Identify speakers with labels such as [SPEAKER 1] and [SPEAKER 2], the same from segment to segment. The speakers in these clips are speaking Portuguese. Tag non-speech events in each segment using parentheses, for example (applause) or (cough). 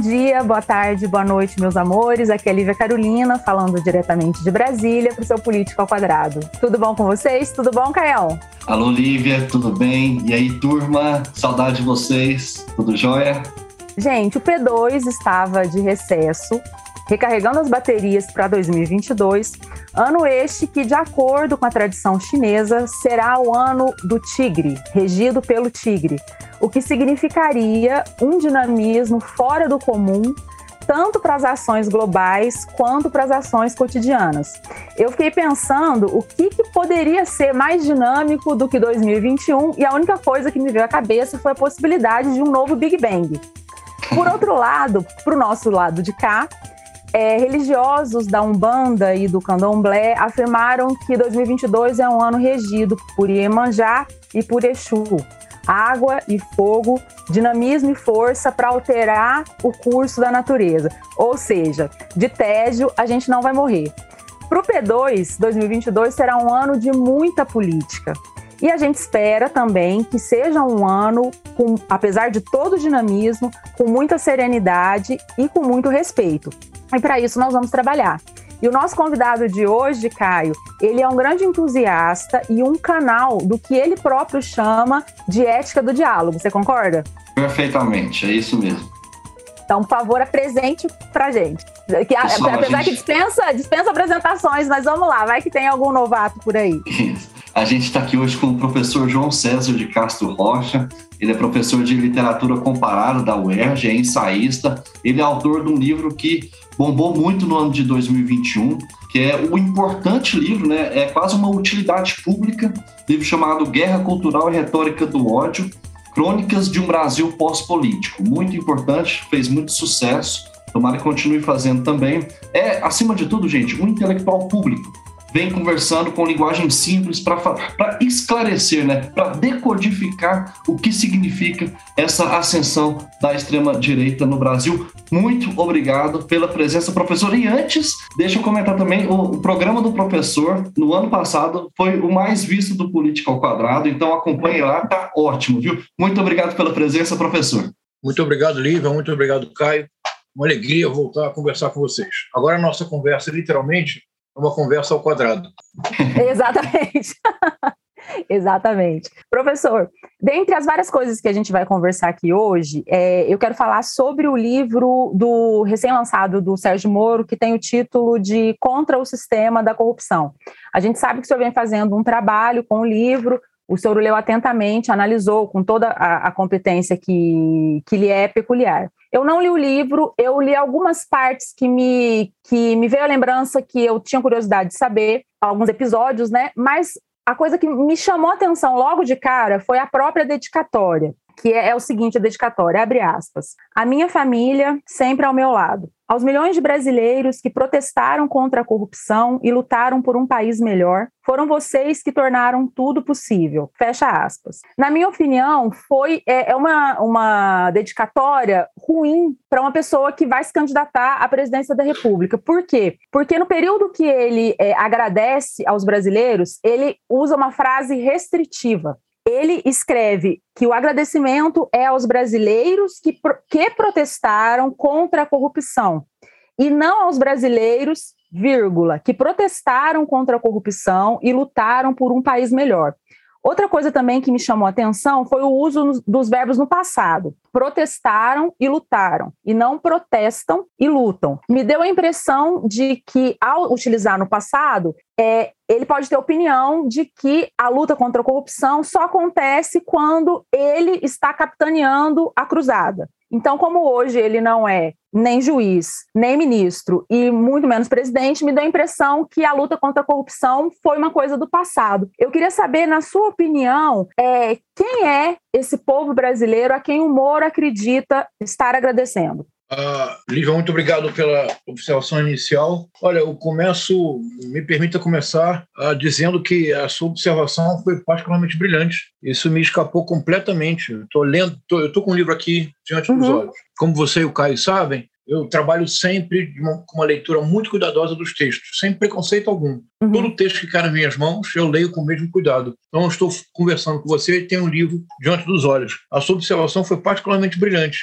[SPEAKER 1] dia, boa tarde, boa noite, meus amores. Aqui é a Lívia Carolina, falando diretamente de Brasília para o seu Político ao Quadrado. Tudo bom com vocês? Tudo bom, Caião?
[SPEAKER 2] Alô, Lívia, tudo bem? E aí, turma? Saudade de vocês. Tudo jóia?
[SPEAKER 1] Gente, o P2 estava de recesso, recarregando as baterias para 2022, ano este que, de acordo com a tradição chinesa, será o ano do tigre, regido pelo tigre o que significaria um dinamismo fora do comum, tanto para as ações globais quanto para as ações cotidianas. Eu fiquei pensando o que, que, poderia ser mais dinâmico do que 2021 e a única coisa que me veio à cabeça foi a possibilidade de um novo Big Bang. Por outro lado, para o nosso lado de cá, é, religiosos da Umbanda e do Candomblé afirmaram que 2022 é um ano regido por Iemanjá e por Exu, água e fogo, dinamismo e força para alterar o curso da natureza. Ou seja, de tédio a gente não vai morrer. Para o P2, 2022 será um ano de muita política. E a gente espera também que seja um ano, com, apesar de todo o dinamismo, com muita serenidade e com muito respeito. E para isso nós vamos trabalhar. E o nosso convidado de hoje, Caio, ele é um grande entusiasta e um canal do que ele próprio chama de ética do diálogo. Você concorda?
[SPEAKER 2] Perfeitamente, é isso mesmo.
[SPEAKER 1] Então, por favor, apresente pra gente. Que, Pessoal, apesar gente... que dispensa, dispensa apresentações, mas vamos lá, vai que tem algum novato por aí.
[SPEAKER 2] A gente está aqui hoje com o professor João César de Castro Rocha. Ele é professor de literatura comparada da UERJ, é ensaísta. Ele é autor de um livro que bombou muito no ano de 2021, que é o importante livro, né? É quase uma utilidade pública, livro chamado Guerra Cultural e Retórica do Ódio, Crônicas de um Brasil Pós-Político. Muito importante, fez muito sucesso. Tomara que continue fazendo também. É, acima de tudo, gente, um intelectual público vem conversando com linguagem simples para esclarecer, né, para decodificar o que significa essa ascensão da extrema-direita no Brasil. Muito obrigado pela presença, professor. E antes, deixa eu comentar também, o, programa do professor, no ano passado, foi o mais visto do Política ao Quadrado, então acompanhe lá, tá ótimo, viu? Muito obrigado pela presença, professor.
[SPEAKER 3] Muito obrigado, Lívia, muito obrigado, Caio. Uma alegria voltar a conversar com vocês. Agora a nossa conversa, literalmente, uma conversa ao quadrado. (laughs)
[SPEAKER 1] Exatamente. (laughs) Exatamente. Professor, dentre as várias coisas que a gente vai conversar aqui hoje, é, eu quero falar sobre o livro do recém-lançado do Sérgio Moro, que tem o título de Contra o Sistema da Corrupção. A gente sabe que o senhor vem fazendo um trabalho com o livro, o senhor leu atentamente, analisou com toda a, a competência que, que lhe é peculiar. Eu não li o livro, eu li algumas partes que me, que me veio a lembrança que eu tinha curiosidade de saber, alguns episódios, né? Mas a coisa que me chamou a atenção logo de cara foi a própria dedicatória, que é, é o seguinte, a dedicatória, abre aspas. A minha família sempre ao meu lado. Aos milhões de brasileiros que protestaram contra a corrupção e lutaram por um país melhor, foram vocês que tornaram tudo possível. Fecha aspas. Na minha opinião, foi é, é uma, uma dedicatória ruim para uma pessoa que vai se candidatar à presidência da República. Por quê? Porque no período que ele é, agradece aos brasileiros, ele usa uma frase restritiva ele escreve que o agradecimento é aos brasileiros que, que protestaram contra a corrupção e não aos brasileiros, vírgula, que protestaram contra a corrupção e lutaram por um país melhor. Outra coisa também que me chamou a atenção foi o uso dos verbos no passado. Protestaram e lutaram, e não protestam e lutam. Me deu a impressão de que, ao utilizar no passado, é, ele pode ter opinião de que a luta contra a corrupção só acontece quando ele está capitaneando a cruzada. Então, como hoje ele não é nem juiz, nem ministro e muito menos presidente, me deu a impressão que a luta contra a corrupção foi uma coisa do passado. Eu queria saber, na sua opinião, é, quem é esse povo brasileiro a quem o Moro acredita estar agradecendo?
[SPEAKER 3] Uh, Lívia, muito obrigado pela observação inicial. Olha, eu começo, me permita começar uh, dizendo que a sua observação foi particularmente brilhante. Isso me escapou completamente. Estou lendo, tô, eu estou com um livro aqui diante uhum. dos olhos. Como você e o Caio sabem, eu trabalho sempre com uma leitura muito cuidadosa dos textos, sem preconceito algum. Uhum. Todo texto que cai nas minhas mãos, eu leio com o mesmo cuidado. Então, eu estou conversando com você e tem um livro diante dos olhos. A sua observação foi particularmente brilhante.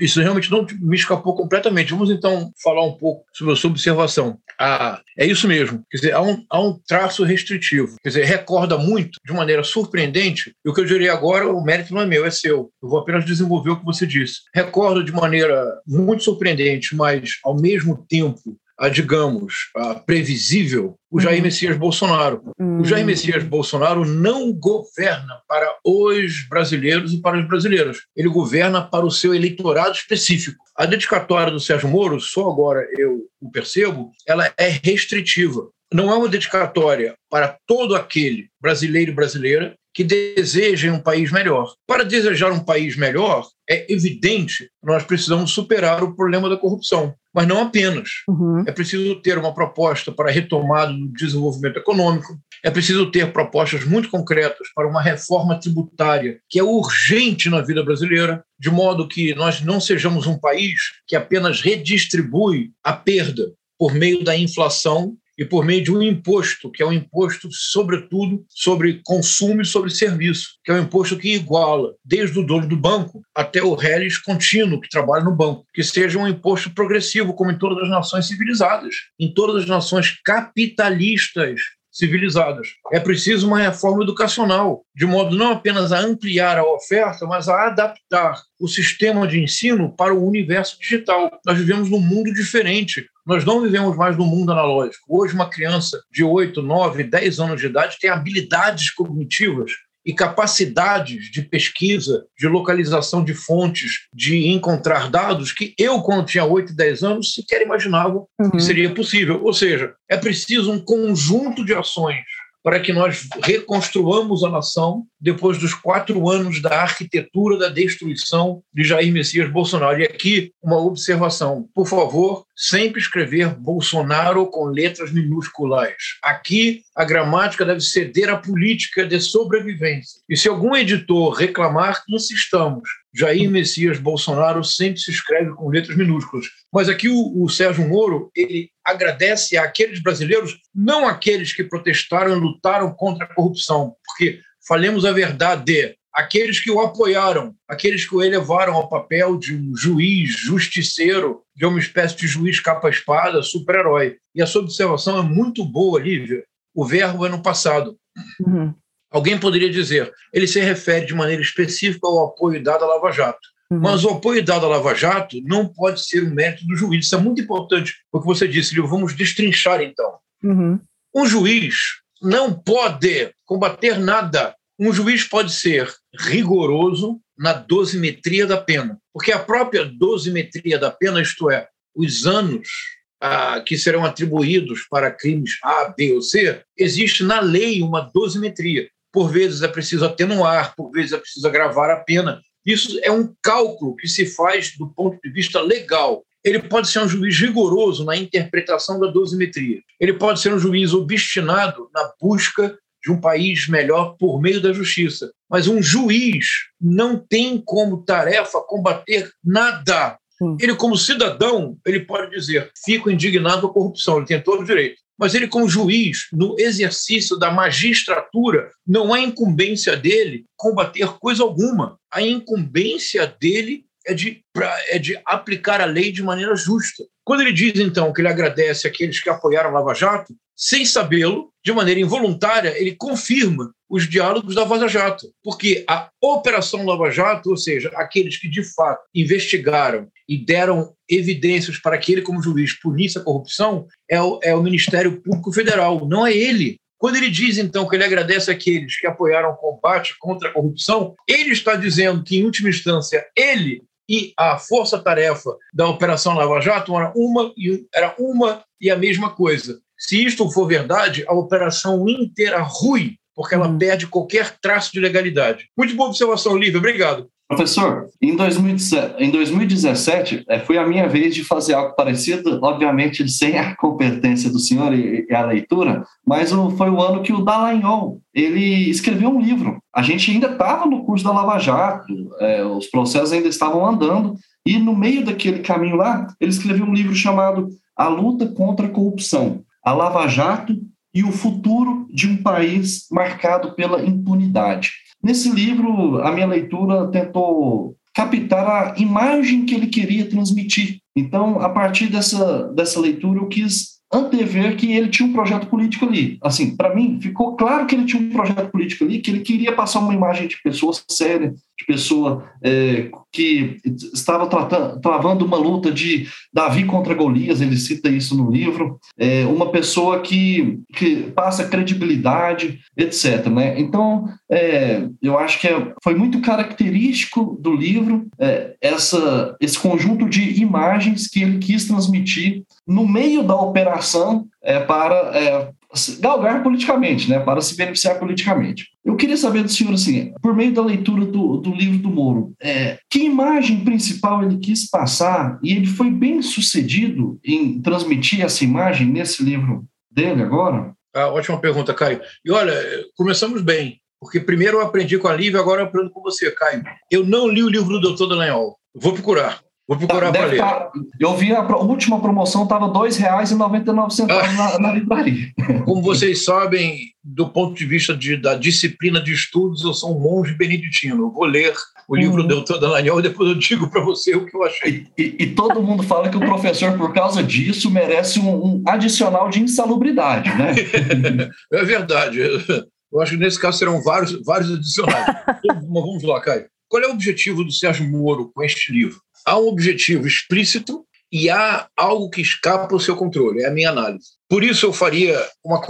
[SPEAKER 3] Isso realmente não me escapou completamente. Vamos, então, falar um pouco sobre a sua observação. Ah, é isso mesmo. Quer dizer, há um, há um traço restritivo. Quer dizer, recorda muito, de maneira surpreendente, e o que eu diria agora, o mérito não é meu, é seu. Eu vou apenas desenvolver o que você disse. Recorda de maneira muito surpreendente, mas, ao mesmo tempo, a, digamos, a previsível, o Jair uhum. Messias Bolsonaro. Uhum. O Jair Messias Bolsonaro não governa para os brasileiros e para os brasileiros. Ele governa para o seu eleitorado específico. A dedicatória do Sérgio Moro, só agora eu o percebo, ela é restritiva. Não é uma dedicatória para todo aquele brasileiro e brasileira que desejem um país melhor. Para desejar um país melhor, é evidente que nós precisamos superar o problema da corrupção, mas não apenas. Uhum. É preciso ter uma proposta para a retomada do desenvolvimento econômico, é preciso ter propostas muito concretas para uma reforma tributária que é urgente na vida brasileira, de modo que nós não sejamos um país que apenas redistribui a perda por meio da inflação e por meio de um imposto, que é um imposto, sobretudo, sobre consumo e sobre serviço, que é um imposto que iguala, desde o dono do banco até o réis contínuo que trabalha no banco, que seja um imposto progressivo, como em todas as nações civilizadas, em todas as nações capitalistas civilizadas. É preciso uma reforma educacional, de modo não apenas a ampliar a oferta, mas a adaptar o sistema de ensino para o universo digital. Nós vivemos num mundo diferente. Nós não vivemos mais no mundo analógico. Hoje, uma criança de 8, 9, 10 anos de idade tem habilidades cognitivas e capacidades de pesquisa, de localização de fontes, de encontrar dados que eu, quando tinha 8, 10 anos, sequer imaginava uhum. que seria possível. Ou seja, é preciso um conjunto de ações para que nós reconstruamos a nação depois dos quatro anos da arquitetura da destruição de Jair Messias Bolsonaro. E aqui uma observação, por favor, sempre escrever Bolsonaro com letras minúsculas. Aqui a gramática deve ceder à política de sobrevivência. E se algum editor reclamar, insistamos. Jair Messias Bolsonaro sempre se escreve com letras minúsculas. Mas aqui o, o Sérgio Moro, ele agradece àqueles brasileiros, não aqueles que protestaram e lutaram contra a corrupção, porque falemos a verdade, aqueles que o apoiaram, aqueles que o elevaram ao papel de um juiz justiceiro, de uma espécie de juiz capa-espada, super-herói. E a sua observação é muito boa, Lívia. O verbo é no passado. Uhum. Alguém poderia dizer, ele se refere de maneira específica ao apoio dado à Lava Jato. Uhum. Mas o apoio dado à Lava Jato não pode ser um mérito do juiz. Isso é muito importante, o que você disse, Lívia. Vamos destrinchar, então. Uhum. Um juiz não pode combater nada um juiz pode ser rigoroso na dosimetria da pena, porque a própria dosimetria da pena, isto é, os anos ah, que serão atribuídos para crimes A, B ou C, existe na lei uma dosimetria. Por vezes é preciso atenuar, por vezes é preciso agravar a pena. Isso é um cálculo que se faz do ponto de vista legal. Ele pode ser um juiz rigoroso na interpretação da dosimetria. Ele pode ser um juiz obstinado na busca de um país melhor por meio da justiça. Mas um juiz não tem como tarefa combater nada. Ele, como cidadão, ele pode dizer: fico indignado com a corrupção, ele tem todo o direito. Mas ele, como juiz, no exercício da magistratura, não é incumbência dele combater coisa alguma. A incumbência dele é de, é de aplicar a lei de maneira justa. Quando ele diz, então, que ele agradece aqueles que apoiaram Lava Jato, sem sabê-lo, de maneira involuntária, ele confirma os diálogos da Vaza Jato, porque a Operação Lava Jato, ou seja, aqueles que de fato investigaram e deram evidências para que ele, como juiz, punisse a corrupção, é o, é o Ministério Público Federal, não é ele. Quando ele diz, então, que ele agradece aqueles que apoiaram o combate contra a corrupção, ele está dizendo que, em última instância, ele e a força-tarefa da Operação Lava Jato era uma, era uma e a mesma coisa. Se isto for verdade, a operação inteira rui, porque ela hum. perde qualquer traço de legalidade. Muito boa observação, Lívia, obrigado.
[SPEAKER 2] Professor, em 2017, em 2017 é, foi a minha vez de fazer algo parecido, obviamente sem a competência do senhor e, a leitura, mas foi o ano que o Dallagnol ele escreveu um livro. A gente ainda estava no curso da Lava Jato, é, os processos ainda estavam andando, e no meio daquele caminho lá, ele escreveu um livro chamado A Luta contra a Corrupção, a Lava Jato e o Futuro de um País Marcado pela Impunidade. Nesse livro, a minha leitura tentou captar a imagem que ele queria transmitir. Então, a partir dessa, dessa leitura, eu quis antever que ele tinha um projeto político ali. Assim, para mim, ficou claro que ele tinha um projeto político ali, que ele queria passar uma imagem de pessoa séria, de pessoa é, que estava tratando, travando uma luta de Davi contra Golias, ele cita isso no livro, é, uma pessoa que, que passa credibilidade, etc. Né? Então, é, eu acho que é, foi muito característico do livro é, essa, esse conjunto de imagens que ele quis transmitir no meio da operação é, para é, galgar politicamente, né, para se beneficiar politicamente. Eu queria saber do senhor, assim, por meio da leitura do, do livro do Moro, é, que imagem principal ele quis passar e ele foi bem sucedido em transmitir essa imagem nesse livro dele agora?
[SPEAKER 3] Ah, ótima pergunta, Caio. E olha, começamos bem, porque primeiro eu aprendi com a Lívia, agora eu aprendo com você, Caio. Eu não li o livro do Dr. Dallagnol. Vou procurar. Vou procurar tá, ler. Tá,
[SPEAKER 2] eu vi a última promoção, estava R$ 2,99 ah. na, na livraria.
[SPEAKER 3] Como vocês sabem, do ponto de vista de, da disciplina de estudos, eu sou um monge beneditino. Eu vou ler o livro uhum. do Dr. Dallagnol e depois eu digo para você o que eu achei.
[SPEAKER 2] E, e, e, todo mundo fala que o professor, por causa disso, merece um, um adicional de insalubridade, né? (laughs)
[SPEAKER 3] é verdade. Eu acho que nesse caso serão vários, vários adicionais. (laughs) Vamos lá, Caio. Qual é o objetivo do Sérgio Moro com este livro? Há um objetivo explícito e há algo que escapa ao seu controle, é a minha análise. Por isso eu faria uma,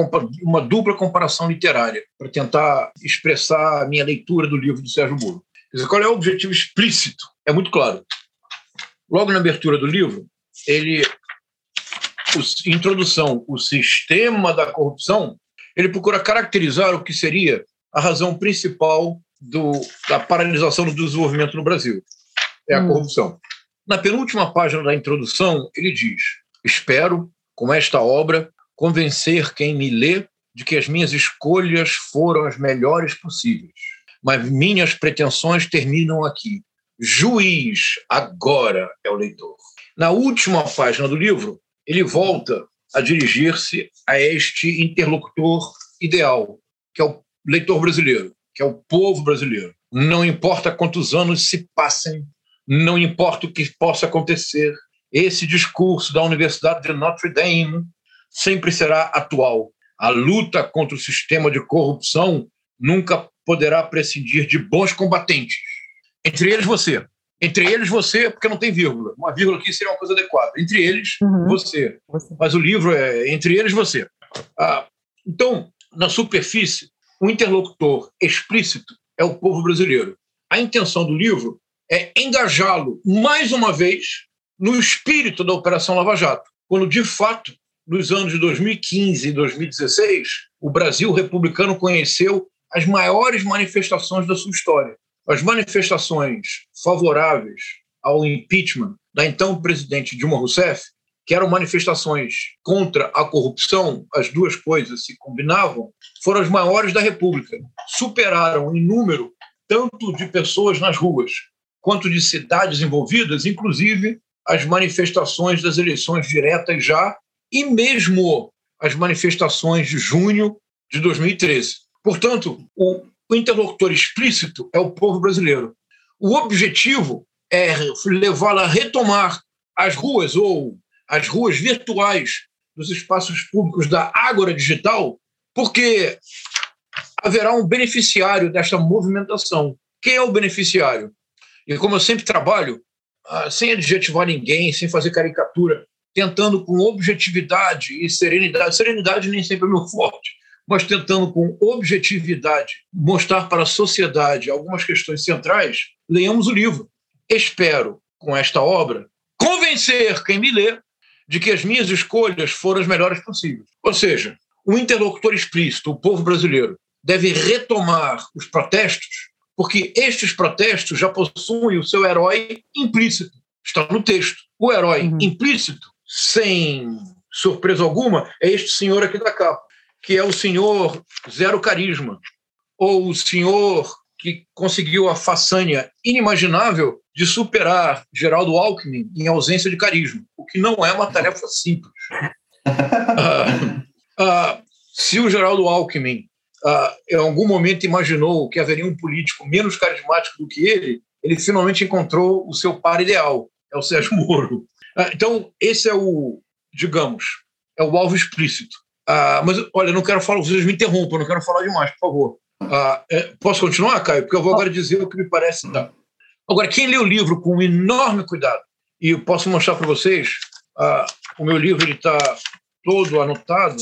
[SPEAKER 3] uma dupla comparação literária, para tentar expressar a minha leitura do livro do Sérgio Moro. Qual é o objetivo explícito? É muito claro. Logo na abertura do livro, ele, o, introdução, o sistema da corrupção, ele procura caracterizar o que seria a razão principal do, da paralisação do desenvolvimento no Brasil é a hum. corrupção. Na penúltima página da introdução, ele diz: Espero, com esta obra, convencer quem me lê de que as minhas escolhas foram as melhores possíveis. Mas minhas pretensões terminam aqui. Juiz agora é o leitor. Na última página do livro, ele volta a dirigir-se a este interlocutor ideal, que é o leitor brasileiro, que é o povo brasileiro. Não importa quantos anos se passem, não importa o que possa acontecer, esse discurso da Universidade de Notre Dame sempre será atual. A luta contra o sistema de corrupção nunca poderá prescindir de bons combatentes. Entre eles, você. Entre eles, você, porque não tem vírgula. Uma vírgula aqui seria uma coisa adequada. Entre eles, uhum. você. você. Mas o livro é entre eles, você. Ah, então, na superfície, o interlocutor explícito é o povo brasileiro. A intenção do livro é engajá-lo mais uma vez no espírito da Operação Lava Jato, quando de fato, nos anos de 2015 e 2016, o Brasil republicano conheceu as maiores manifestações da sua história. As manifestações favoráveis ao impeachment da então presidente Dilma Rousseff, que eram manifestações contra a corrupção, as duas coisas se combinavam, foram as maiores da República. Superaram em número tanto de pessoas nas ruas quanto de cidades envolvidas, inclusive as manifestações das eleições diretas já e mesmo as manifestações de junho de 2013. Portanto, o, interlocutor explícito é o povo brasileiro. O objetivo é levá-lo a retomar as ruas ou as ruas virtuais dos espaços públicos da Ágora Digital, porque haverá um beneficiário desta movimentação. Quem é o beneficiário? E como eu sempre trabalho, ah, sem adjetivar ninguém, sem fazer caricatura, tentando com objetividade e serenidade, serenidade nem sempre é meu forte, mas tentando com objetividade mostrar para a sociedade algumas questões centrais, leiamos o livro. Espero, com esta obra, convencer quem me lê de que as minhas escolhas foram as melhores possíveis. Ou seja, o interlocutor explícito, o povo brasileiro, deve retomar os protestos porque estes protestos já possuem o seu herói implícito. Está no texto. O herói uhum. implícito, sem surpresa alguma, é este senhor aqui da capa, que é o senhor zero carisma, ou o senhor que conseguiu a façanha inimaginável de superar Geraldo Alckmin em ausência de carisma, o que não é uma tarefa simples. (laughs) ah, ah, se o Geraldo Alckmin ah, em algum momento imaginou que haveria um político menos carismático do que ele, ele finalmente encontrou o seu par ideal, é o Sérgio (laughs) Moro. Ah, então, esse é o, digamos, é o alvo explícito. Ah, mas, olha, não quero falar, vocês me interrompam, não quero falar demais, por favor. Ah, é, posso continuar, Caio? Porque eu vou agora dizer o que me parece. Agora, quem lê o livro com enorme cuidado, e eu posso mostrar para vocês, ah, o meu livro está todo anotado,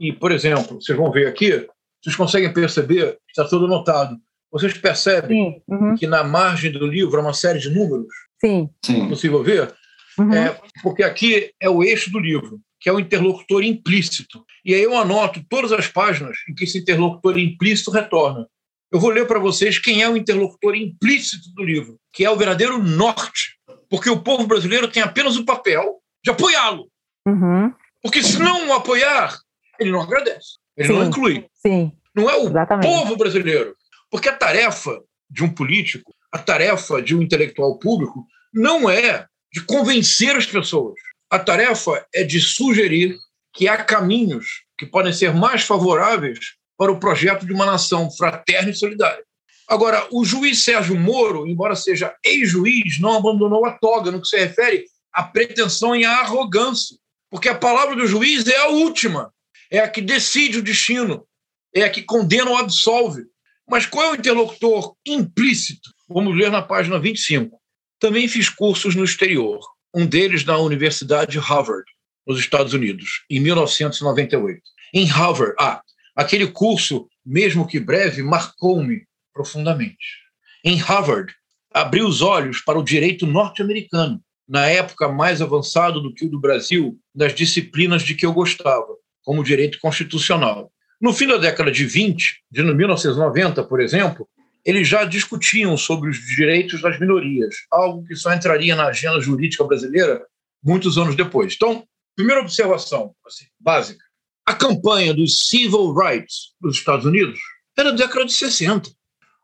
[SPEAKER 3] e, por exemplo, vocês vão ver aqui, vocês conseguem perceber está todo anotado. Vocês percebem uhum. que na margem do livro há uma série de números?
[SPEAKER 1] Sim.
[SPEAKER 3] Sim. Possível ver? Uhum. É, porque aqui é o eixo do livro, que é o interlocutor implícito. E aí eu anoto todas as páginas em que esse interlocutor implícito retorna. Eu vou ler para vocês quem é o interlocutor implícito do livro, que é o verdadeiro norte. Porque o povo brasileiro tem apenas o papel de apoiá-lo.
[SPEAKER 1] Uhum.
[SPEAKER 3] Porque se não o apoiar, ele não agradece, ele sim, não inclui.
[SPEAKER 1] Sim,
[SPEAKER 3] não é o exatamente. povo brasileiro. Porque a tarefa de um político, a tarefa de um intelectual público, não é de convencer as pessoas. A tarefa é de sugerir que há caminhos que podem ser mais favoráveis para o projeto de uma nação fraterna e solidária. Agora, o juiz Sérgio Moro, embora seja ex-juiz, não abandonou a toga no que se refere à pretensão e à arrogância, porque a palavra do juiz é a última, é a que decide o destino, é a que condena ou absolve. Mas qual é o interlocutor implícito? Vamos ler na página 25. Também fiz cursos no exterior, um deles na Universidade de Harvard, nos Estados Unidos, em 1998. Em Harvard, ah, aquele curso, mesmo que breve, marcou-me profundamente. Em Harvard, abri os olhos para o direito norte-americano, na época mais avançado do que o do Brasil, das disciplinas de que eu gostava, como direito constitucional. No fim da década de 20, de 1990, por exemplo, eles já discutiam sobre os direitos das minorias, algo que só entraria na agenda jurídica brasileira muitos anos depois. Então, primeira observação assim, básica: a campanha dos civil rights dos Estados Unidos era da década de 60.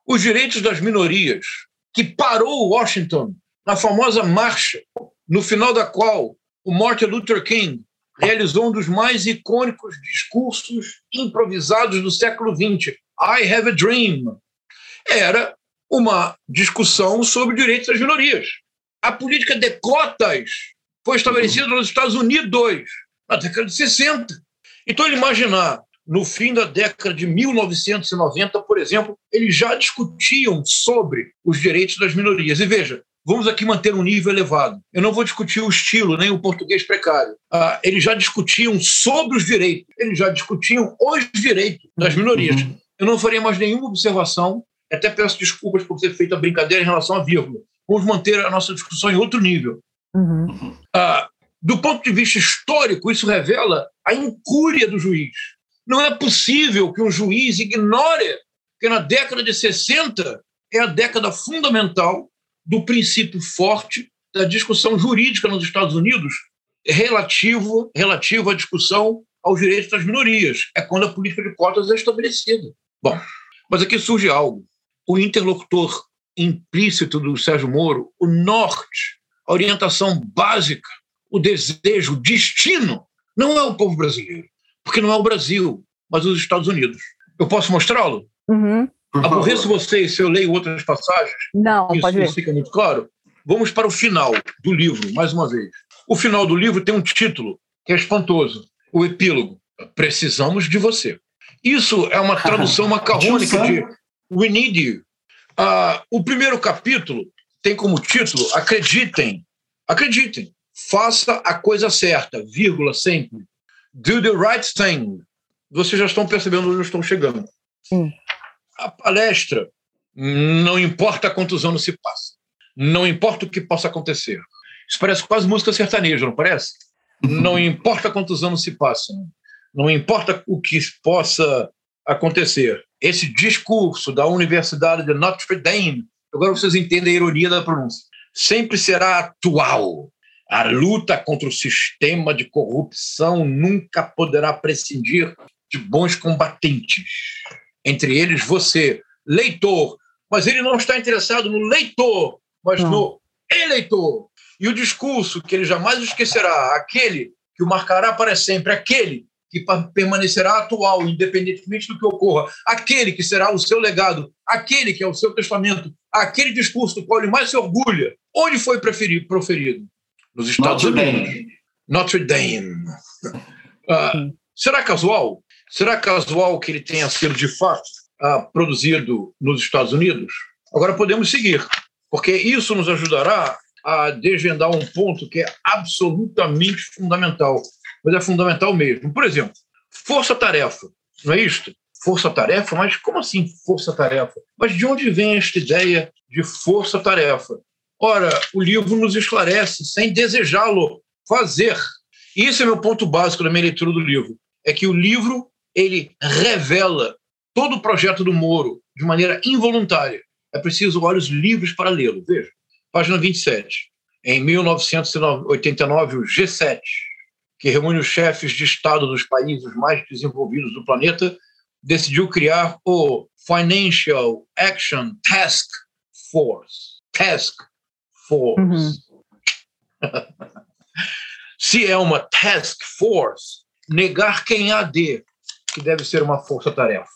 [SPEAKER 3] Os direitos das minorias, que parou Washington na famosa marcha, no final da qual o Martin Luther King realizou um dos mais icônicos discursos improvisados do século XX, I Have a Dream. Era uma discussão sobre direitos das minorias. A política de cotas foi estabelecida nos Estados Unidos na década de 60. Então, ele imaginar, no fim da década de 1990, por exemplo, eles já discutiam sobre os direitos das minorias. E veja, Vamos aqui manter um nível elevado. Eu não vou discutir o estilo, nem o português precário. Ah, eles já discutiam sobre os direitos, eles já discutiam os direitos das minorias. Uhum. Eu não faria mais nenhuma observação, até peço desculpas por ter feito a brincadeira em relação à vírgula. Vamos manter a nossa discussão em outro nível.
[SPEAKER 1] Uhum.
[SPEAKER 3] Ah, do ponto de vista histórico, isso revela a incúria do juiz. Não é possível que um juiz ignore que na década de 60 é a década fundamental do princípio forte da discussão jurídica nos Estados Unidos relativo, relativo à discussão aos direitos das minorias. É quando a política de cotas é estabelecida. Bom, mas aqui surge algo. O interlocutor implícito do Sérgio Moro, o norte, a orientação básica, o desejo, o destino, não é o povo brasileiro, porque não é o Brasil, mas os Estados Unidos. Eu posso mostrá-lo?
[SPEAKER 1] Uhum.
[SPEAKER 3] Aborreço vocês se eu leio outras passagens.
[SPEAKER 1] Não,
[SPEAKER 3] isso,
[SPEAKER 1] pode ver.
[SPEAKER 3] Isso fica muito claro. Vamos para o final do livro, mais uma vez. O final do livro tem um título que é espantoso: o epílogo. Precisamos de você. Isso é uma tradução macarrônica (laughs) de We Need You. Ah, o primeiro capítulo tem como título Acreditem, acreditem, faça a coisa certa, vírgula, sempre. Do the right thing. Vocês já estão percebendo onde eu estou chegando.
[SPEAKER 1] Sim
[SPEAKER 3] a palestra, não importa quantos anos se passa, não importa o que possa acontecer. Isso parece quase música sertaneja, não parece? (laughs) Não importa quantos anos se passam, não importa o que possa acontecer. Esse discurso da Universidade de Notre Dame, agora vocês entendem a ironia da pronúncia, sempre será atual. A luta contra o sistema de corrupção nunca poderá prescindir de bons combatentes. Entre eles, você, leitor, mas ele não está interessado no leitor, mas não. no eleitor. E o discurso que ele jamais esquecerá, aquele que o marcará para sempre, aquele que permanecerá atual, independentemente do que ocorra, aquele que será o seu legado, aquele que é o seu testamento, aquele discurso do qual ele mais se orgulha, onde foi preferido, proferido? Nos Estados Notre Unidos. Dame. Notre Dame. Uh, será casual? Será casual que ele tenha sido, de fato, uh, produzido nos Estados Unidos? Agora podemos seguir, porque isso nos ajudará a desvendar um ponto que é absolutamente fundamental mas é fundamental mesmo. Por exemplo, força-tarefa, não é isto? Força-tarefa? Mas como assim força-tarefa? Mas de onde vem esta ideia de força-tarefa? Ora, o livro nos esclarece, sem desejá-lo fazer. E esse é meu ponto básico da minha leitura do livro. É que o livro ele revela todo o projeto do Moro de maneira involuntária. É preciso olhos livres para lê-lo. Veja, página 27. Em 1989, o G7, que reúne os chefes de Estado dos países mais desenvolvidos do planeta, decidiu criar o Financial Action Task Force. Task Force. Uhum. (laughs) Se é uma task force, negar quem há de, que deve ser uma força-tarefa.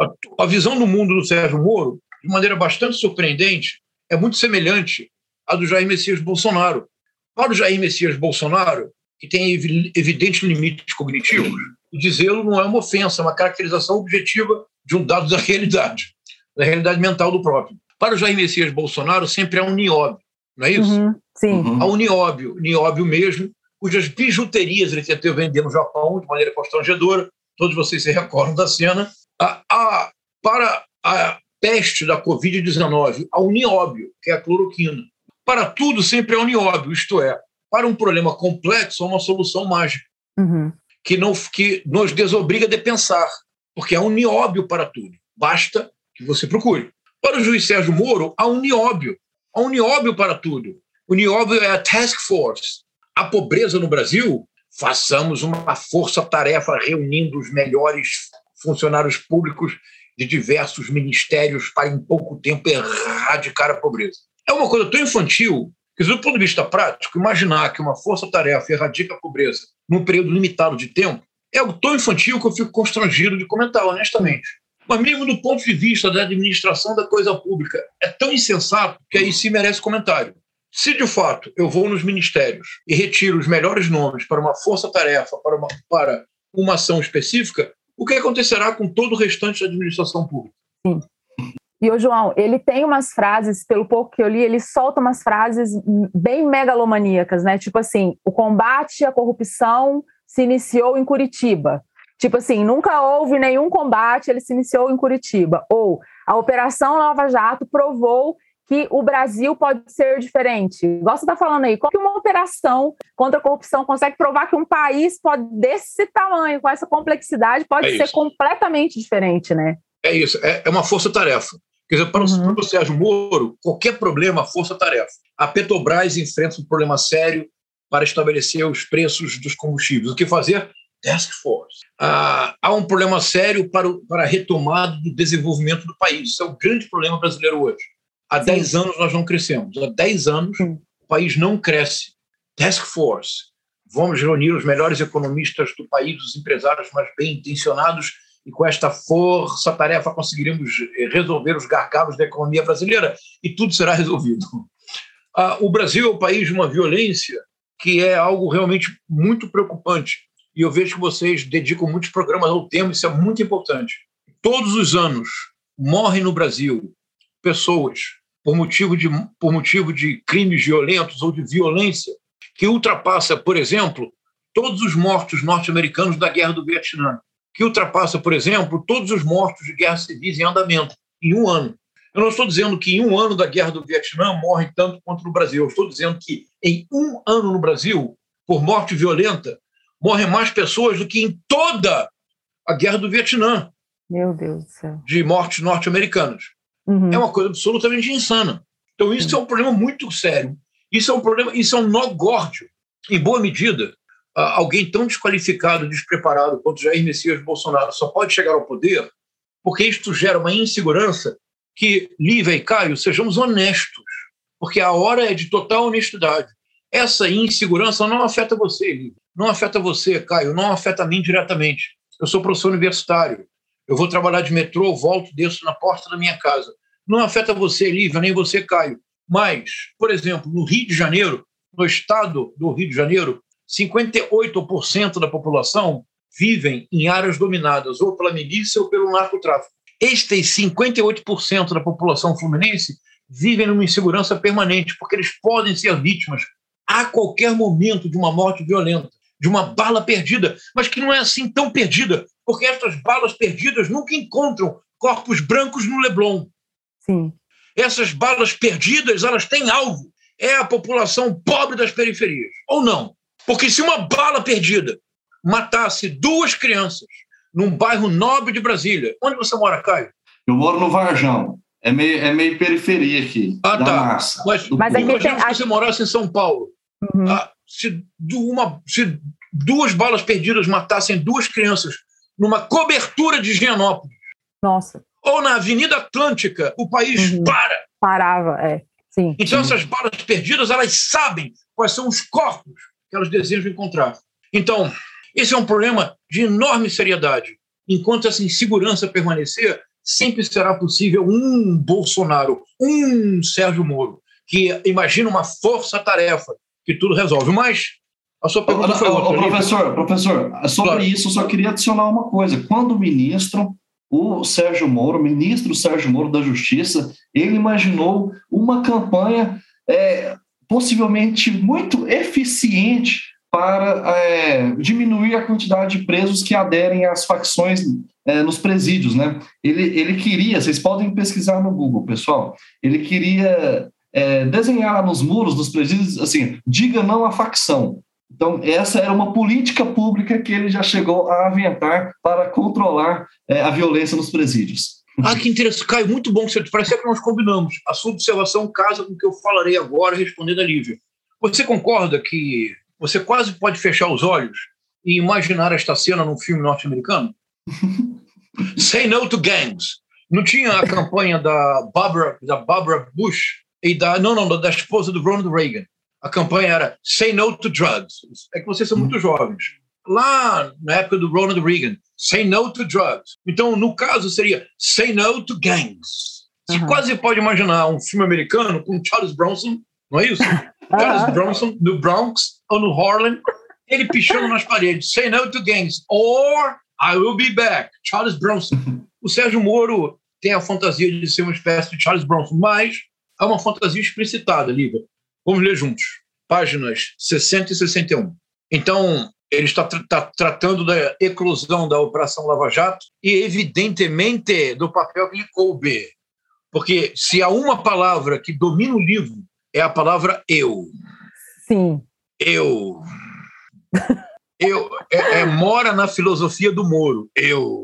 [SPEAKER 3] A, a visão do mundo do Sérgio Moro, de maneira bastante surpreendente, é muito semelhante à do Jair Messias Bolsonaro. Para o Jair Messias Bolsonaro, que tem evidentes limites cognitivos, dizê-lo não é uma ofensa, é uma caracterização objetiva de um dado da realidade, da realidade mental do próprio. Para o Jair Messias Bolsonaro, sempre é um nióbio, não é isso?
[SPEAKER 1] Uhum, sim. Uhum.
[SPEAKER 3] Há um nióbio, nióbio mesmo, cujas bijuterias ele tentou vender no Japão de maneira constrangedora, todos vocês se recordam da cena. A, a, para a peste da Covid-19, há um nióbio, que é a cloroquina. Para tudo sempre é um nióbio, isto é, para um problema complexo, é uma solução mágica,
[SPEAKER 1] uhum.
[SPEAKER 3] que, não, que nos desobriga de pensar, porque há um nióbio para tudo. Basta que você procure. Para o juiz Sérgio Moro, há um nióbio. Há um nióbio para tudo. O nióbio é a task force. A pobreza no Brasil, façamos uma força-tarefa reunindo os melhores funcionários públicos de diversos ministérios para, em pouco tempo, erradicar a pobreza. É uma coisa tão infantil dizer, do ponto de vista prático, imaginar que uma força-tarefa erradica a pobreza num período limitado de tempo é algo tão infantil que eu fico constrangido de comentar, honestamente. Mas mesmo do ponto de vista da administração da coisa pública, é tão insensato que aí se merece comentário. Se de fato eu vou nos ministérios e retiro os melhores nomes para uma força-tarefa, para uma, para uma ação específica, o que acontecerá com todo o restante da administração pública?
[SPEAKER 1] Sim. E o João, ele tem umas frases, pelo pouco que eu li, ele solta umas frases bem megalomaníacas, né? Tipo assim, o combate à corrupção se iniciou em Curitiba. Tipo assim, nunca houve nenhum combate, ele se iniciou em Curitiba. Ou a Operação Lava Jato provou que o Brasil pode ser diferente. Gosta está falando aí, como que uma operação contra a corrupção consegue provar que um país pode desse tamanho, com essa complexidade, pode é ser completamente diferente, né?
[SPEAKER 3] É isso, é, é uma força-tarefa. Quer dizer, para, uhum. o, para o Sérgio Moro, qualquer problema, força-tarefa. A Petrobras enfrenta um problema sério para estabelecer os preços dos combustíveis. O que fazer? Task Force. Ah, há um problema sério para, o, para a retomada do desenvolvimento do país. Isso é o grande problema brasileiro hoje. Há Sim. 10 anos nós não crescemos. Há 10 anos Sim. o país não cresce. Task Force. Vamos reunir os melhores economistas do país, os empresários mais bem intencionados e com esta força-tarefa conseguiremos eh, resolver os gargalos da economia brasileira e tudo será resolvido. (laughs) Ah, o Brasil é um país de uma violência que é algo realmente muito preocupante. E eu vejo que vocês dedicam muitos programas ao tema, isso é muito importante. Todos os anos morrem no Brasil pessoas por motivo de, por motivo de crimes violentos ou de violência que ultrapassa, por exemplo, todos os mortos norte-americanos da Guerra do Vietnã que ultrapassa, por exemplo, todos os mortos de guerras civis em andamento, em um ano. Eu não estou dizendo que em um ano da guerra do Vietnã morre tanto quanto no Brasil. Eu estou dizendo que em um ano no Brasil, por morte violenta, morrem mais pessoas do que em toda a guerra do Vietnã.
[SPEAKER 1] Meu Deus do céu.
[SPEAKER 3] De mortes norte-americanas. Uhum. É uma coisa absolutamente insana. Então, isso uhum. é um problema muito sério. Isso é um problema, isso é um nó górdio. Em boa medida, alguém tão desqualificado, despreparado quanto Jair Messias Bolsonaro só pode chegar ao poder porque isto gera uma insegurança que, Lívia e Caio, sejamos honestos, porque a hora é de total honestidade. Essa insegurança não afeta você, Lívia, não afeta você, Caio, não afeta mim diretamente. Eu sou professor universitário, eu vou trabalhar de metrô, volto, desço na porta da minha casa. Não afeta você, Lívia, nem você, Caio. Mas, por exemplo, no Rio de Janeiro, no estado do Rio de Janeiro, 58% da população vivem em áreas dominadas ou pela milícia ou pelo narcotráfico. Estes 58% da população fluminense vivem numa insegurança permanente, porque eles podem ser vítimas a qualquer momento de uma morte violenta, de uma bala perdida, mas que não é assim tão perdida, porque essas balas perdidas nunca encontram corpos brancos no Leblon.
[SPEAKER 1] Sim.
[SPEAKER 3] Essas balas perdidas, elas têm alvo. É a população pobre das periferias. Ou não? Porque se uma bala perdida matasse duas crianças num bairro nobre de Brasília, onde você mora, Caio?
[SPEAKER 2] Eu moro no Varjão. É meio, é meio periferia aqui.
[SPEAKER 3] Ah, tá. Massa, Mas, Mas aqui tem... se você morasse em São Paulo, uhum. ah, se, uma, se duas balas perdidas matassem duas crianças numa cobertura de Higienópolis.
[SPEAKER 1] Nossa.
[SPEAKER 3] Ou na Avenida Atlântica, o país uhum. para.
[SPEAKER 1] Parava, é. Sim.
[SPEAKER 3] Então,
[SPEAKER 1] Sim.
[SPEAKER 3] essas balas perdidas, elas sabem quais são os corpos que elas desejam encontrar. Então, esse é um problema de enorme seriedade. Enquanto essa insegurança permanecer, sempre será possível um Bolsonaro, um Sérgio Moro, que imagina uma força-tarefa que tudo resolve. Mas a sua pergunta foi outra.
[SPEAKER 2] professor, professor, sobre claro. isso eu só queria adicionar uma coisa. Quando o ministro, o Sérgio Moro, o ministro Sérgio Moro da Justiça, ele imaginou uma campanha é, possivelmente muito eficiente para é, diminuir a quantidade de presos que aderem às facções é, nos presídios, né? Ele, ele queria, vocês podem pesquisar no Google, pessoal, ele queria é, desenhar nos muros dos presídios, assim, diga não à facção. Então, essa era uma política pública que ele já chegou a aventar para controlar é, a violência nos presídios.
[SPEAKER 3] Ah, que interessante. Caio, muito bom que você parece que nós combinamos. A sua observação casa com o que eu falarei agora, respondendo a Lívia. Você concorda que você quase pode fechar os olhos e imaginar esta cena num filme norte-americano? (laughs) Say no to gangs. Não tinha a campanha da Barbara, da Barbara Bush e da não não da esposa do Ronald Reagan. A campanha era Say no to drugs. É que vocês são muito jovens. Lá na época do Ronald Reagan, Say no to drugs. Então, no caso, seria Say no to gangs. Você uhum. quase pode imaginar um filme americano com Charles Bronson, não é isso? (laughs) Charles Bronson no Bronx ou no Harlem, ele pichando nas paredes, say no to gangs, or I will be back, Charles Bronson. O Sérgio Moro tem a fantasia de ser uma espécie de Charles Bronson, mas há uma fantasia explicitada, Lívia. Vamos ler juntos. Páginas 60 e 61. Então, ele está tra tá tratando da eclosão da Operação Lava Jato e, evidentemente, do papel que lhe coube. Porque se há uma palavra que domina o livro, é a palavra eu.
[SPEAKER 1] Sim.
[SPEAKER 3] Eu. Eu é, é, mora na filosofia do Moro. Eu.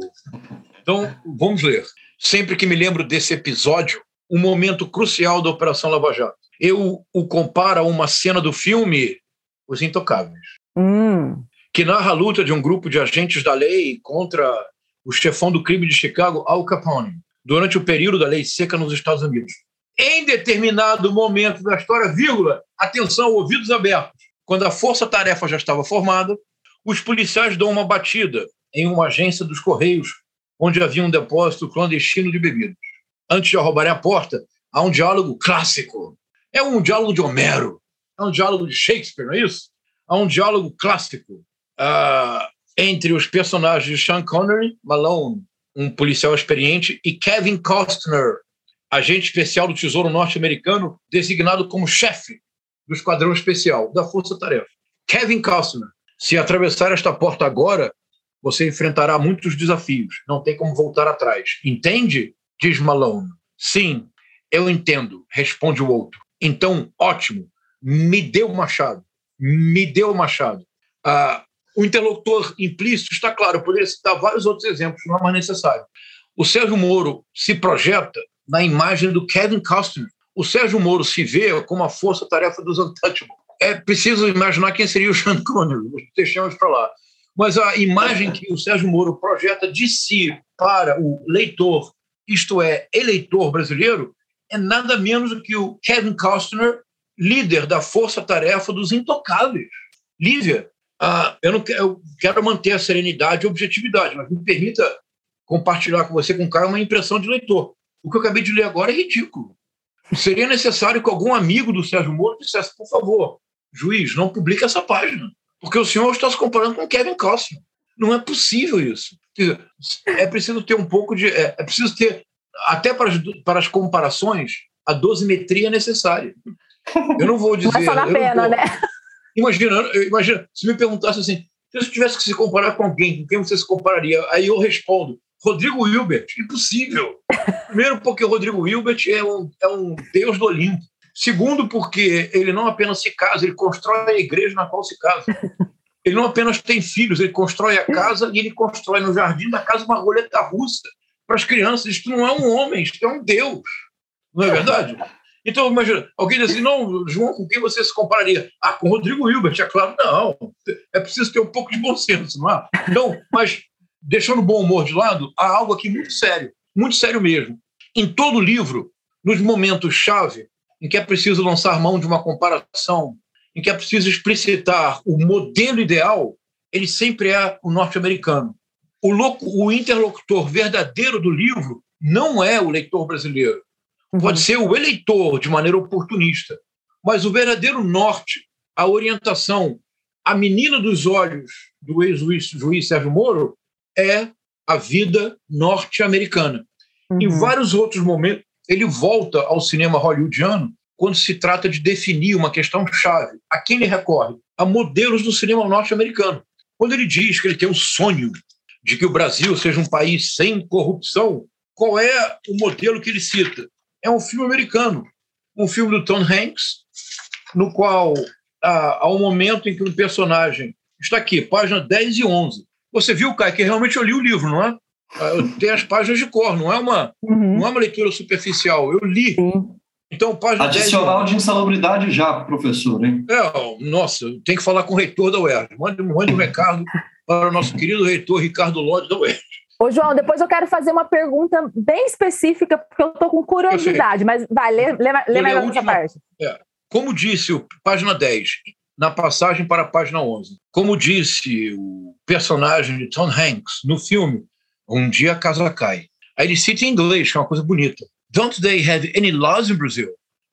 [SPEAKER 3] Então, vamos ler. Sempre que me lembro desse episódio, um momento crucial da Operação Lava Jato. Eu o comparo a uma cena do filme Os Intocáveis,
[SPEAKER 1] hum.
[SPEAKER 3] que narra a luta de um grupo de agentes da lei contra o chefão do crime de Chicago, Al Capone, durante o período da lei seca nos Estados Unidos. Em determinado momento da história, vírgula, atenção, ouvidos abertos, quando a força-tarefa já estava formada, os policiais dão uma batida em uma agência dos Correios, onde havia um depósito clandestino de bebidas. Antes de roubarem a porta, há um diálogo clássico. É um diálogo de Homero, é um diálogo de Shakespeare, não é isso? Há um diálogo clássico uh, entre os personagens de Sean Connery, Malone, um policial experiente, e Kevin Costner, agente especial do Tesouro Norte-Americano, designado como chefe do Esquadrão Especial da Força Tarefa. Kevin Costner, se atravessar esta porta agora, você enfrentará muitos desafios. Não tem como voltar atrás. Entende? Diz Malone. Sim, eu entendo, responde o outro. Então, ótimo, me dê o machado. Me dê o machado. Ah, o interlocutor implícito está claro, poderia citar vários outros exemplos, não é mais necessário. O Sérgio Moro se projeta na imagem do Kevin Costner. O Sérgio Moro se vê como a força-tarefa dos Untouchables. É preciso imaginar quem seria o Sean Connery, deixamos para lá. Mas a imagem que o Sérgio Moro projeta de si para o leitor, isto é, eleitor brasileiro, é nada menos do que o Kevin Costner, líder da força-tarefa dos intocáveis. Lívia, ah, eu, não quero, eu quero manter a serenidade e a objetividade, mas me permita compartilhar com você, com o uma impressão de leitor. O que eu acabei de ler agora é ridículo. Seria necessário que algum amigo do Sérgio Moro dissesse, por favor, juiz, não publique essa página, porque o senhor está se comparando com Kevin Costner. Não é possível isso. É preciso ter um pouco de. É, é preciso ter, até para as, para as comparações, a dosimetria necessária. Eu não vou (laughs) dizer. Mas
[SPEAKER 1] só na pena, né?
[SPEAKER 3] Imagina, imagina, se me perguntasse assim, se você tivesse que se comparar com alguém, com quem você se compararia? Aí eu respondo, Rodrigo Hilbert, impossível. (laughs) Primeiro, porque o Rodrigo Hilbert é um, é um deus do Olimpo. Segundo, porque ele não apenas se casa, ele constrói a igreja na qual se casa. Ele não apenas tem filhos, ele constrói a casa e ele constrói no jardim da casa uma roleta russa para as crianças. Isto não é um homem, isto é um Deus. Não é verdade? Então, imagina, alguém diz assim, não, João, com quem você se compararia? Ah, com Rodrigo Hilbert, é claro. Não, é preciso ter um pouco de bom senso, não é? Então, mas, deixando o bom humor de lado, há algo aqui muito sério, muito sério mesmo. Em todo livro, nos momentos-chave, em que é preciso lançar mão de uma comparação, em que é preciso explicitar o modelo ideal, ele sempre é o norte-americano. O, o interlocutor verdadeiro do livro não é o leitor brasileiro Uhum. Pode ser o eleitor de maneira oportunista, mas o verdadeiro norte, a orientação, a menina dos olhos do ex-juiz Sérgio Moro é a vida norte-americana. Uhum. Em vários outros momentos, ele volta ao cinema hollywoodiano quando se trata de definir uma questão chave. A quem ele recorre? A modelos do cinema norte-americano. Quando ele diz que ele tem o sonho de que o Brasil seja um país sem corrupção, qual é o modelo que ele cita? é um filme americano, um filme do Tom Hanks, no qual há, há um momento em que um personagem está aqui, página 10 e 11. Você viu, Caio, que realmente eu li o livro, não é? Ah, tem as páginas de cor, não é uma, uhum. não é uma leitura superficial. Eu li. Então, página
[SPEAKER 2] Adicional 10... de insalubridade já, professor, hein?
[SPEAKER 3] É, nossa, tem que falar com o reitor da UERJ. Mande, mande um recado para o nosso querido reitor Ricardo Lodge da UERJ.
[SPEAKER 1] Ô, João, depois eu quero fazer uma pergunta bem específica, porque eu estou com curiosidade, mas vai, lê, lê, lê mais essa parte.
[SPEAKER 3] É, como disse o página 10, na passagem para a página 11, como disse o personagem de Tom Hanks no filme Um Dia a Casa Cai, aí ele cita em inglês, que é uma coisa bonita. Don't they have any laws in Brazil?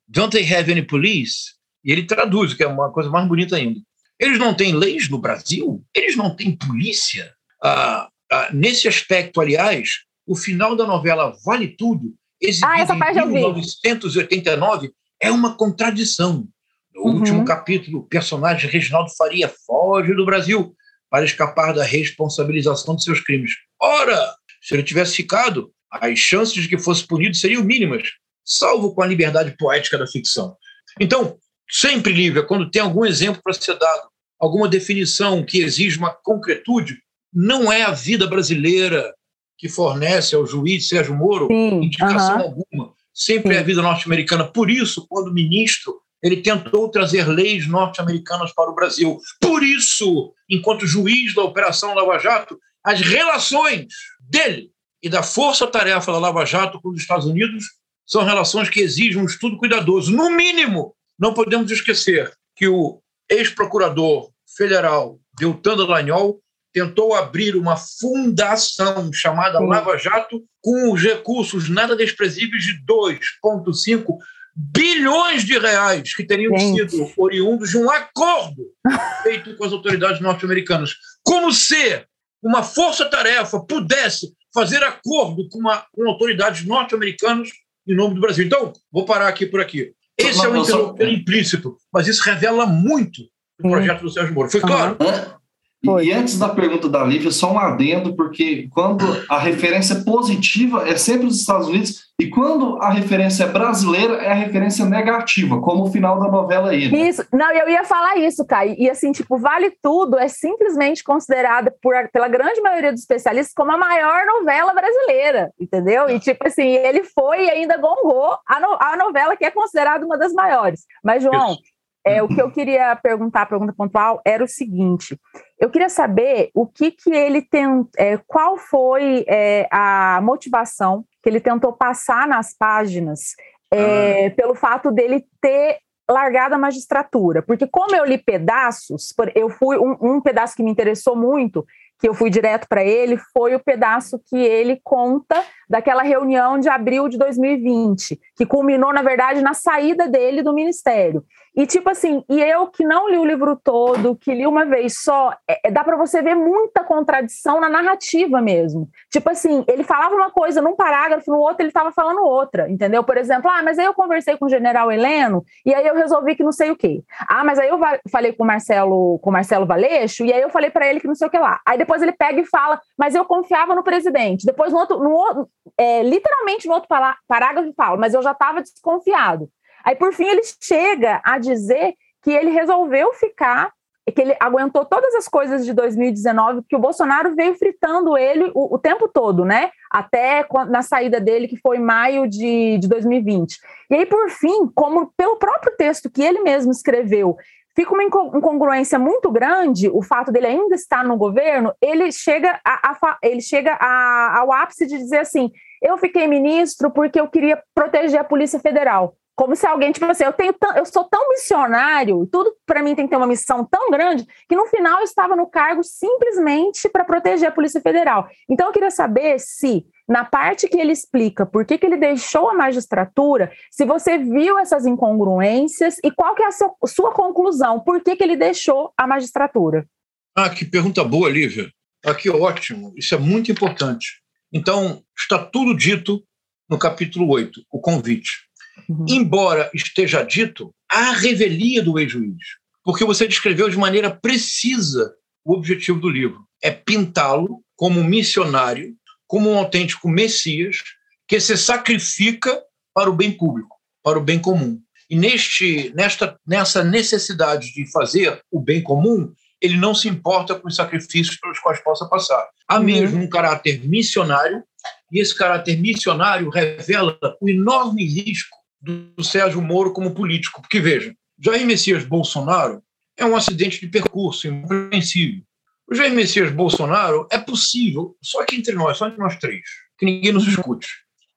[SPEAKER 3] Don't they have any police? E ele traduz, que é uma coisa mais bonita ainda. Eles não têm leis no Brasil? Eles não têm polícia? Ah, ah, nesse aspecto, aliás, o final da novela Vale Tudo, exibido ah, em 1989, é uma contradição. No uhum. último capítulo, o personagem Reginaldo Faria foge do Brasil para escapar da responsabilização de seus crimes. Ora, se ele tivesse ficado, as chances de que fosse punido seriam mínimas, salvo com a liberdade poética da ficção. Então, sempre, Lívia, quando tem algum exemplo para ser dado, alguma definição que exige uma concretude, não é a vida brasileira que fornece ao juiz Sérgio Moro Sim, indicação uh -huh. alguma. Sempre Sim. é a vida norte-americana. Por isso, quando ministro, ele tentou trazer leis norte-americanas para o Brasil. Por isso, enquanto juiz da Operação Lava Jato, as relações dele e da força-tarefa da Lava Jato com os Estados Unidos são relações que exigem um estudo cuidadoso. No mínimo, não podemos esquecer que o ex-procurador federal Deltan Dallagnol tentou abrir uma fundação chamada Lava Jato com os recursos nada desprezíveis de 2,5 bilhões de reais que teriam Gente. sido oriundos de um acordo (laughs) feito com as autoridades norte-americanas. Como se uma força-tarefa pudesse fazer acordo com, uma, com autoridades norte-americanas em nome do Brasil. Então, vou parar aqui por aqui. Esse é o interlocutor implícito, mas isso revela muito o projeto do Sérgio Moro. Foi claro?
[SPEAKER 2] Foi. E antes da pergunta da Lívia, só um adendo, porque quando a referência positiva é sempre os Estados Unidos, e quando a referência é brasileira, é a referência negativa, como o final da novela aí.
[SPEAKER 1] Né? Isso, não, eu ia falar isso, Caio. E assim, tipo, Vale Tudo é simplesmente considerada por, pela grande maioria dos especialistas como a maior novela brasileira, entendeu? E tipo assim, ele foi e ainda gongou a, no, a novela que é considerada uma das maiores. Mas, João. É, o que eu queria perguntar, a pergunta pontual, era o seguinte: eu queria saber o que, que ele tem, é, qual foi é, a motivação que ele tentou passar nas páginas é, pelo fato dele ter largado a magistratura, porque como eu li pedaços, eu fui um, um pedaço que me interessou muito que eu fui direto para ele foi o pedaço que ele conta daquela reunião de abril de 2020, que culminou, na verdade, na saída dele do ministério. E tipo assim, e eu que não li o livro todo, que li uma vez só, é, é dá para você ver muita contradição na narrativa mesmo. Tipo assim, ele falava uma coisa num parágrafo, no outro ele estava falando outra, entendeu? Por exemplo, ah, mas aí eu conversei com o general Heleno e aí eu resolvi que não sei o quê. Ah, mas aí eu falei com o Marcelo, com Marcelo Valeixo e aí eu falei para ele que não sei o que lá. Aí depois ele pega e fala, mas eu confiava no presidente. Depois no outro, no outro é, literalmente no outro parágrafo fala, mas eu já estava desconfiado. Aí, por fim, ele chega a dizer que ele resolveu ficar, que ele aguentou todas as coisas de 2019, que o Bolsonaro veio fritando ele o, o tempo todo, né? Até na saída dele, que foi maio de, de 2020. E aí, por fim, como pelo próprio texto que ele mesmo escreveu, fica uma incongruência muito grande o fato dele ainda estar no governo, ele chega, a, a ele chega a, ao ápice de dizer assim: eu fiquei ministro porque eu queria proteger a Polícia Federal. Como se alguém, tipo assim, eu, tenho eu sou tão missionário, tudo para mim tem que ter uma missão tão grande, que no final eu estava no cargo simplesmente para proteger a Polícia Federal. Então eu queria saber se, na parte que ele explica por que, que ele deixou a magistratura, se você viu essas incongruências e qual que é a sua, sua conclusão, por que, que ele deixou a magistratura?
[SPEAKER 3] Ah, que pergunta boa, Lívia. Ah, que ótimo, isso é muito importante. Então, está tudo dito no capítulo 8, o convite. Uhum. Embora esteja dito a revelia do ex-juiz, porque você descreveu de maneira precisa o objetivo do livro. É pintá-lo como um missionário, como um autêntico Messias, que se sacrifica para o bem público, para o bem comum. E neste, nesta, nessa necessidade de fazer o bem comum, ele não se importa com os sacrifícios pelos quais possa passar. Há uhum. mesmo um caráter missionário, e esse caráter missionário revela o enorme risco do Sérgio Moro como político. Porque, veja, Jair Messias Bolsonaro é um acidente de percurso incompreensível. O Jair Messias Bolsonaro é possível, só que entre nós, só entre nós três, que ninguém nos escute.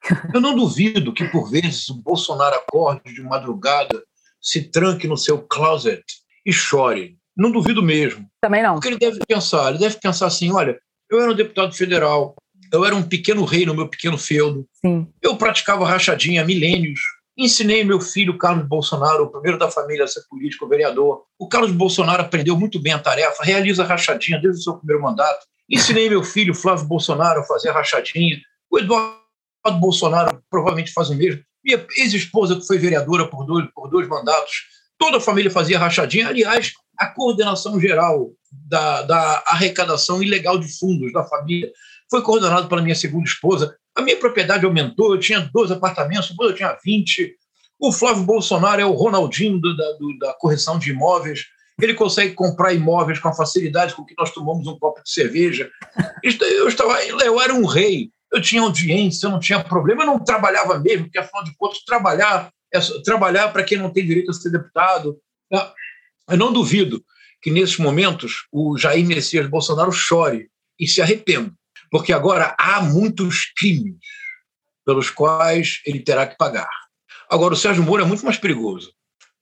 [SPEAKER 3] (laughs) Eu não duvido que, por vezes, o Bolsonaro acorde de madrugada, se tranque no seu closet e chore. Não duvido mesmo.
[SPEAKER 1] Também não.
[SPEAKER 3] Porque ele deve pensar, ele deve pensar assim, olha, eu era um deputado federal, eu era um pequeno rei no meu pequeno feudo, Sim. eu praticava rachadinha há milênios, Ensinei meu filho Carlos Bolsonaro, o primeiro da família a ser político, vereador. O Carlos Bolsonaro aprendeu muito bem a tarefa, realiza rachadinha desde o seu primeiro mandato. Ensinei meu filho Flávio Bolsonaro a fazer rachadinha. O Eduardo Bolsonaro provavelmente faz o mesmo. Minha ex-esposa, que foi vereadora por dois, por dois mandatos, toda a família fazia rachadinha. Aliás, a coordenação geral da, da arrecadação ilegal de fundos da família foi coordenado pela minha segunda esposa. A minha propriedade aumentou, eu tinha 12 apartamentos, depois eu tinha 20. O Flávio Bolsonaro é o Ronaldinho do, da, do, da correção de imóveis. Ele consegue comprar imóveis com a facilidade com que nós tomamos um copo de cerveja. Eu, estava, eu era um rei, eu tinha audiência, eu não tinha problema, eu não trabalhava mesmo, porque afinal de contas, trabalhar é trabalhar para quem não tem direito a ser deputado. Eu não duvido que nesses momentos o Jair Messias Bolsonaro chore e se arrependa porque agora há muitos crimes pelos quais ele terá que pagar. Agora, o Sérgio Moro é muito mais perigoso,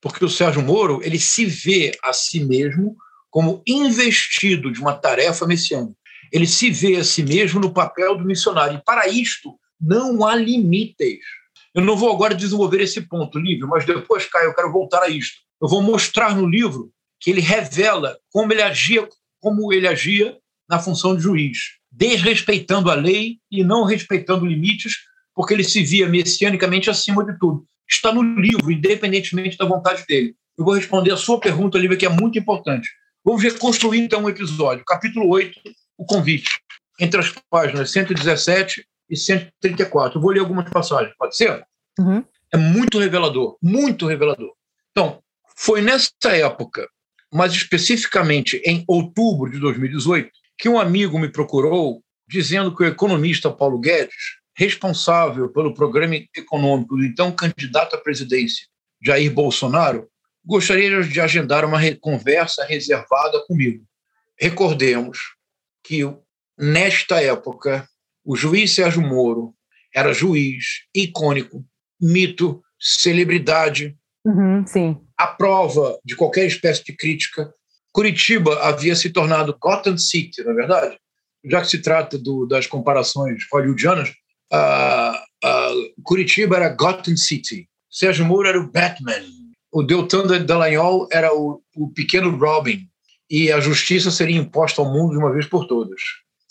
[SPEAKER 3] porque o Sérgio Moro ele se vê a si mesmo como investido de uma tarefa messiânica. Ele se vê a si mesmo no papel do missionário. E para isto, não há limites. Eu não vou agora desenvolver esse ponto, Lívio, mas depois, Caio, eu quero voltar a isto. Eu vou mostrar no livro que ele revela como ele agia, como ele agia na função de juiz desrespeitando a lei e não respeitando limites, porque ele se via messianicamente acima de tudo. Está no livro, independentemente da vontade dele. Eu vou responder a sua pergunta, Lívia, que é muito importante. Vamos reconstruir então o episódio. Capítulo 8, o convite, entre as páginas 117 e 134. Eu vou ler algumas passagens, pode ser? Uhum. É muito revelador, muito revelador. Então, foi nessa época, mas especificamente em outubro de 2018, que um amigo me procurou dizendo que o economista Paulo Guedes, responsável pelo programa econômico do então candidato à presidência Jair Bolsonaro, gostaria de agendar uma conversa reservada comigo. Recordemos que, nesta época, o juiz Sérgio Moro era juiz icônico, mito, celebridade.
[SPEAKER 1] Uhum, sim.
[SPEAKER 3] A prova de qualquer espécie de crítica. Curitiba havia se tornado Gotham City, não é verdade? Já que se trata do, das comparações hollywoodianas, Curitiba era Gotham City, Sérgio Moro era o Batman, o Deltan Dallagnol era o, o pequeno Robin, e a justiça seria imposta ao mundo de uma vez por todas.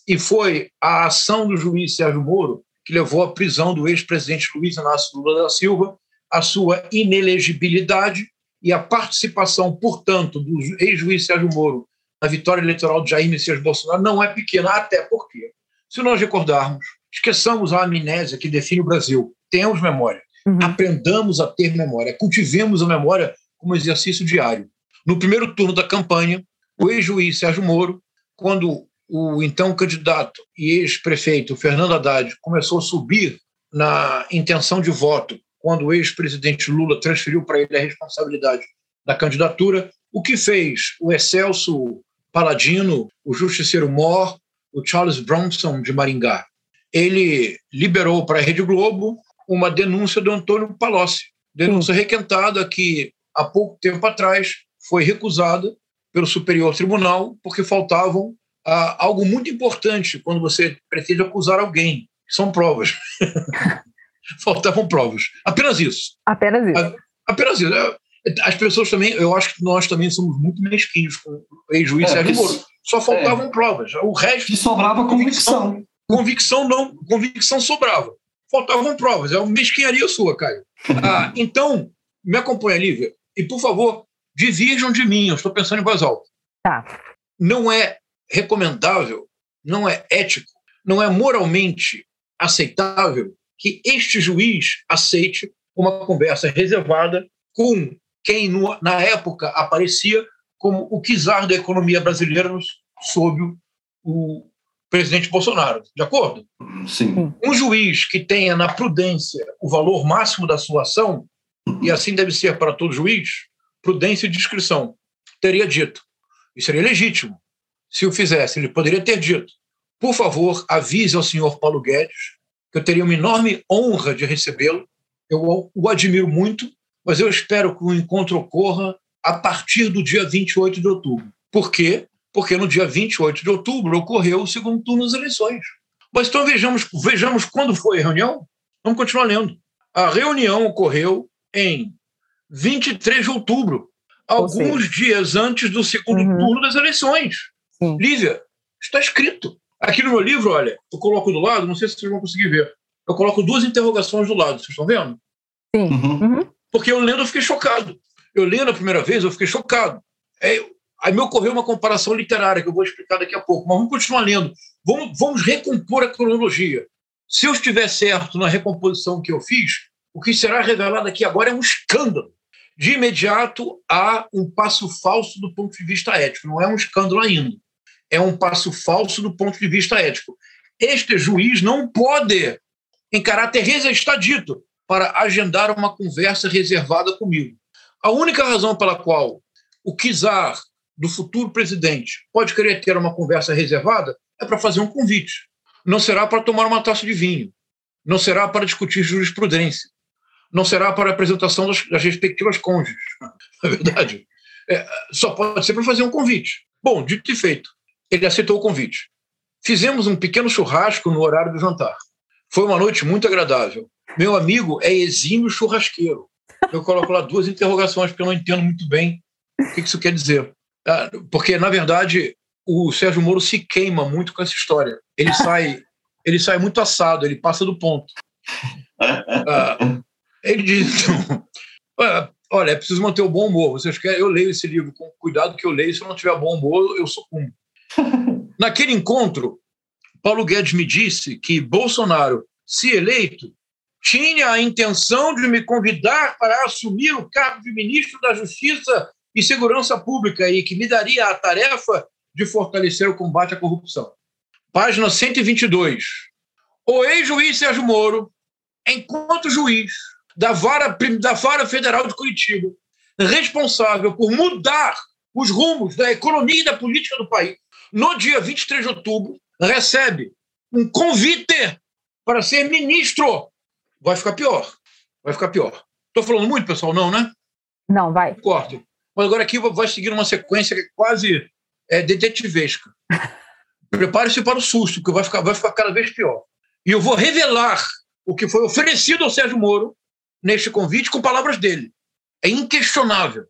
[SPEAKER 3] E foi a ação do juiz Sérgio Moro que levou à prisão do ex-presidente Luiz Inácio Lula da Silva, a sua inelegibilidade e a participação, portanto, do ex-juiz Sérgio Moro na vitória eleitoral de Jair Messias Bolsonaro não é pequena, até porque, se nós recordarmos, esqueçamos a amnésia que define o Brasil, temos memória. Uhum. Aprendamos a ter memória, cultivemos a memória como exercício diário. No primeiro turno da campanha, o ex-juiz Sérgio Moro, quando o então candidato e ex-prefeito Fernando Haddad começou a subir na intenção de voto, quando o ex-presidente Lula transferiu para ele a responsabilidade da candidatura, o que fez o excelso Paladino, o justiceiro Mor, o Charles Bronson de Maringá? Ele liberou para a Rede Globo uma denúncia do Antônio Palocci, denúncia requentada que há pouco tempo atrás foi recusada pelo Superior Tribunal porque faltavam ah, algo muito importante quando você pretende acusar alguém, que são provas. (laughs) faltavam provas. Apenas isso.
[SPEAKER 1] Apenas isso.
[SPEAKER 3] A, apenas isso. É, as pessoas também, eu acho que nós também somos muito mesquinhos com o ex-juiz é, Sérgio Moro. Só faltavam é, provas. O resto.
[SPEAKER 2] E sobrava convicção.
[SPEAKER 3] Convicção não, convicção sobrava faltavam provas. É uma mesquinharia sua, Caio. Ah, (laughs) então, me acompanha, Lívia, e por favor, divirjam de mim, eu estou pensando em voz alta.
[SPEAKER 1] Tá.
[SPEAKER 3] Não é recomendável, não é ético, não é moralmente aceitável que este juiz aceite uma conversa reservada com quem, no, na época, aparecia como o czar da economia brasileira sob o, presidente Bolsonaro. De acordo?
[SPEAKER 2] Sim.
[SPEAKER 3] Um juiz que tenha na prudência o valor máximo da sua ação, e assim deve ser para todo juiz, prudência e discrição, teria dito. E seria legítimo. Se o fizesse, ele poderia ter dito: por favor, avise ao senhor Paulo Guedes que eu teria uma enorme honra de recebê-lo. Eu o admiro muito, mas eu espero que o encontro ocorra a partir do dia 28 de outubro. Por quê? porque no dia 28 de outubro ocorreu o segundo turno das eleições. Mas então vejamos, vejamos quando foi a reunião. Vamos continuar lendo. A reunião ocorreu em 23 de outubro, alguns dias antes do segundo uhum. turno das eleições. Sim. Lívia, está escrito. Aqui no meu livro, olha, eu coloco do lado, não sei se vocês vão conseguir ver, eu coloco duas interrogações do lado, vocês estão vendo?
[SPEAKER 1] Sim. Uhum. uhum.
[SPEAKER 3] Porque eu lendo eu fiquei chocado. Eu lendo a primeira vez, eu fiquei chocado. É, Aí me ocorreu uma comparação literária, que eu vou explicar daqui a pouco, mas vamos continuar lendo. Vamos, vamos recompor a cronologia. Se eu estiver certo na recomposição que eu fiz, o que será revelado aqui agora é um escândalo. De imediato, há um passo falso do ponto de vista ético. Não é um escândalo ainda. É um passo falso do ponto de vista ético. Este juiz não pode, em caráter dito para agendar uma conversa reservada comigo. A única razão pela qual o Kizar do futuro presidente pode querer ter uma conversa reservada é para fazer um convite. Não será para tomar uma taça de vinho. Não será para discutir jurisprudência. Não será para a apresentação das, das respectivas cônjuges. (laughs) Na é verdade, é, só pode ser para fazer um convite. Bom, dito e feito, ele aceitou o convite. Fizemos um pequeno churrasco no horário do jantar. Foi uma noite muito agradável. Meu amigo é exímio churrasqueiro. Eu coloco lá duas interrogações, porque eu não entendo muito bem o que isso quer dizer. Ah, porque, na verdade, o Sérgio Moro se queima muito com essa história. Ele sai, ele sai muito assado, ele passa do ponto. Uh, ele diz: então, olha, é preciso manter o bom humor. Vocês querem? Eu leio esse livro com cuidado que eu leio. Se eu não tiver bom humor, eu sucumbo. (laughs) Naquele encontro, Paulo Guedes me disse que Bolsonaro, se eleito, tinha a intenção de me convidar para assumir o cargo de ministro da Justiça e Segurança Pública e que me daria a tarefa de fortalecer o combate à corrupção. Página 122. O ex-juiz Sérgio Moro, enquanto juiz da vara, da vara Federal de Curitiba, responsável por mudar os rumos da economia e da política do país, no dia 23 de outubro, recebe um convite para ser ministro. Vai ficar pior. Vai ficar pior. Estou falando muito, pessoal? Não, né?
[SPEAKER 1] Não, vai.
[SPEAKER 3] Corto. Mas agora aqui vai seguir uma sequência que é quase é, detetivesca. (laughs) Prepare-se para o susto, que vai ficar, vai ficar cada vez pior. E eu vou revelar o que foi oferecido ao Sérgio Moro neste convite com palavras dele. É inquestionável.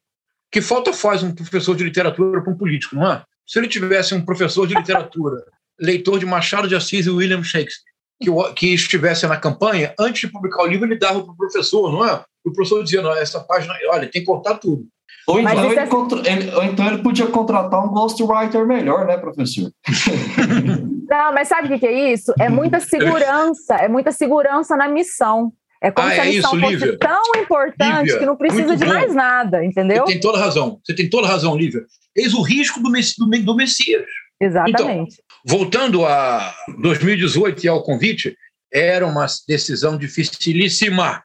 [SPEAKER 3] Que falta faz um professor de literatura para um político, não é? Se ele tivesse um professor de literatura, (laughs) leitor de Machado de Assis e William Shakespeare, que, que estivesse na campanha, antes de publicar o livro, ele dava para o professor, não é? O professor dizia, não, essa página, olha, tem que cortar tudo.
[SPEAKER 2] Ou então, ele, é... contra... ele, ou então ele podia contratar um ghostwriter melhor, né, professor? (laughs)
[SPEAKER 1] Não, mas sabe o que é isso? É muita segurança, é muita segurança na missão. É como ah, se a é isso, fosse Lívia. tão importante Lívia, que não precisa de mais nada, entendeu?
[SPEAKER 3] Você tem toda razão. Você tem toda razão, Lívia. Eis o risco do, Messi, do, do Messias.
[SPEAKER 1] Exatamente.
[SPEAKER 3] Então, voltando a 2018 e ao convite, era uma decisão dificilíssima.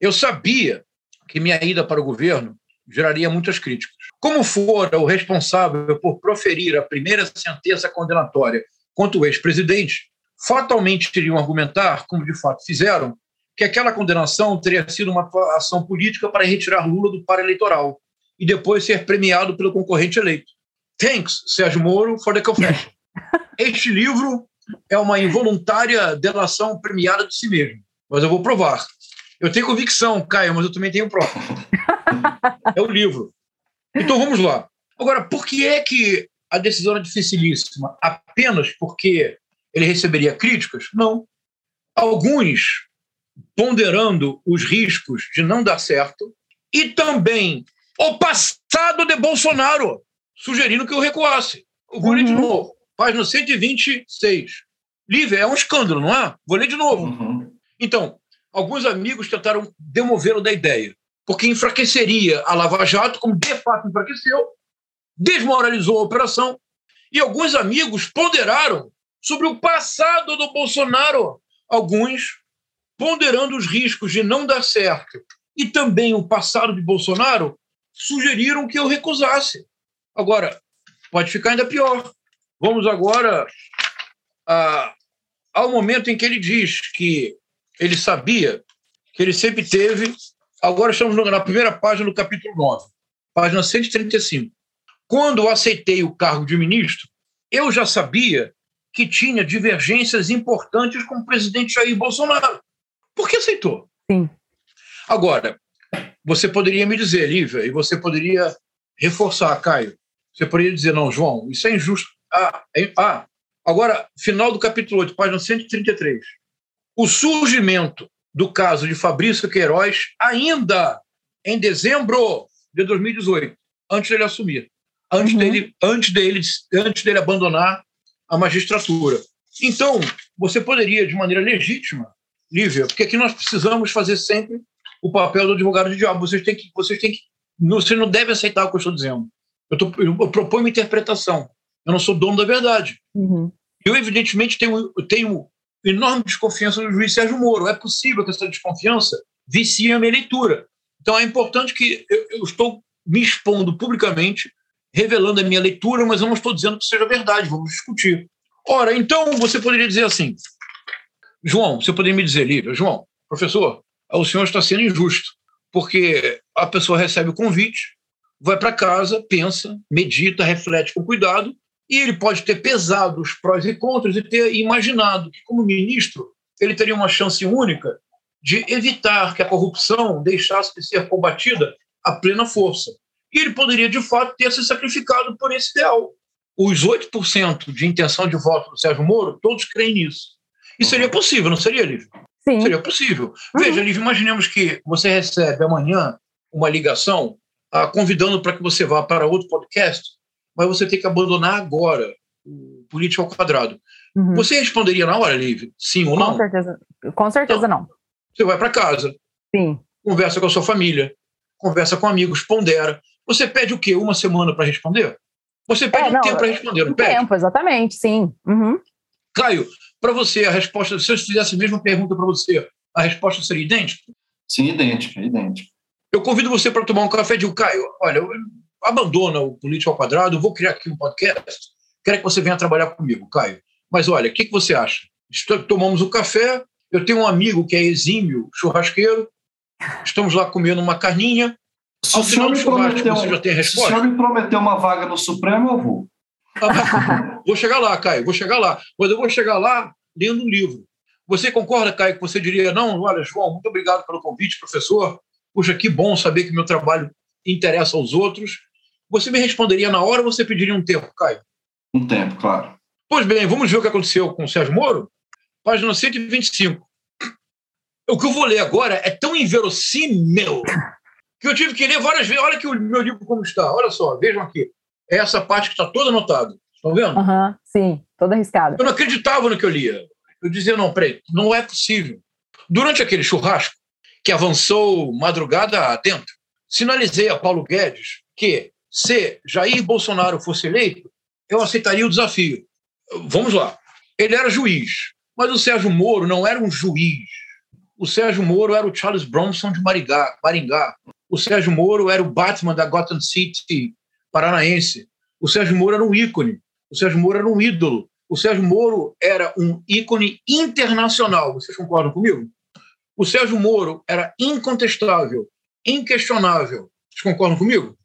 [SPEAKER 3] Eu sabia que minha ida para o governo geraria muitas críticas. Como fora o responsável por proferir a primeira sentença condenatória contra o ex-presidente, fatalmente iriam argumentar, como de fato fizeram, que aquela condenação teria sido uma ação política para retirar Lula do par eleitoral e depois ser premiado pelo concorrente eleito. Thanks, Sérgio Moro, for the confession. (laughs) Este livro é uma involuntária delação premiada de si mesmo, mas eu vou provar. Eu tenho convicção, Caio, mas eu também tenho prova. (laughs) é o livro. Então vamos lá. Agora, por que é que a decisão é dificilíssima? Apenas porque ele receberia críticas? Não. Alguns ponderando os riscos de não dar certo, e também o passado de Bolsonaro, sugerindo que eu recuasse. Eu vou uhum. ler de uhum. novo, página 126. Lívia, é um escândalo, não é? Vou ler de novo. Uhum. Então, alguns amigos tentaram demovê-lo da ideia, porque enfraqueceria a Lava Jato, como de fato enfraqueceu, desmoralizou a operação, e alguns amigos ponderaram sobre o passado do Bolsonaro. Alguns ponderando os riscos de não dar certo e também o passado de Bolsonaro, sugeriram que eu recusasse. Agora, pode ficar ainda pior. Vamos agora a, ao momento em que ele diz que ele sabia que ele sempre teve. Agora estamos na primeira página do capítulo 9, página 135. Quando aceitei o cargo de ministro, eu já sabia que tinha divergências importantes com o presidente Jair Bolsonaro. Por que aceitou?
[SPEAKER 1] Sim.
[SPEAKER 3] Agora, você poderia me dizer, Lívia, e você poderia reforçar, Caio. Você poderia dizer, não, João, isso é injusto. Ah, é, ah, agora, final do capítulo 8, página 133. O surgimento do caso de Fabrício Queiroz ainda em dezembro de 2018, antes dele assumir, antes, uhum. dele, antes, dele, antes dele abandonar a magistratura. Então, você poderia, de maneira legítima, Lívia, porque aqui nós precisamos fazer sempre o papel do advogado de diabo. Vocês têm que, vocês têm que, você não deve aceitar o que eu estou dizendo. Eu, tô, eu proponho uma interpretação. Eu não sou dono da verdade.
[SPEAKER 1] Uhum.
[SPEAKER 3] Eu, evidentemente, tenho, tenho enorme desconfiança do juiz Sérgio Moro. É possível que essa desconfiança vicie a minha leitura. Então, é importante que eu, eu estou me expondo publicamente, revelando a minha leitura, mas eu não estou dizendo que seja verdade. Vamos discutir. Ora, então, você poderia dizer assim: João, você poderia me dizer, Lívia, João, professor, o senhor está sendo injusto, porque a pessoa recebe o convite, vai para casa, pensa, medita, reflete com cuidado, e ele pode ter pesado os prós e contras e ter imaginado que, como ministro, ele teria uma chance única de evitar que a corrupção deixasse de ser combatida a plena força. E ele poderia, de fato, ter se sacrificado por esse ideal. Os 8% de intenção de voto do Sérgio Moro, todos creem nisso. E seria possível, não seria, Lívia?
[SPEAKER 1] Sim.
[SPEAKER 3] Seria possível. Uhum. Veja, Lívia, imaginemos que você recebe amanhã uma ligação ah, convidando para que você vá para outro podcast, mas você tem que abandonar agora o Político ao Quadrado. Uhum. Você responderia na hora, Lívia? Sim ou não?
[SPEAKER 1] Com certeza, com certeza não. não.
[SPEAKER 3] Você vai para casa.
[SPEAKER 1] Sim.
[SPEAKER 3] Conversa com a sua família. Conversa com amigos, pondera. Você pede o quê? Uma semana para responder? Você pede é, não, um tempo para responder, não um pede?
[SPEAKER 1] tempo, exatamente, sim. Uhum.
[SPEAKER 3] Caio, para você, a resposta, se eu fizesse a mesma pergunta para você, a resposta seria idêntica?
[SPEAKER 2] Sim, idêntica, idêntica.
[SPEAKER 3] Eu convido você para tomar um café de Caio, olha, abandona o Político ao Quadrado, vou criar aqui um podcast, quero que você venha trabalhar comigo, Caio. Mas olha, o que, que você acha? Tomamos o um café, eu tenho um amigo que é exímio churrasqueiro, estamos lá comendo uma carninha,
[SPEAKER 2] se Ao final do churrasco você já tem a resposta? Se o senhor me prometeu uma vaga no Supremo, eu vou.
[SPEAKER 3] Vou chegar lá, Caio, vou chegar lá. Mas eu vou chegar lá lendo um livro. Você concorda, Caio, que você diria, não, olha, João, muito obrigado pelo convite, professor. Puxa, que bom saber que meu trabalho interessa aos outros. Você me responderia na hora ou você pediria um tempo, Caio?
[SPEAKER 2] Um tempo, claro.
[SPEAKER 3] Pois bem, vamos ver o que aconteceu com o Sérgio Moro? Página 125. O que eu vou ler agora é tão inverossímil que eu tive que ler várias vezes. Olha que o meu livro como está. Olha só, vejam aqui. É essa parte que está toda anotada. Estão vendo?
[SPEAKER 1] Uhum, sim, toda arriscada.
[SPEAKER 3] Eu não acreditava no que eu lia. Eu dizia, não, peraí, não é possível. Durante aquele churrasco, que avançou madrugada dentro, sinalizei a Paulo Guedes que, se Jair Bolsonaro fosse eleito, eu aceitaria o desafio. Vamos lá. Ele era juiz, mas o Sérgio Moro não era um juiz. O Sérgio Moro era o Charles Bronson de Maringá. Maringá. O Sérgio Moro era o Batman da Gotham City paranaense. O Sérgio Moro era um ícone. O Sérgio Moro era um ídolo. O Sérgio Moro era um ícone internacional. Vocês concordam comigo? O Sérgio Moro era incontestável, inquestionável. Vocês concordam comigo?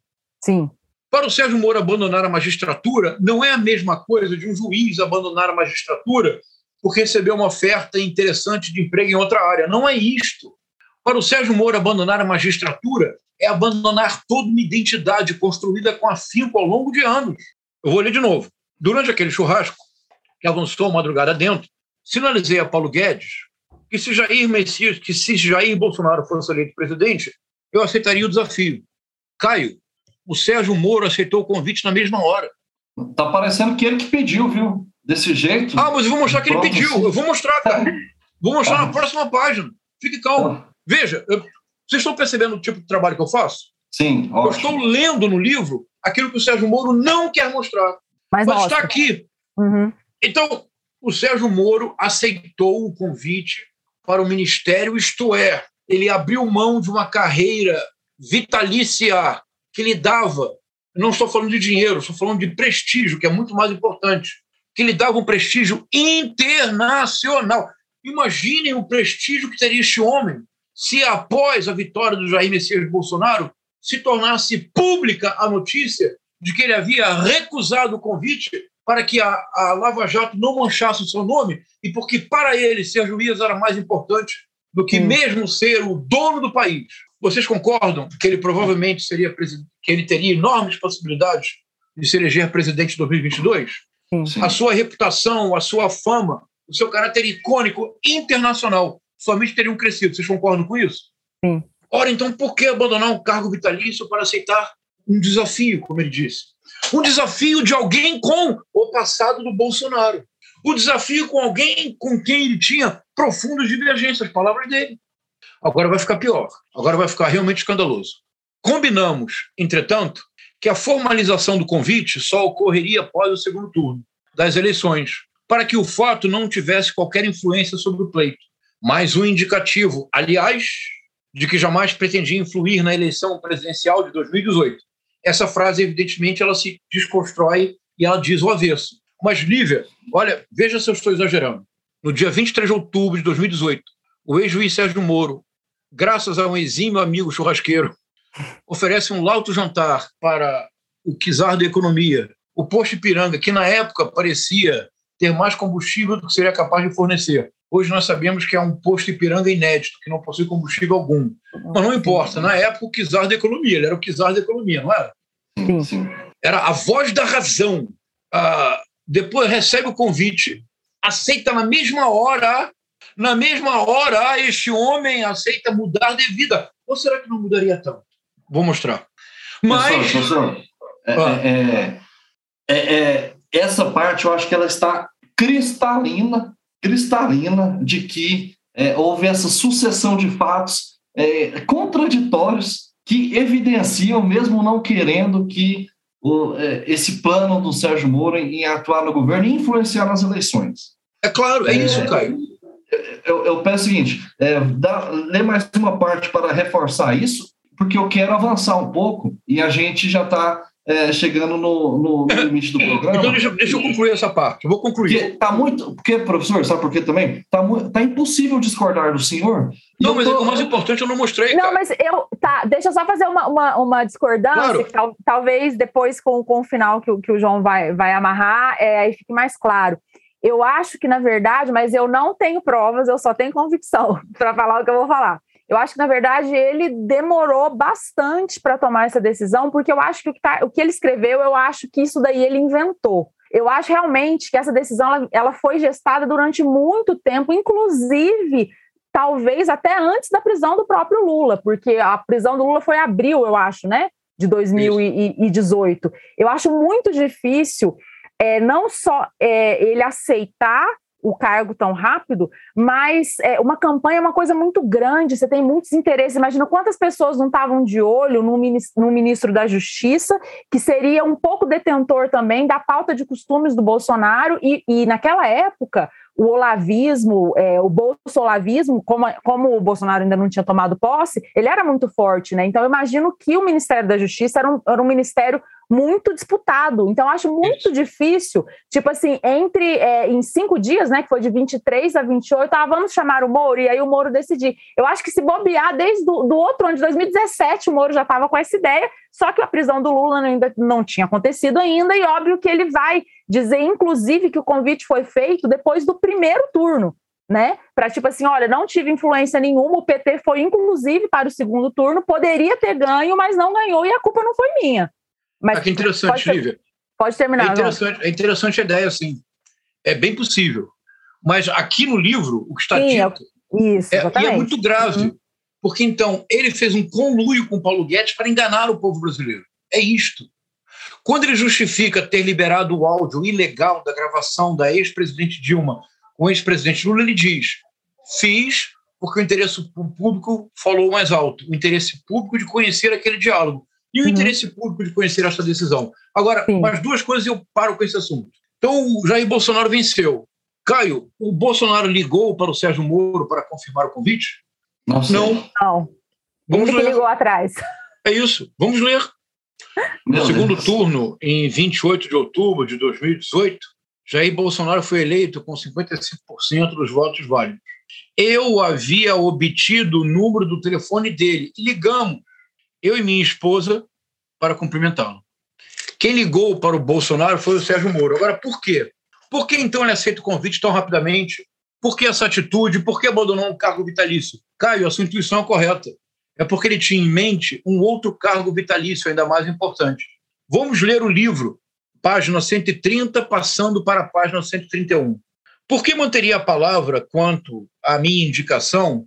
[SPEAKER 1] Sim.
[SPEAKER 3] Para o Sérgio Moro abandonar a magistratura, não é a mesma coisa de um juiz abandonar a magistratura porque recebeu uma oferta interessante de emprego em outra área. Não é isto. Para o Sérgio Moro, abandonar a magistratura é abandonar toda uma identidade construída com afinco ao longo de anos. Eu vou ler de novo. Durante aquele churrasco, que avançou madrugada dentro, sinalizei a Paulo Guedes que se Jair Messias, que se Jair Bolsonaro fosse eleito presidente, eu aceitaria o desafio. Caio, o Sérgio Moro aceitou o convite na mesma hora.
[SPEAKER 2] Tá parecendo que ele que pediu, viu? Desse jeito.
[SPEAKER 3] Ah, mas eu vou mostrar que ele pediu. Eu vou mostrar, cara. Vou mostrar na próxima página. Fique calmo. Veja, eu, vocês estão percebendo o tipo de trabalho que eu faço?
[SPEAKER 2] Sim,
[SPEAKER 3] ótimo. Eu estou lendo no livro aquilo que o Sérgio Moro não quer mostrar. Mas, mas está aqui.
[SPEAKER 1] Uhum.
[SPEAKER 3] Então, o Sérgio Moro aceitou o convite para o ministério, isto é, ele abriu mão de uma carreira vitalícia que lhe dava, não estou falando de dinheiro, estou falando de prestígio, que é muito mais importante, que lhe dava um prestígio internacional. Imaginem o prestígio que teria este homem se após a vitória do Jair Messias Bolsonaro se tornasse pública a notícia de que ele havia recusado o convite para que a, a Lava Jato não manchasse o seu nome e porque para ele ser juiz era mais importante do que hum. mesmo ser o dono do país. Vocês concordam que ele provavelmente seria que ele teria enormes possibilidades de se eleger presidente em 2022? Sim. A sua reputação, a sua fama, o seu caráter icônico internacional somente teriam crescido. Vocês concordam com isso?
[SPEAKER 1] Sim.
[SPEAKER 3] Ora, então, por que abandonar um cargo vitalício para aceitar um desafio, como ele disse? Um desafio de alguém com o passado do Bolsonaro. O desafio com alguém com quem ele tinha profundas divergências, as palavras dele. Agora vai ficar pior. Agora vai ficar realmente escandaloso. Combinamos, entretanto, que a formalização do convite só ocorreria após o segundo turno das eleições, para que o fato não tivesse qualquer influência sobre o pleito mais um indicativo, aliás, de que jamais pretendia influir na eleição presidencial de 2018. Essa frase, evidentemente, ela se desconstrói e ela diz o avesso. Mas, Lívia, olha, veja se eu estou exagerando. No dia 23 de outubro de 2018, o ex-juiz Sérgio Moro, graças a um exímio amigo churrasqueiro, oferece um lauto jantar para o czar da economia, o posto Ipiranga, que na época parecia ter mais combustível do que seria capaz de fornecer. Hoje nós sabemos que é um posto Ipiranga inédito, que não possui combustível algum. Mas não importa, na época o czar da economia, ele era o czar da economia, não era?
[SPEAKER 1] Sim, sim.
[SPEAKER 3] Era a voz da razão. Ah, depois recebe o convite, aceita na mesma hora, na mesma hora, este homem aceita mudar de vida. Ou será que não mudaria tanto? Vou mostrar.
[SPEAKER 2] Mas. Professor, professor é, ah. é, é, é, essa parte eu acho que ela está cristalina, cristalina de que é, houve essa sucessão de fatos é, contraditórios que evidenciam, mesmo não querendo, que o, é, esse plano do Sérgio Moro em, atuar no governo e influenciar nas eleições.
[SPEAKER 3] É claro, é, isso, Caio.
[SPEAKER 2] Eu, eu peço o seguinte: é, dá, lê mais uma parte para reforçar isso, porque eu quero avançar um pouco e a gente já está é, chegando no, no, no, limite do programa.
[SPEAKER 3] Então, deixa, deixa, eu concluir essa parte. Eu vou concluir.
[SPEAKER 2] Porque tá muito. Porque, professor, sabe por quê também? Tá, tá impossível discordar do senhor.
[SPEAKER 3] Não, mas tô... é o mais importante eu não mostrei.
[SPEAKER 1] Não, cara. mas eu. Tá, deixa eu só fazer uma, uma, uma discordância. Claro. Que tal, talvez depois, com, com o final que, que o João vai, vai amarrar, é, aí fique mais claro. Eu acho que, na verdade, mas eu não tenho provas, eu só tenho convicção (laughs) para falar o que eu vou falar. Eu acho que, na verdade, ele demorou bastante para tomar essa decisão, porque eu acho que o que, tá, o que, ele escreveu, eu acho que isso daí ele inventou. Eu acho realmente que essa decisão ela, ela foi gestada durante muito tempo, inclusive talvez até antes da prisão do próprio Lula, porque a prisão do Lula foi em abril, eu acho, né? De 2018. Isso. Eu acho muito difícil é, não só é, ele aceitar o cargo tão rápido, mas é, uma campanha é uma coisa muito grande, você tem muitos interesses. Imagina quantas pessoas não estavam de olho no ministro, no ministro da Justiça, que seria um pouco detentor também da pauta de costumes do Bolsonaro, e, e naquela época o olavismo, é, o bolsolavismo, como, como o Bolsonaro ainda não tinha tomado posse, ele era muito forte, né? Então, eu imagino que o Ministério da Justiça era um, era um ministério muito disputado. Então, acho muito Isso. difícil, tipo assim, entre é, em cinco dias, né, que foi de 23 a 28, ah, vamos chamar o Moro, e aí o Moro decidir. Eu acho que se bobear desde do, do outro ano de 2017, o Moro já estava com essa ideia, só que a prisão do Lula ainda não tinha acontecido ainda, e óbvio que ele vai dizer, inclusive, que o convite foi feito depois do primeiro turno. Né? Para tipo assim, olha, não tive influência nenhuma, o PT foi inclusive para o segundo turno, poderia ter ganho, mas não ganhou e a culpa não foi minha.
[SPEAKER 3] Mas, ah, que interessante, pode, Lívia.
[SPEAKER 1] Pode terminar.
[SPEAKER 3] É interessante, é interessante a ideia, sim. É bem possível. Mas aqui no livro, o que está sim, dito.
[SPEAKER 1] Isso, é,
[SPEAKER 3] e é muito grave. Uhum. Porque então ele fez um conluio com Paulo Guedes para enganar o povo brasileiro. É isto. Quando ele justifica ter liberado o áudio ilegal da gravação da ex-presidente Dilma com o ex-presidente Lula, ele diz: fiz porque o interesse público falou mais alto, o interesse público de conhecer aquele diálogo e o uhum. interesse público de conhecer essa decisão. Agora, Sim. mais duas coisas eu paro com esse assunto. Então, o Jair Bolsonaro venceu. Caio, o Bolsonaro ligou para o Sérgio Moro para confirmar o convite?
[SPEAKER 1] Não. Não. Não. Vamos Ele ler. ligou atrás.
[SPEAKER 3] É isso. Vamos ler. No segundo turno, em 28 de outubro de 2018, Jair Bolsonaro foi eleito com 55% dos votos válidos. Eu havia obtido o número do telefone dele e ligamos, eu e minha esposa, para cumprimentá-lo. Quem ligou para o Bolsonaro foi o Sérgio Moro. Agora, por quê? Por que então ele aceita o convite tão rapidamente? Por que essa atitude? Por que abandonou um cargo vitalício? Caio, a sua intuição é correta é porque ele tinha em mente um outro cargo vitalício ainda mais importante. Vamos ler o livro, página 130, passando para a página 131. Por que manteria a palavra quanto à minha indicação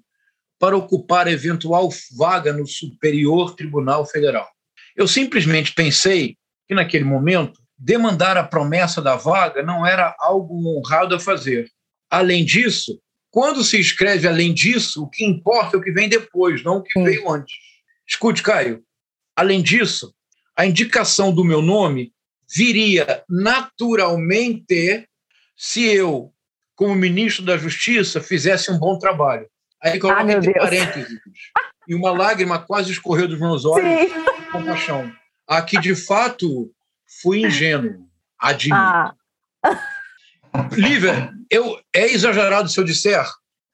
[SPEAKER 3] para ocupar eventual vaga no Superior Tribunal Federal? Eu simplesmente pensei que, naquele momento, demandar a promessa da vaga não era algo honrado a fazer. Além disso, quando se escreve além disso, o que importa é o que vem depois, não o que Sim. veio antes. Escute, Caio. Além disso, a indicação do meu nome viria naturalmente se eu, como ministro da Justiça, fizesse um bom trabalho. Aí coloca ah, entre parênteses. e uma lágrima quase escorreu dos meus olhos Sim. com paixão. Aqui, de fato, fui ingênuo. Admito. Ah. Lívia, eu, é exagerado se eu disser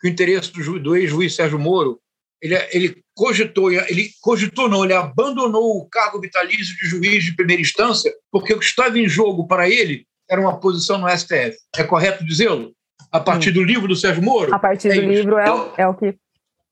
[SPEAKER 3] que o interesse do, do ex-juiz Sérgio Moro, ele, ele cogitou, ele cogitou não, ele abandonou o cargo vitalício de juiz de primeira instância, porque o que estava em jogo para ele era uma posição no STF. É correto dizê-lo? A partir do livro do Sérgio Moro?
[SPEAKER 1] A partir é do isso. livro é, o, é o que.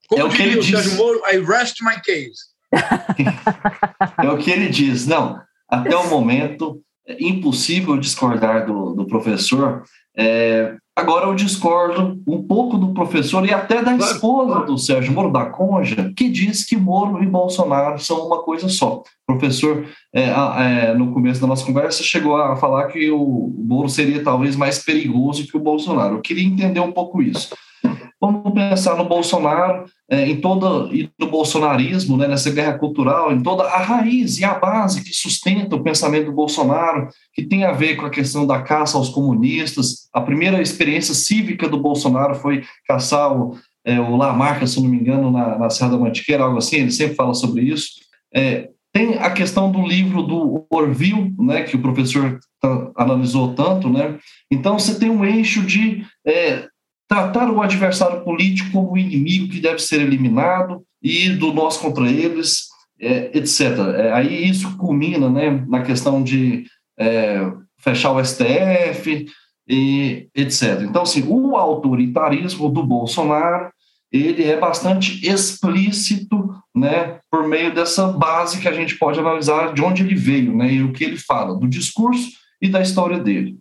[SPEAKER 3] Como é o que ele diz. Sérgio Moro, I rest my case. (laughs)
[SPEAKER 2] é o que ele diz. Não, até o momento é impossível discordar do, do professor. É, agora eu discordo um pouco do professor e até da esposa do Sérgio Moro, da Conja, que diz que Moro e Bolsonaro são uma coisa só. O professor, é, é, no começo da nossa conversa, chegou a falar que o Moro seria talvez mais perigoso que o Bolsonaro. Eu queria entender um pouco isso. Vamos pensar no Bolsonaro é, em toda e no bolsonarismo, né, nessa guerra cultural, em toda a raiz e a base que sustenta o pensamento do Bolsonaro, que tem a ver com a questão da caça aos comunistas. A primeira experiência cívica do Bolsonaro foi caçar o, é, o Lamarca, se não me engano, na, na Serra da Mantiqueira, algo assim. Ele sempre fala sobre isso. É, tem a questão do livro do Orville, né, que o professor analisou tanto, né? Então você tem um eixo de é, tratar o adversário político como inimigo que deve ser eliminado e do nós contra eles, é, etc. É, aí isso culmina né, na questão de é, fechar o STF e etc. Então, assim, o autoritarismo do Bolsonaro ele é bastante explícito, né, por meio dessa base que a gente pode analisar de onde ele veio, né, e o que ele fala, do discurso e da história dele.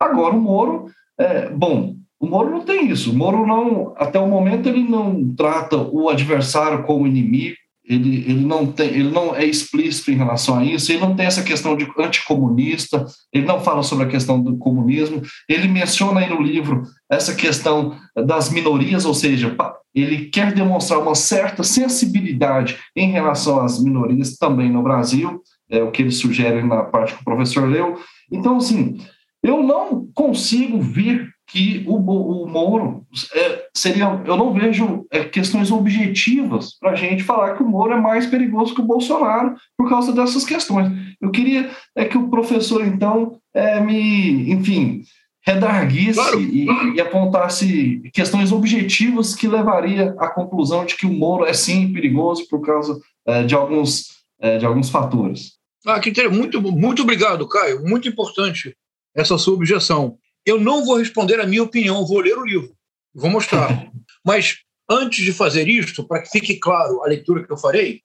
[SPEAKER 2] Agora, o Moro, é, bom, o Moro não tem isso. O Moro não, até o momento, ele não trata o adversário como inimigo. Ele, ele, não tem, ele não é explícito em relação a isso, ele não tem essa questão de anticomunista, ele não fala sobre a questão do comunismo, ele menciona aí no livro essa questão das minorias, ou seja, ele quer demonstrar uma certa sensibilidade em relação às minorias também no Brasil, é o que ele sugere na parte que o professor leu. Então, assim, eu não consigo ver que o, o Moro é, seria. Eu não vejo é, questões objetivas para a gente falar que o Moro é mais perigoso que o Bolsonaro por causa dessas questões. Eu queria é que o professor, então, é, me, enfim, redarguisse claro. e, e, apontasse questões objetivas que levaria à conclusão de que o Moro é sim perigoso por causa é, de, alguns, é, de alguns fatores.
[SPEAKER 3] Ah, que muito, muito obrigado, Caio. Muito importante essa sua objeção. Eu não vou responder a minha opinião, vou ler o livro, vou mostrar. (laughs) Mas antes de fazer isto, para que fique claro a leitura que eu farei,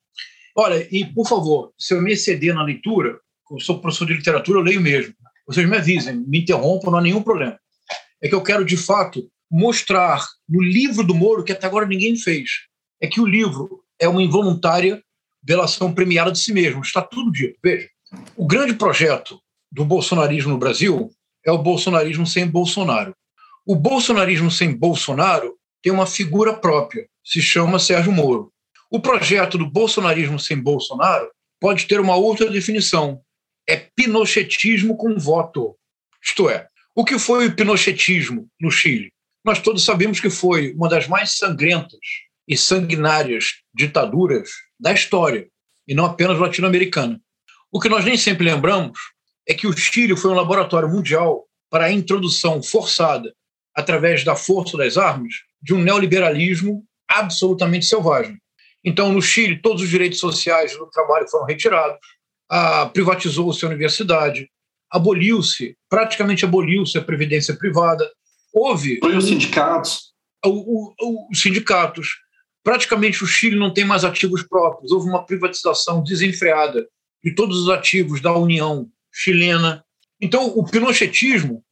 [SPEAKER 3] olha, e por favor, se eu me exceder na leitura, eu sou professor de literatura, eu leio mesmo. Vocês me avisem, me interrompam, não há nenhum problema. É que eu quero, de fato, mostrar no livro do Moro, que até agora ninguém fez, é que o livro é uma involuntária delação premiada de si mesmo. Está tudo dito. Veja, o grande projeto do bolsonarismo no Brasil é o bolsonarismo sem Bolsonaro. O bolsonarismo sem Bolsonaro tem uma figura própria, se chama Sérgio Moro. O projeto do bolsonarismo sem Bolsonaro pode ter uma outra definição. É pinochetismo com voto. Isto é, o que foi o pinochetismo no Chile? Nós todos sabemos que foi uma das mais sangrentas e sanguinárias ditaduras da história, e não apenas latino-americana. O que nós nem sempre lembramos é que o Chile foi um laboratório mundial para a introdução forçada, através da força das armas, de um neoliberalismo absolutamente selvagem. Então, no Chile, todos os direitos sociais do trabalho foram retirados, privatizou-se a universidade, aboliu-se, praticamente aboliu-se a previdência privada, houve...
[SPEAKER 2] Foi os sindicatos.
[SPEAKER 3] Os sindicatos. Praticamente o Chile não tem mais ativos próprios, houve uma privatização desenfreada de todos os ativos da União chilena. Então, o pinochetismo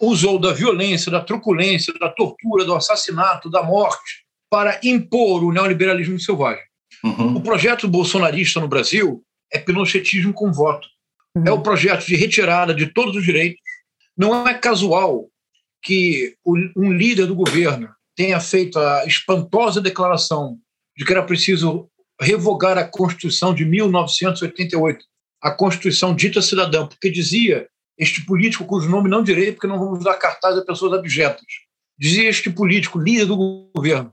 [SPEAKER 3] usou da violência, da truculência, da tortura, do assassinato, da morte para impor o neoliberalismo selvagem. Uhum. O projeto bolsonarista no Brasil é pinochetismo com voto. Uhum. É o projeto de retirada de todos os direitos. Não é casual que um líder do governo tenha feito a espantosa declaração de que era preciso revogar a Constituição de 1988 a Constituição dita cidadã, porque dizia este político cujo nome não direi, porque não vamos dar cartaz a pessoas abjetas. Dizia este político, líder do governo,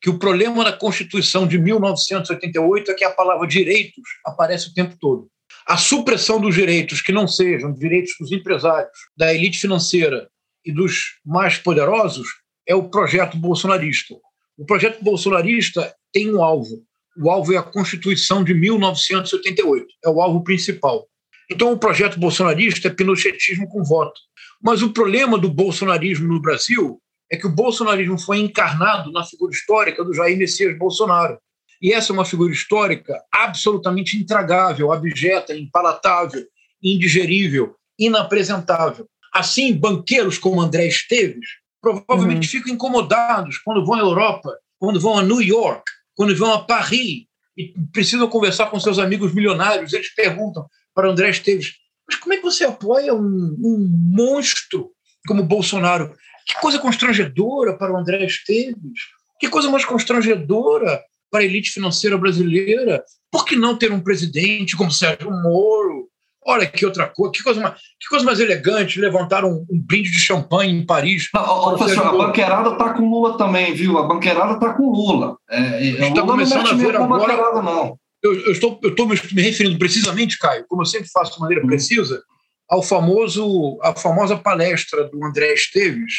[SPEAKER 3] que o problema da Constituição de 1988 é que a palavra direitos aparece o tempo todo. A supressão dos direitos que não sejam direitos dos empresários, da elite financeira e dos mais poderosos é o projeto bolsonarista. O projeto bolsonarista tem um alvo, o alvo é a Constituição de 1988, é o alvo principal. Então, o projeto bolsonarista é pinochetismo com voto. Mas o problema do bolsonarismo no Brasil é que o bolsonarismo foi encarnado na figura histórica do Jair Messias Bolsonaro. E essa é uma figura histórica absolutamente intragável, abjeta, impalatável, indigerível, inapresentável. Assim, banqueiros como André Esteves provavelmente uhum. ficam incomodados quando vão à Europa, quando vão a New York, quando vão a Paris e precisam conversar com seus amigos milionários. Eles perguntam para André Esteves: mas como é que você apoia um, um monstro como Bolsonaro? Que coisa constrangedora para o André Esteves. Que coisa mais constrangedora para a elite financeira brasileira. Por que não ter um presidente como Sérgio Moro? Olha que outra coisa, que coisa mais, que coisa mais elegante, levantar um, um brinde de champanhe em Paris.
[SPEAKER 2] Não, ó, professor, a banqueirada está com Lula também, viu? A banqueirada está com Lula. É,
[SPEAKER 3] está começando a ver agora. Não. Eu, eu, estou, eu estou me referindo precisamente, Caio, como eu sempre faço de maneira hum. precisa, ao famoso, a famosa palestra do André Esteves,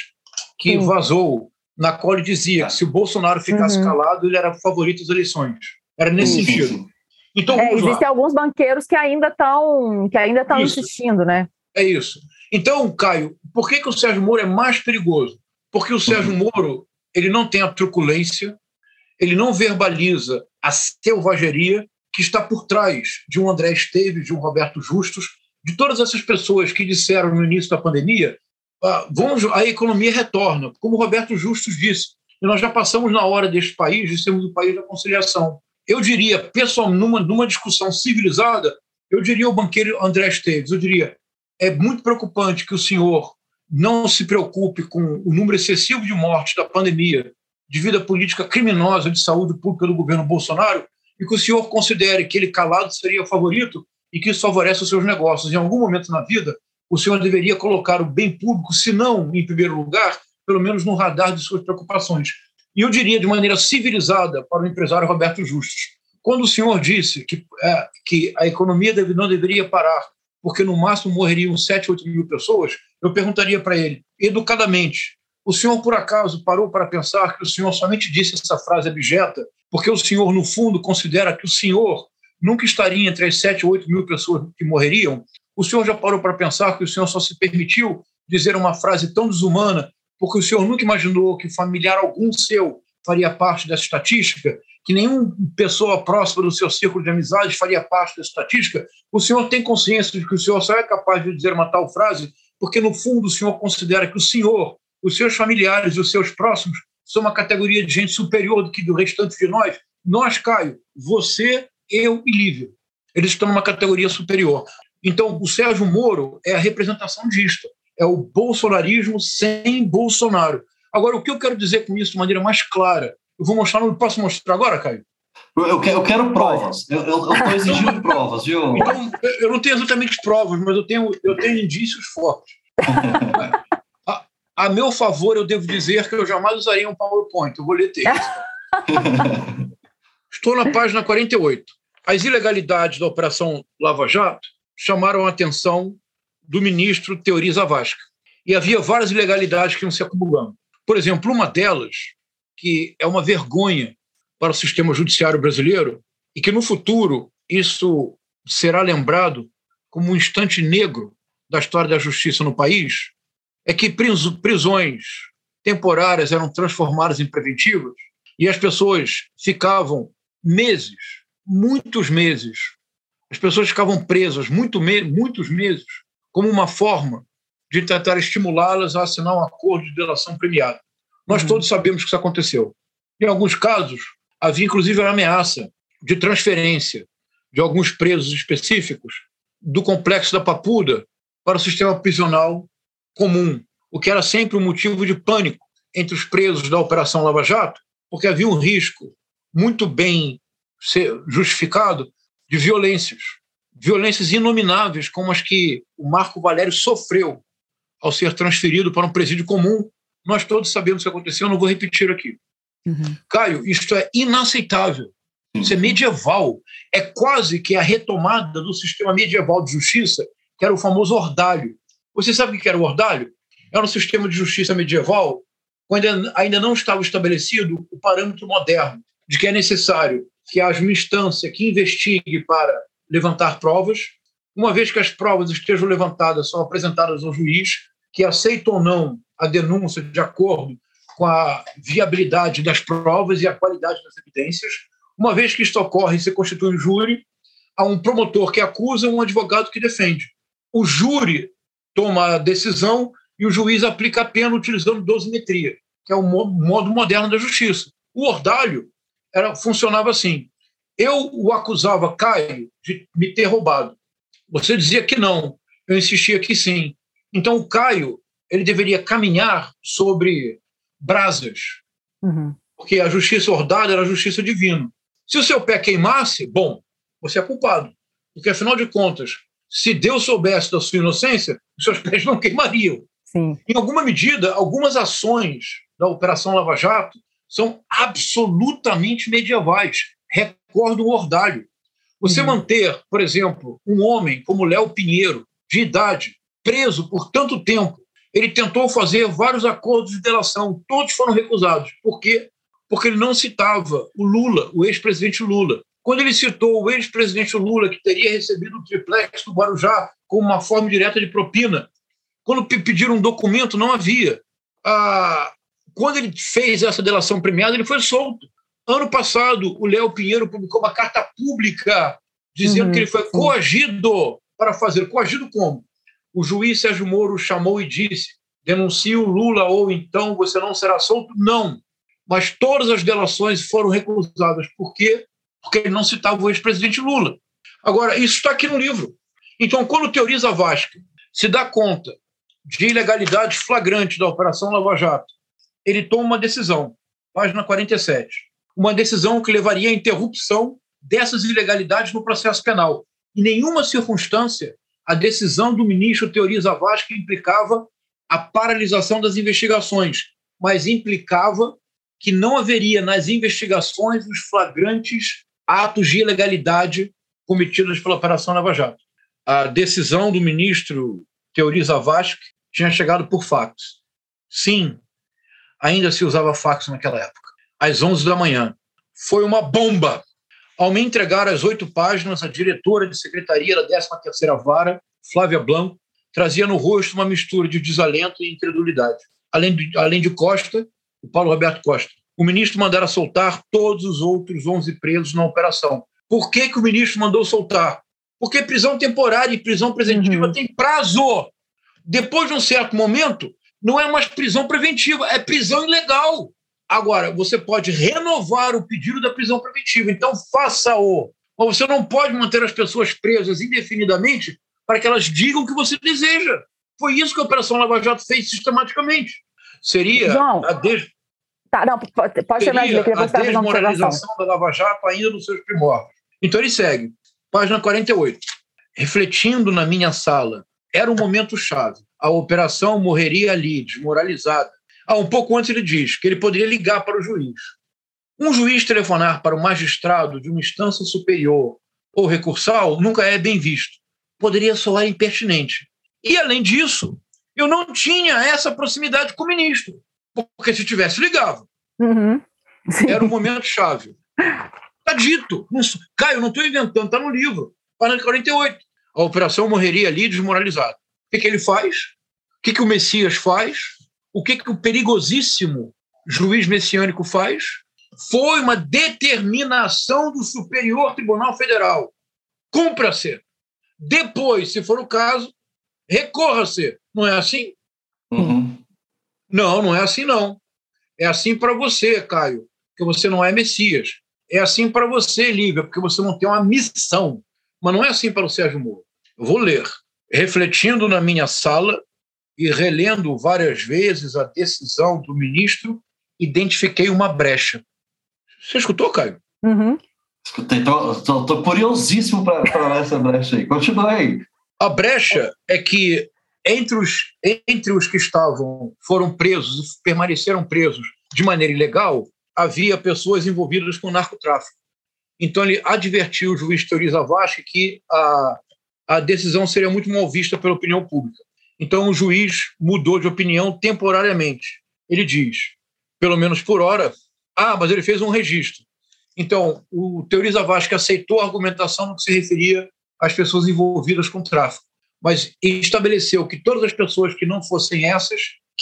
[SPEAKER 3] que Sim. vazou, na qual ele dizia que se o Bolsonaro ficasse uhum. calado, ele era favorito às eleições. Era nesse Sim. sentido.
[SPEAKER 1] Então, é, existem alguns banqueiros que ainda estão que ainda estão insistindo, né?
[SPEAKER 3] É isso. Então, Caio, por que, que o Sérgio Moro é mais perigoso? Porque o Sérgio uhum. Moro ele não tem a truculência, ele não verbaliza a selvageria que está por trás de um André Esteves, de um Roberto Justus, de todas essas pessoas que disseram no início da pandemia, ah, vamos, a economia retorna, como o Roberto Justus disse. E nós já passamos na hora deste país de sermos o país da conciliação. Eu diria, pessoal, numa, numa discussão civilizada, eu diria o banqueiro André Esteves, eu diria, é muito preocupante que o senhor não se preocupe com o número excessivo de mortes da pandemia devido à política criminosa de saúde pública do governo Bolsonaro e que o senhor considere que ele calado seria o favorito e que isso favorece os seus negócios. Em algum momento na vida, o senhor deveria colocar o bem público, se não em primeiro lugar, pelo menos no radar de suas preocupações. E eu diria de maneira civilizada para o empresário Roberto Justus, quando o senhor disse que, é, que a economia deve, não deveria parar, porque no máximo morreriam 7, 8 mil pessoas, eu perguntaria para ele, educadamente, o senhor por acaso parou para pensar que o senhor somente disse essa frase abjeta porque o senhor, no fundo, considera que o senhor nunca estaria entre as 7 ou 8 mil pessoas que morreriam, o senhor já parou para pensar que o senhor só se permitiu dizer uma frase tão desumana porque o senhor nunca imaginou que familiar algum seu faria parte dessa estatística, que nenhuma pessoa próxima do seu círculo de amizades faria parte dessa estatística? O senhor tem consciência de que o senhor só é capaz de dizer uma tal frase porque, no fundo, o senhor considera que o senhor, os seus familiares e os seus próximos são uma categoria de gente superior do que do restante de nós? Nós, Caio, você eu e Lívia. Eles estão numa categoria superior. Então, o Sérgio Moro é a representação disto. É o bolsonarismo sem Bolsonaro. Agora, o que eu quero dizer com isso de maneira mais clara? Eu vou mostrar, não posso mostrar agora, Caio?
[SPEAKER 2] Eu quero, eu quero provas. Eu estou exigindo provas, viu?
[SPEAKER 3] Então, eu não tenho exatamente provas, mas eu tenho, eu tenho indícios fortes. (laughs) a, a, meu favor, eu devo dizer que eu jamais usaria um PowerPoint. Eu vou ler texto. (laughs) Estou na página 48. As ilegalidades da Operação Lava Jato chamaram a atenção do ministro Teori Zavascki. E havia várias ilegalidades que iam se acumulando. Por exemplo, uma delas, que é uma vergonha para o sistema judiciário brasileiro, e que no futuro isso será lembrado como um instante negro da história da justiça no país, é que prisões temporárias eram transformadas em preventivas e as pessoas ficavam meses, muitos meses. As pessoas ficavam presas muito me muitos meses, como uma forma de tentar estimulá-las a assinar um acordo de delação premiada. Nós uhum. todos sabemos que isso aconteceu. Em alguns casos, havia inclusive a ameaça de transferência de alguns presos específicos do complexo da Papuda para o sistema prisional comum, o que era sempre um motivo de pânico entre os presos da Operação Lava Jato, porque havia um risco muito bem justificado de violências, violências inomináveis, como as que o Marco Valério sofreu ao ser transferido para um presídio comum. Nós todos sabemos o que aconteceu, não vou repetir aqui. Uhum. Caio, isto é inaceitável. Isso é medieval. É quase que a retomada do sistema medieval de justiça, que era o famoso ordalho. Você sabe o que era o ordalho? Era um sistema de justiça medieval quando ainda não estava estabelecido o parâmetro moderno de que é necessário que haja uma instância que investigue para levantar provas, uma vez que as provas estejam levantadas, são apresentadas ao juiz, que aceita ou não a denúncia de acordo com a viabilidade das provas e a qualidade das evidências. Uma vez que isto ocorre, se constitui um júri, há um promotor que acusa e um advogado que defende. O júri toma a decisão e o juiz aplica a pena utilizando dosimetria, que é o modo moderno da justiça. O ordalho era, funcionava assim: eu o acusava, Caio, de me ter roubado. Você dizia que não, eu insistia que sim. Então o Caio ele deveria caminhar sobre brasas, uhum. porque a justiça ordalha era a justiça divina. Se o seu pé queimasse, bom, você é culpado, porque afinal de contas, se Deus soubesse da sua inocência, os seus pés não queimariam. Sim. Em alguma medida, algumas ações da Operação Lava Jato são absolutamente medievais. Recorda o ordalho. Você uhum. manter, por exemplo, um homem como Léo Pinheiro, de idade, preso por tanto tempo, ele tentou fazer vários acordos de delação, todos foram recusados. Por quê? Porque ele não citava o Lula, o ex-presidente Lula. Quando ele citou o ex-presidente Lula, que teria recebido o triplex do Guarujá como uma forma direta de propina, quando pediram um documento, não havia. Ah, quando ele fez essa delação premiada, ele foi solto. Ano passado, o Léo Pinheiro publicou uma carta pública dizendo uhum, que ele foi sim. coagido para fazer. Coagido como? O juiz Sérgio Moro chamou e disse: denuncie o Lula ou então você não será solto? Não. Mas todas as delações foram recusadas. Por quê? Porque ele não citava o ex-presidente Lula. Agora, isso está aqui no livro. Então, quando teoriza Vasco se dá conta de ilegalidade flagrante da Operação Lava Jato, ele toma uma decisão, página 47, uma decisão que levaria à interrupção dessas ilegalidades no processo penal. Em nenhuma circunstância a decisão do ministro Teoriza Vaz que implicava a paralisação das investigações, mas implicava que não haveria nas investigações os flagrantes atos de ilegalidade cometidos pela Operação Lava Jato. A decisão do ministro Teoriza Vasque tinha chegado por fax. Sim, ainda se usava fax naquela época. Às 11 da manhã. Foi uma bomba. Ao me entregar as oito páginas, a diretora de secretaria da 13ª Vara, Flávia Blanco, trazia no rosto uma mistura de desalento e incredulidade. Além de, além de Costa, o Paulo Roberto Costa, o ministro mandara soltar todos os outros 11 presos na operação. Por que, que o ministro mandou soltar? Porque prisão temporária e prisão preventiva uhum. tem prazo depois de um certo momento, não é mais prisão preventiva, é prisão ilegal. Agora, você pode renovar o pedido da prisão preventiva, então faça-o. Mas você não pode manter as pessoas presas indefinidamente para que elas digam o que você deseja. Foi isso que a Operação Lava Jato fez sistematicamente. Seria João, a des...
[SPEAKER 1] tá, não, pode, pode seria
[SPEAKER 3] a desmoralização da Lava Jato ainda nos seus primórdios. Então ele segue, página 48. Refletindo na minha sala era um momento chave. A operação morreria ali, desmoralizada. Ah, um pouco antes ele diz que ele poderia ligar para o juiz. Um juiz telefonar para o magistrado de uma instância superior ou recursal nunca é bem visto. Poderia soar impertinente. E, além disso, eu não tinha essa proximidade com o ministro, porque se tivesse, ligava. Uhum. Era um momento chave. Está dito. Caio, não estou inventando, está no livro. Página 48 a operação morreria ali desmoralizada. O que, que ele faz? O que, que o Messias faz? O que, que o perigosíssimo juiz messiânico faz? Foi uma determinação do Superior Tribunal Federal. Cumpra-se. Depois, se for o caso, recorra-se. Não é assim? Uhum. Não, não é assim, não. É assim para você, Caio, porque você não é Messias. É assim para você, Lívia, porque você não tem uma missão. Mas não é assim para o Sérgio Moro. Eu vou ler. Refletindo na minha sala e relendo várias vezes a decisão do ministro, identifiquei uma brecha. Você escutou, Caio?
[SPEAKER 2] Uhum. Escutei. Estou curiosíssimo para essa brecha aí. Continua aí.
[SPEAKER 3] A brecha é que entre os, entre os que estavam, foram presos e permaneceram presos de maneira ilegal, havia pessoas envolvidas com narcotráfico. Então, ele advertiu o juiz Teoriza Vasque que a, a decisão seria muito mal vista pela opinião pública. Então, o juiz mudou de opinião temporariamente. Ele diz, pelo menos por hora, ah, mas ele fez um registro. Então, o Teoriza Vasque aceitou a argumentação no que se referia às pessoas envolvidas com tráfico, mas estabeleceu que todas as pessoas que não fossem essas,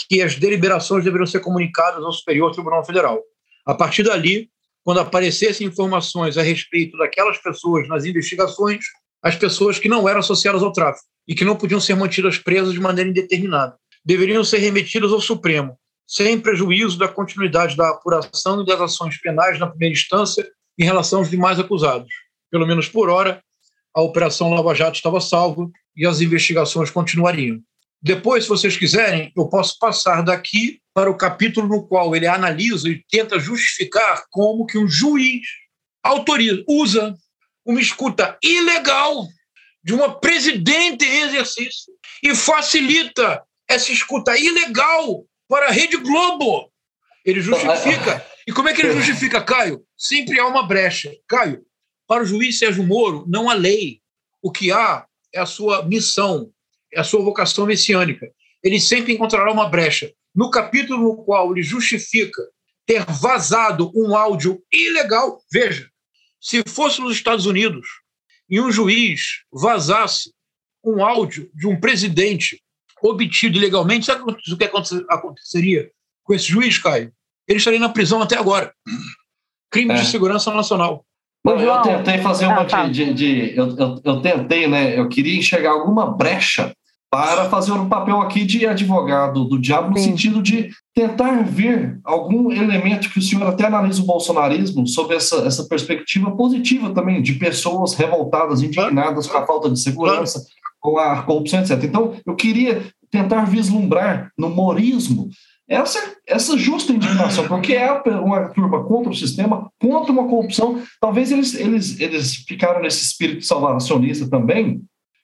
[SPEAKER 3] que as deliberações deveriam ser comunicadas ao Superior Tribunal Federal. A partir dali, quando aparecessem informações a respeito daquelas pessoas nas investigações, as pessoas que não eram associadas ao tráfico. E que não podiam ser mantidas presas de maneira indeterminada. Deveriam ser remetidas ao Supremo, sem prejuízo da continuidade da apuração e das ações penais na primeira instância em relação aos demais acusados. Pelo menos por hora, a Operação Lava Jato estava salva e as investigações continuariam. Depois, se vocês quiserem, eu posso passar daqui para o capítulo no qual ele analisa e tenta justificar como que um juiz autoriza, usa uma escuta ilegal de uma presidente em exercício e facilita essa escuta ilegal para a Rede Globo. Ele justifica. E como é que ele justifica, Caio? Sempre há uma brecha. Caio, para o juiz Sérgio Moro, não há lei. O que há é a sua missão, é a sua vocação messiânica. Ele sempre encontrará uma brecha. No capítulo no qual ele justifica ter vazado um áudio ilegal, veja, se fosse nos Estados Unidos e um juiz vazasse um áudio de um presidente obtido ilegalmente, sabe o que aconteceria com esse juiz, Caio? Ele estaria na prisão até agora. Crime é. de segurança nacional.
[SPEAKER 2] Não, eu tentei fazer uma ah, tá. de. de, de eu, eu, eu, tentei, né? Eu queria enxergar alguma brecha para fazer um papel aqui de advogado do diabo, no Sim. sentido de tentar ver algum elemento que o senhor até analisa o bolsonarismo sob essa, essa perspectiva positiva também, de pessoas revoltadas, indignadas com a falta de segurança, com a corrupção, etc. Então, eu queria tentar vislumbrar no morismo essa, essa justa indignação, porque é uma turma contra o sistema, contra uma corrupção. Talvez eles, eles, eles ficaram nesse espírito salvacionista também,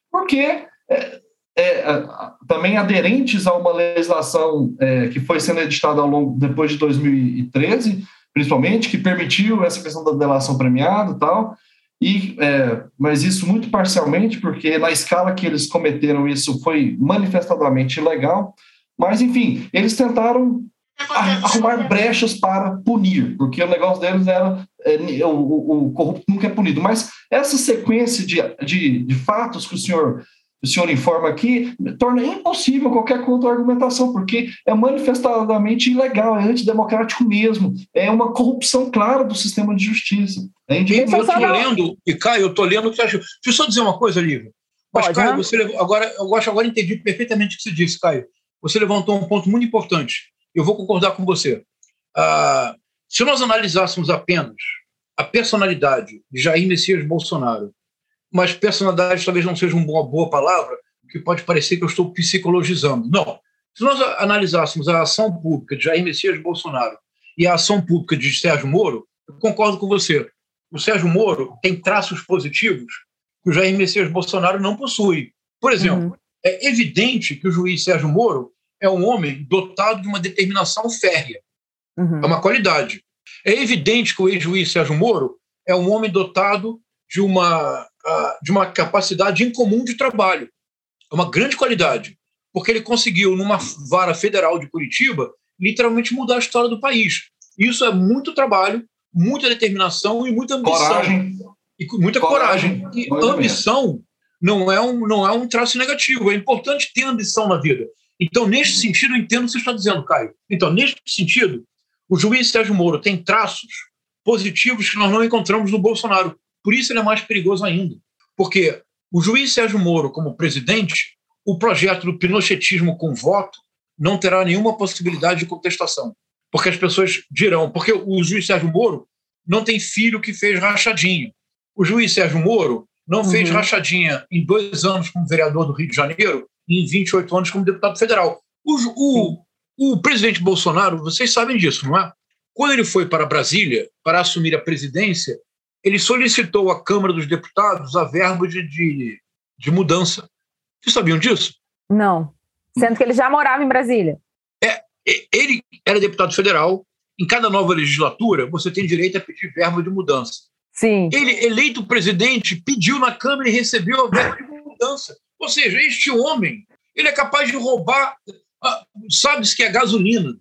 [SPEAKER 2] porque é, é, também aderentes a uma legislação é, que foi sendo editada ao longo depois de 2013, principalmente, que permitiu essa questão da delação premiada e tal. E, é, mas isso muito parcialmente, porque na escala que eles cometeram isso foi manifestadamente ilegal. Mas, enfim, eles tentaram arrumar brechas para punir, porque o negócio deles era é, o, o, corrupto nunca é punido. Mas essa sequência de, de, de fatos que o senhor o senhor informa aqui, torna impossível qualquer contra-argumentação, porque é manifestadamente ilegal, é antidemocrático mesmo, é uma corrupção clara do sistema de justiça.
[SPEAKER 3] É eu estou lendo, e Caio, eu estou lendo o que você achou. Deixa eu só dizer uma coisa, Lívia. Mas, Pode, Caio, você levou, agora, eu acho agora entendi perfeitamente o que você disse, Caio você levantou um ponto muito importante. Eu vou concordar com você. Ah, se nós analisássemos apenas a personalidade de Jair Messias Bolsonaro, mas personalidade talvez não seja uma boa, palavra, que pode parecer que eu estou psicologizando. Não. Se nós analisássemos a ação pública de Jair Messias Bolsonaro e a ação pública de Sérgio Moro, eu concordo com você. O Sérgio Moro tem traços positivos que o Jair Messias Bolsonaro não possui. Por exemplo, uhum. É evidente que o juiz Sérgio Moro é um homem dotado de uma determinação férrea. Uhum. É uma qualidade. É evidente que o ex-juiz Sérgio Moro é um homem dotado de uma, de uma capacidade incomum de trabalho. É uma grande qualidade, porque ele conseguiu, numa vara federal de Curitiba, literalmente mudar a história do país. Isso é muito trabalho, muita determinação e muita ambição.
[SPEAKER 2] Coragem.
[SPEAKER 3] E muita coragem. coragem. E ambição não é, um, não é um traço negativo. É importante ter ambição na vida. Então, neste sentido, eu entendo o que você está dizendo, Caio. Então, neste sentido, o juiz Sérgio Moro tem traços positivos que nós não encontramos no Bolsonaro. Por isso ele é mais perigoso ainda. Porque o juiz Sérgio Moro, como presidente, o projeto do pinochetismo com voto não terá nenhuma possibilidade de contestação. Porque as pessoas dirão, porque o juiz Sérgio Moro não tem filho que fez rachadinha. O juiz Sérgio Moro não uhum. fez rachadinha em dois anos como vereador do Rio de Janeiro e em 28 anos como deputado federal. O, o, o presidente Bolsonaro, vocês sabem disso, não é? Quando ele foi para Brasília para assumir a presidência, ele solicitou à Câmara dos Deputados a verba de, de, de mudança. Vocês sabiam disso?
[SPEAKER 1] Não. Sendo que ele já morava em Brasília.
[SPEAKER 3] É, ele era deputado federal. Em cada nova legislatura, você tem direito a pedir verba de mudança.
[SPEAKER 1] Sim.
[SPEAKER 3] Ele, eleito presidente, pediu na Câmara e recebeu a verba de mudança. Ou seja, este homem, ele é capaz de roubar, ah, sabe-se que a gasolina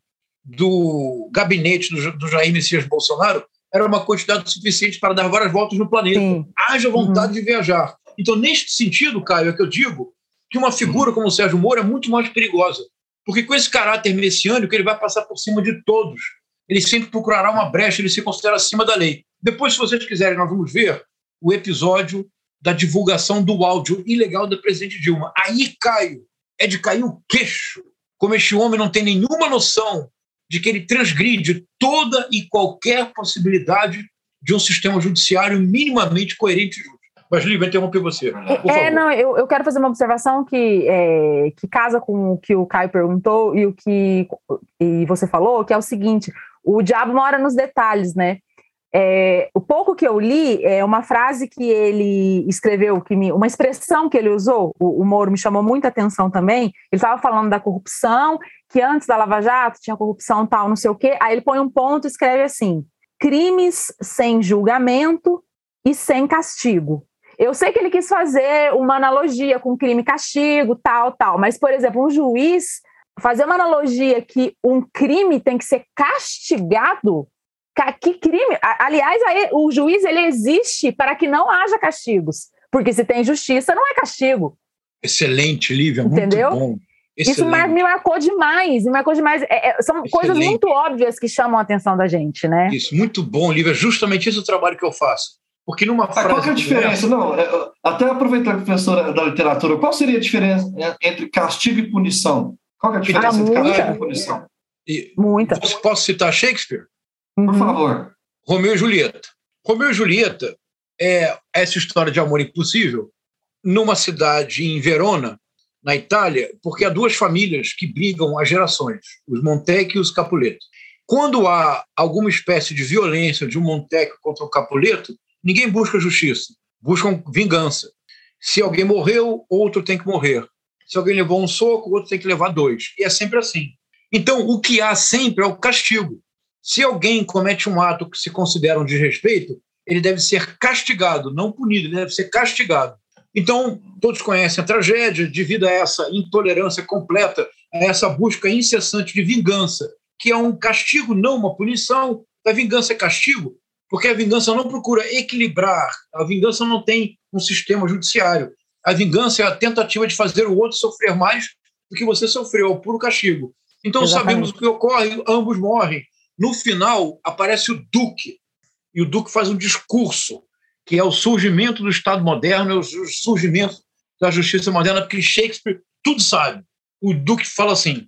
[SPEAKER 3] do gabinete do, do, Jair Messias Bolsonaro era uma quantidade suficiente para dar várias voltas no planeta. Sim. Haja vontade uhum. de viajar. Então, neste sentido, Caio, é que eu digo que uma figura como o Sérgio Moro é muito mais perigosa. Porque com esse caráter messiânico, ele vai passar por cima de todos. Ele sempre procurará uma brecha, ele se considera acima da lei. Depois, se vocês quiserem, nós vamos ver o episódio da divulgação do áudio ilegal da presidente Dilma. Aí, Caio, é de cair o queixo. Como este homem não tem nenhuma noção de que ele transgride toda e qualquer possibilidade de um sistema judiciário minimamente coerente e justo. Mas, Lívia, interromper você.
[SPEAKER 1] é, não, eu, eu quero fazer uma observação que, é, que casa com o que o Caio perguntou e o que e você falou, que é o seguinte: o diabo mora nos detalhes, né? É, o pouco que eu li é uma frase que ele escreveu, que me, uma expressão que ele usou, o, o Moro me chamou muita atenção também. Ele estava falando da corrupção, que antes da Lava Jato tinha corrupção tal, não sei o quê. Aí ele põe um ponto e escreve assim: crimes sem julgamento e sem castigo. Eu sei que ele quis fazer uma analogia com crime e castigo, tal, tal, mas, por exemplo, um juiz fazer uma analogia que um crime tem que ser castigado que crime? Aliás, o juiz ele existe para que não haja castigos, porque se tem justiça, não é castigo.
[SPEAKER 3] Excelente, Lívia, Entendeu? muito bom.
[SPEAKER 1] Excelente. Isso me marcou demais, me marcou demais. É, é, são Excelente. coisas muito óbvias que chamam a atenção da gente, né?
[SPEAKER 3] Isso, muito bom, Lívia. Justamente esse é o trabalho que eu faço. Porque numa ah, frase.
[SPEAKER 2] Qual é a diferença? Não, é, até aproveitar a professora da literatura, qual seria a diferença entre castigo e punição? Qual é a diferença ah, entre castigo e punição?
[SPEAKER 1] E, Muita.
[SPEAKER 3] Posso citar Shakespeare?
[SPEAKER 2] Por uhum. favor.
[SPEAKER 3] Romeu e Julieta. Romeu e Julieta é essa história de amor impossível numa cidade em Verona, na Itália, porque há duas famílias que brigam há gerações, os Montecchi e os Capuleto. Quando há alguma espécie de violência de um Montecchi contra o Capuleto, ninguém busca justiça, buscam vingança. Se alguém morreu, outro tem que morrer. Se alguém levou um soco, outro tem que levar dois. E é sempre assim. Então, o que há sempre é o castigo. Se alguém comete um ato que se considera um desrespeito, ele deve ser castigado, não punido, ele deve ser castigado. Então, todos conhecem a tragédia devido a essa intolerância completa, a essa busca incessante de vingança, que é um castigo, não uma punição. A vingança é castigo, porque a vingança não procura equilibrar, a vingança não tem um sistema judiciário. A vingança é a tentativa de fazer o outro sofrer mais do que você sofreu, puro castigo. Então Exatamente. sabemos o que ocorre, ambos morrem. No final, aparece o Duque, e o Duque faz um discurso, que é o surgimento do Estado moderno, é o surgimento da justiça moderna, porque Shakespeare tudo sabe. O Duque fala assim: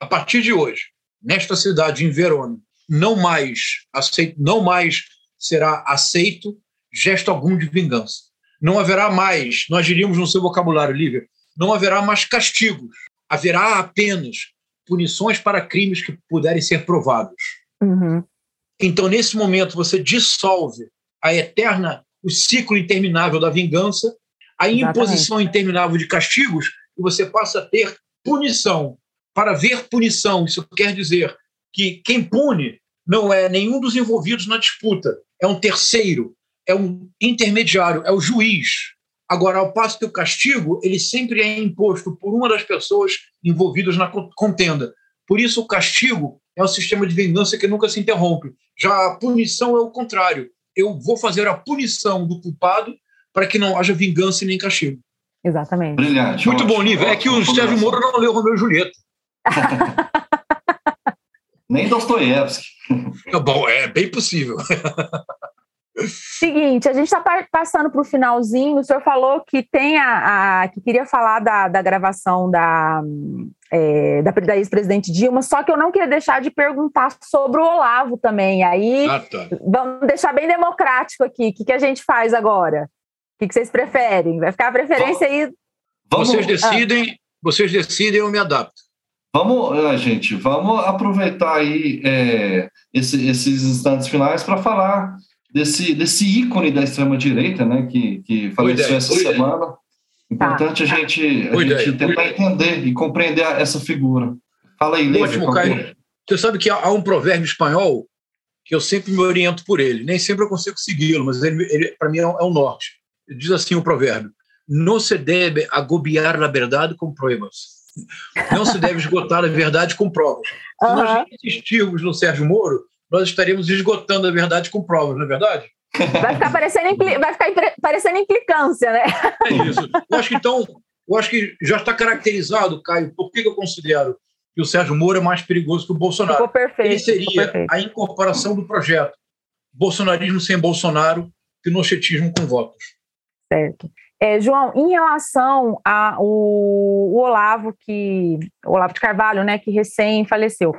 [SPEAKER 3] a partir de hoje, nesta cidade, em Verona, não mais aceito, não mais será aceito gesto algum de vingança. Não haverá mais, nós diríamos no seu vocabulário, Lívia, não haverá mais castigos. Haverá apenas punições para crimes que puderem ser provados.
[SPEAKER 1] Uhum.
[SPEAKER 3] Então, nesse momento, você dissolve a eterna, o ciclo interminável da vingança, a imposição Exatamente. interminável de castigos, e você passa a ter punição. Para ver punição, isso quer dizer que quem pune não é nenhum dos envolvidos na disputa, é um terceiro, é um intermediário, é o juiz. Agora, ao passo que o castigo, ele sempre é imposto por uma das pessoas envolvidas na contenda. Por isso, o castigo é um sistema de vingança que nunca se interrompe. Já a punição é o contrário. Eu vou fazer a punição do culpado para que não haja vingança e nem castigo.
[SPEAKER 1] Exatamente.
[SPEAKER 2] Brilhante.
[SPEAKER 3] Muito ótimo, bom, Nível. É que o Sérgio Moro não leu Romeu e Julieta. (laughs)
[SPEAKER 2] nem Dostoiévski.
[SPEAKER 3] É bom, é bem possível.
[SPEAKER 1] Seguinte, a gente está passando para o finalzinho. O senhor falou que tem a, a, que queria falar da, da gravação da, é, da, da ex-presidente Dilma, só que eu não queria deixar de perguntar sobre o Olavo também. Aí ah, tá. vamos deixar bem democrático aqui. O que, que a gente faz agora? O que, que vocês preferem? Vai ficar a preferência aí?
[SPEAKER 3] Vocês decidem, ah. vocês decidem, eu me adapto.
[SPEAKER 2] Vamos, ah, gente, vamos aproveitar aí é, esse, esses instantes finais para falar desse, desse ícone da extrema-direita, né, que, que faleceu essa semana. Importante tá. a gente, a gente tentar entender e compreender essa figura. Fala aí, Lívia.
[SPEAKER 3] Ótimo, Caio. Você sabe que há um provérbio espanhol que eu sempre me oriento por ele. Nem sempre eu consigo segui-lo, mas ele, ele para mim é, é o norte. Ele diz assim o provérbio: Não se deve agobiar a verdade com provas. Não se deve esgotar a verdade com provas. Se uhum. nós insistirmos no Sérgio Moro, nós estaríamos esgotando a verdade com provas, não é verdade?
[SPEAKER 1] Vai ficar parecendo, vai ficar parecendo implicância, né?
[SPEAKER 3] É isso. Eu acho que então, eu acho que já está caracterizado, Caio, por que eu considero que o Sérgio Moro é mais perigoso que o Bolsonaro.
[SPEAKER 1] Ficou perfeito,
[SPEAKER 3] Ele seria
[SPEAKER 1] perfeito.
[SPEAKER 3] a incorporação do projeto. Bolsonarismo sem Bolsonaro, pinochetismo com votos.
[SPEAKER 1] Certo. É, João, em relação ao Olavo, que Olavo de Carvalho, né, que recém faleceu,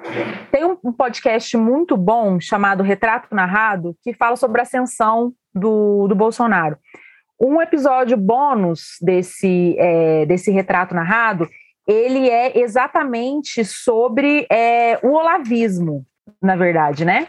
[SPEAKER 1] tem um, um podcast muito bom chamado Retrato Narrado que fala sobre a ascensão do, do Bolsonaro. Um episódio bônus desse, é, desse retrato narrado, ele é exatamente sobre é, o olavismo, na verdade, né?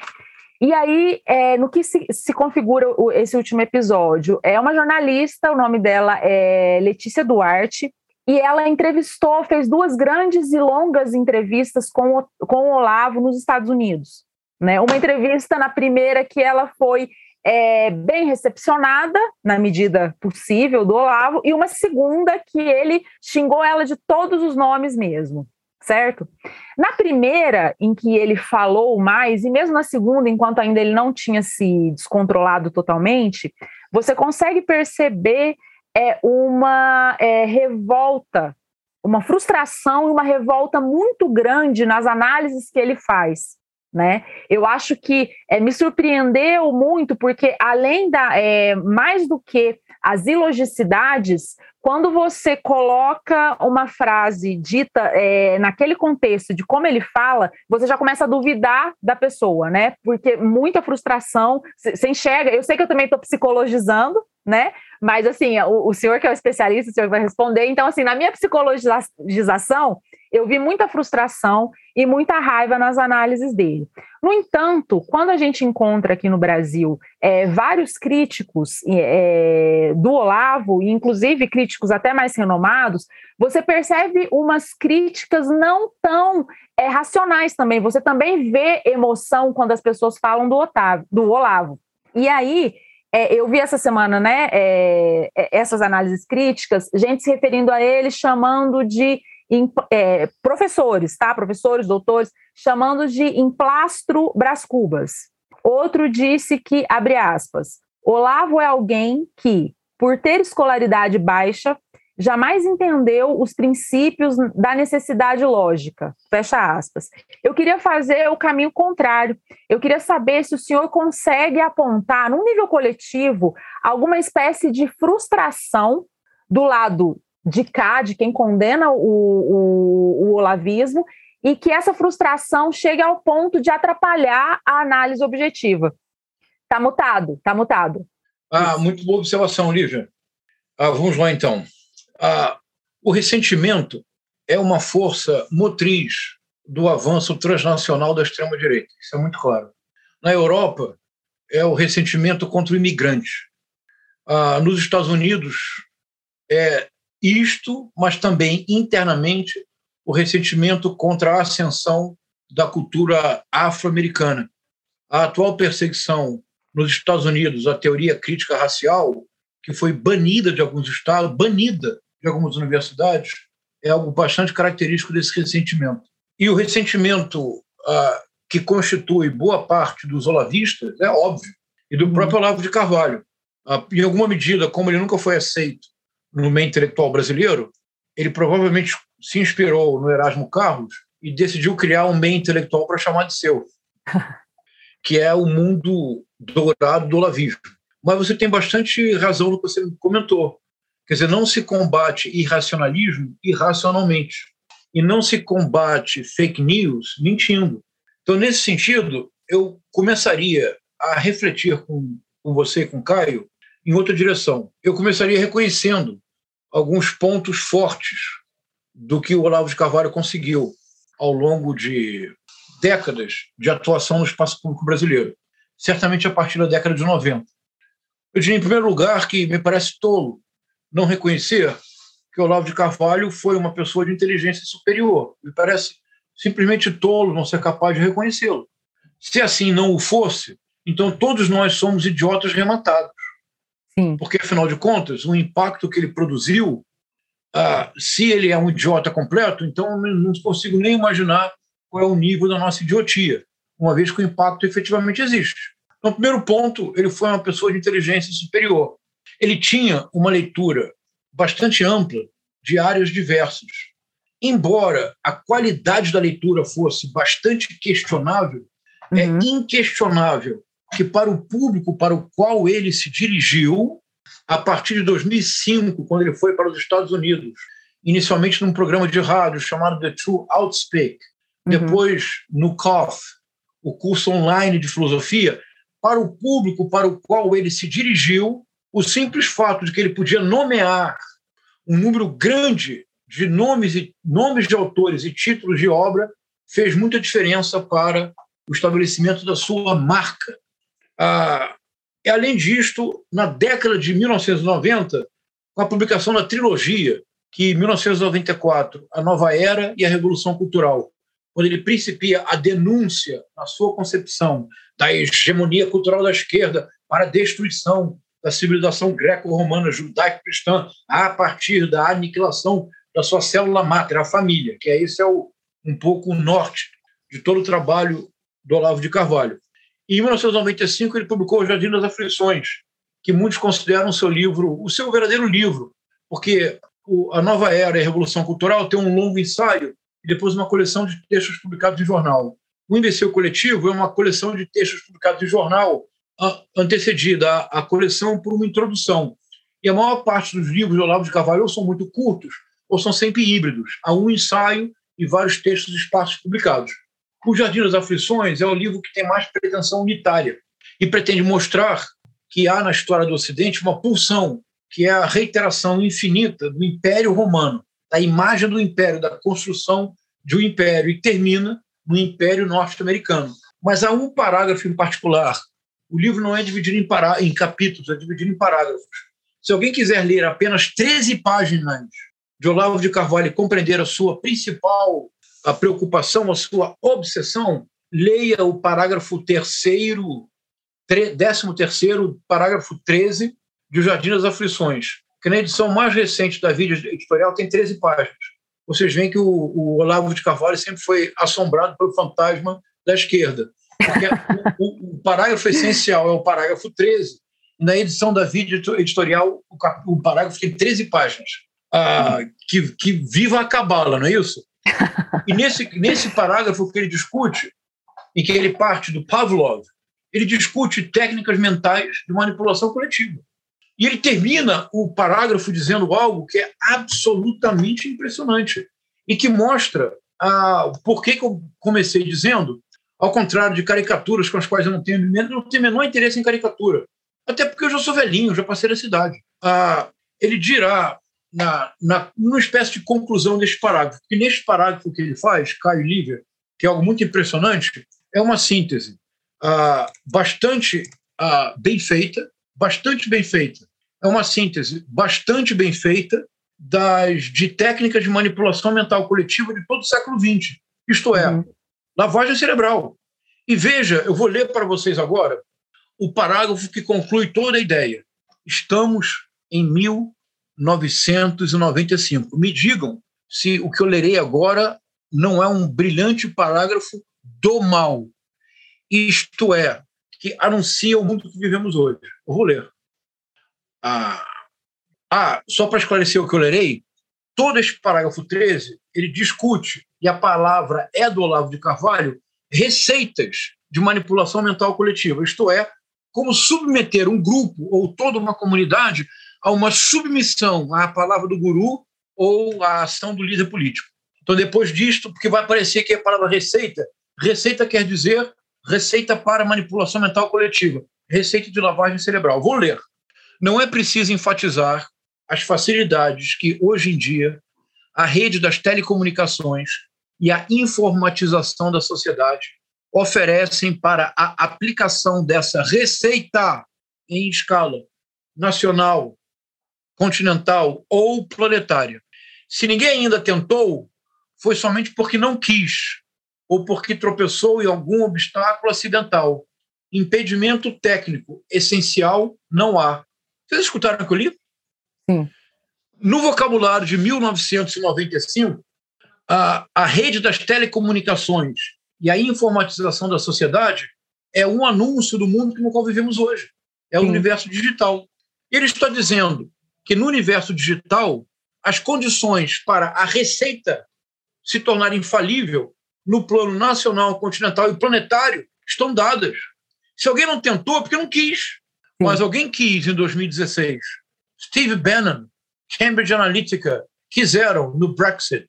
[SPEAKER 1] E aí, é, no que se, se configura o, esse último episódio? É uma jornalista, o nome dela é Letícia Duarte, e ela entrevistou, fez duas grandes e longas entrevistas com o, com o Olavo nos Estados Unidos. Né? Uma entrevista na primeira que ela foi é, bem recepcionada, na medida possível, do Olavo, e uma segunda que ele xingou ela de todos os nomes mesmo certo? Na primeira, em que ele falou mais, e mesmo na segunda, enquanto ainda ele não tinha se descontrolado totalmente, você consegue perceber é, uma é, revolta, uma frustração e uma revolta muito grande nas análises que ele faz. Né? Eu acho que é, me surpreendeu muito, porque além da é, mais do que as ilogicidades, quando você coloca uma frase dita é, naquele contexto de como ele fala, você já começa a duvidar da pessoa, né? Porque muita frustração, você enxerga. Eu sei que eu também estou psicologizando, né? Mas assim, o, o, senhor que é o especialista, o senhor vai responder. Então, assim, na minha psicologização, eu vi muita frustração e muita raiva nas análises dele. No entanto, quando a gente encontra aqui no Brasil é, vários críticos é, do Olavo, inclusive críticos até mais renomados, você percebe umas críticas não tão é, racionais também. Você também vê emoção quando as pessoas falam do, Otávio, do Olavo. E aí, é, eu vi essa semana, né, é, é, essas análises críticas, gente se referindo a ele, chamando de em, é, professores, tá? Professores, doutores, chamando de emplastro Brás Cubas. Outro disse que, abre aspas, Olavo é alguém que, por ter escolaridade baixa, jamais entendeu os princípios da necessidade lógica. Fecha aspas. Eu queria fazer o caminho contrário. Eu queria saber se o senhor consegue apontar, num nível coletivo, alguma espécie de frustração do lado de cá, de quem condena o, o, o olavismo, e que essa frustração chegue ao ponto de atrapalhar a análise objetiva. Está mutado, está mutado.
[SPEAKER 3] Ah, muito boa observação, Lívia. Ah, vamos lá, então. Ah, o ressentimento é uma força motriz do avanço transnacional da extrema-direita. Isso é muito claro. Na Europa, é o ressentimento contra o imigrante. Ah, nos Estados Unidos, é isto, mas também internamente o ressentimento contra a ascensão da cultura afro-americana. A atual perseguição nos Estados Unidos, a teoria crítica racial, que foi banida de alguns estados, banida de algumas universidades, é algo bastante característico desse ressentimento. E o ressentimento ah, que constitui boa parte dos olavistas é óbvio, e do próprio Olavo de Carvalho. Ah, em alguma medida, como ele nunca foi aceito no meio intelectual brasileiro, ele provavelmente se inspirou no Erasmo Carlos e decidiu criar um meio intelectual para chamar de seu, (laughs) que é o mundo dourado do olavismo. Mas você tem bastante razão no que você comentou. Quer dizer, não se combate irracionalismo irracionalmente. E não se combate fake news mentindo. Então, nesse sentido, eu começaria a refletir com, com você e com o Caio em outra direção. Eu começaria reconhecendo alguns pontos fortes do que o Olavo de Carvalho conseguiu ao longo de décadas de atuação no espaço público brasileiro, certamente a partir da década de 90. Eu diria, em primeiro lugar, que me parece tolo não reconhecer que Olavo de Carvalho foi uma pessoa de inteligência superior. Me parece simplesmente tolo não ser capaz de reconhecê-lo. Se assim não o fosse, então todos nós somos idiotas rematados. Sim. Porque, afinal de contas, o impacto que ele produziu, ah, se ele é um idiota completo, então não consigo nem imaginar qual é o nível da nossa idiotia, uma vez que o impacto efetivamente existe. Então, primeiro ponto, ele foi uma pessoa de inteligência superior. Ele tinha uma leitura bastante ampla de áreas diversas. Embora a qualidade da leitura fosse bastante questionável, é uhum. é inquestionável que para o público para o qual ele se dirigiu, a partir de 2005, quando ele foi para os Estados Unidos, inicialmente num programa de rádio chamado The True Outspeak, uhum. depois no COF, o curso online de filosofia, para o público para o qual ele se dirigiu, o simples fato de que ele podia nomear um número grande de nomes e nomes de autores e títulos de obra fez muita diferença para o estabelecimento da sua marca. Ah, e, além disto, na década de 1990, com a publicação da trilogia, que 1994, a Nova Era e a Revolução Cultural, quando ele principia a denúncia, na sua concepção, da hegemonia cultural da esquerda para a destruição da civilização greco-romana judaico-cristã a partir da aniquilação da sua célula máter, a família, que é esse é o, um pouco o norte de todo o trabalho do Olavo de Carvalho. E em 1995 ele publicou O Jardim das Aflições, que muitos consideram seu livro, o seu verdadeiro livro, porque a Nova Era e a Revolução Cultural tem um longo ensaio e depois uma coleção de textos publicados em jornal. O Imbecil Coletivo é uma coleção de textos publicados em jornal antecedida à coleção por uma introdução. E a maior parte dos livros de Olavo de Carvalho são muito curtos ou são sempre híbridos. Há um ensaio e vários textos esparsos publicados. O Jardim das Aflições é o livro que tem mais pretensão unitária e pretende mostrar que há na história do Ocidente uma pulsão, que é a reiteração infinita do Império Romano, da imagem do Império, da construção de um Império, e termina no Império Norte-Americano. Mas há um parágrafo em particular. O livro não é dividido em, pará em capítulos, é dividido em parágrafos. Se alguém quiser ler apenas 13 páginas de Olavo de Carvalho e compreender a sua principal a preocupação, a sua obsessão, leia o parágrafo terceiro, décimo terceiro, parágrafo 13 de O Jardim das Aflições, que na edição mais recente da vídeo editorial tem 13 páginas. Vocês veem que o, o Olavo de Carvalho sempre foi assombrado pelo fantasma da esquerda. Porque (laughs) o, o, parágrafo essencial é o parágrafo 13. Na edição da vídeo editorial, o, o parágrafo tem 13 páginas. Ah, que, que viva a cabala, não é isso? E nesse, nesse parágrafo que ele discute, em que ele parte do Pavlov, ele discute técnicas mentais de manipulação coletiva. E ele termina o parágrafo dizendo algo que é absolutamente impressionante e que mostra ah, por que, que eu comecei dizendo, ao contrário de caricaturas com as quais eu não tenho, não tenho menor interesse em caricatura. Até porque eu já sou velhinho, já passei da cidade. Ah, ele dirá na, na, numa espécie de conclusão deste parágrafo. E neste parágrafo que ele faz, Caio Lívia, que é algo muito impressionante, é uma síntese ah, bastante ah, bem feita, bastante bem feita. É uma síntese bastante bem feita das, de técnicas de manipulação mental coletiva de todo o século XX. Isto é, uhum. lavagem cerebral. E veja, eu vou ler para vocês agora o parágrafo que conclui toda a ideia. Estamos em mil 995. Me digam se o que eu lerei agora não é um brilhante parágrafo do mal. Isto é, que anuncia o mundo que vivemos hoje. Eu vou ler. Ah, ah só para esclarecer o que eu lerei, todo este parágrafo 13, ele discute, e a palavra é do Olavo de Carvalho, receitas de manipulação mental coletiva, isto é, como submeter um grupo ou toda uma comunidade a uma submissão à palavra do guru ou à ação do líder político. Então, depois disto, porque vai aparecer que a palavra receita, receita quer dizer receita para manipulação mental coletiva, receita de lavagem cerebral. Vou ler. Não é preciso enfatizar as facilidades que, hoje em dia, a rede das telecomunicações e a informatização da sociedade oferecem para a aplicação dessa receita em escala nacional, continental ou planetária. Se ninguém ainda tentou, foi somente porque não quis ou porque tropeçou em algum obstáculo acidental. Impedimento técnico essencial não há. Vocês escutaram o que eu li?
[SPEAKER 1] Sim.
[SPEAKER 3] No vocabulário de 1995, a, a rede das telecomunicações e a informatização da sociedade é um anúncio do mundo que no qual vivemos hoje. É o Sim. universo digital. Ele está dizendo que no universo digital as condições para a receita se tornar infalível no plano nacional, continental e planetário estão dadas. Se alguém não tentou, é porque não quis. Sim. Mas alguém quis em 2016. Steve Bannon, Cambridge Analytica quiseram no Brexit,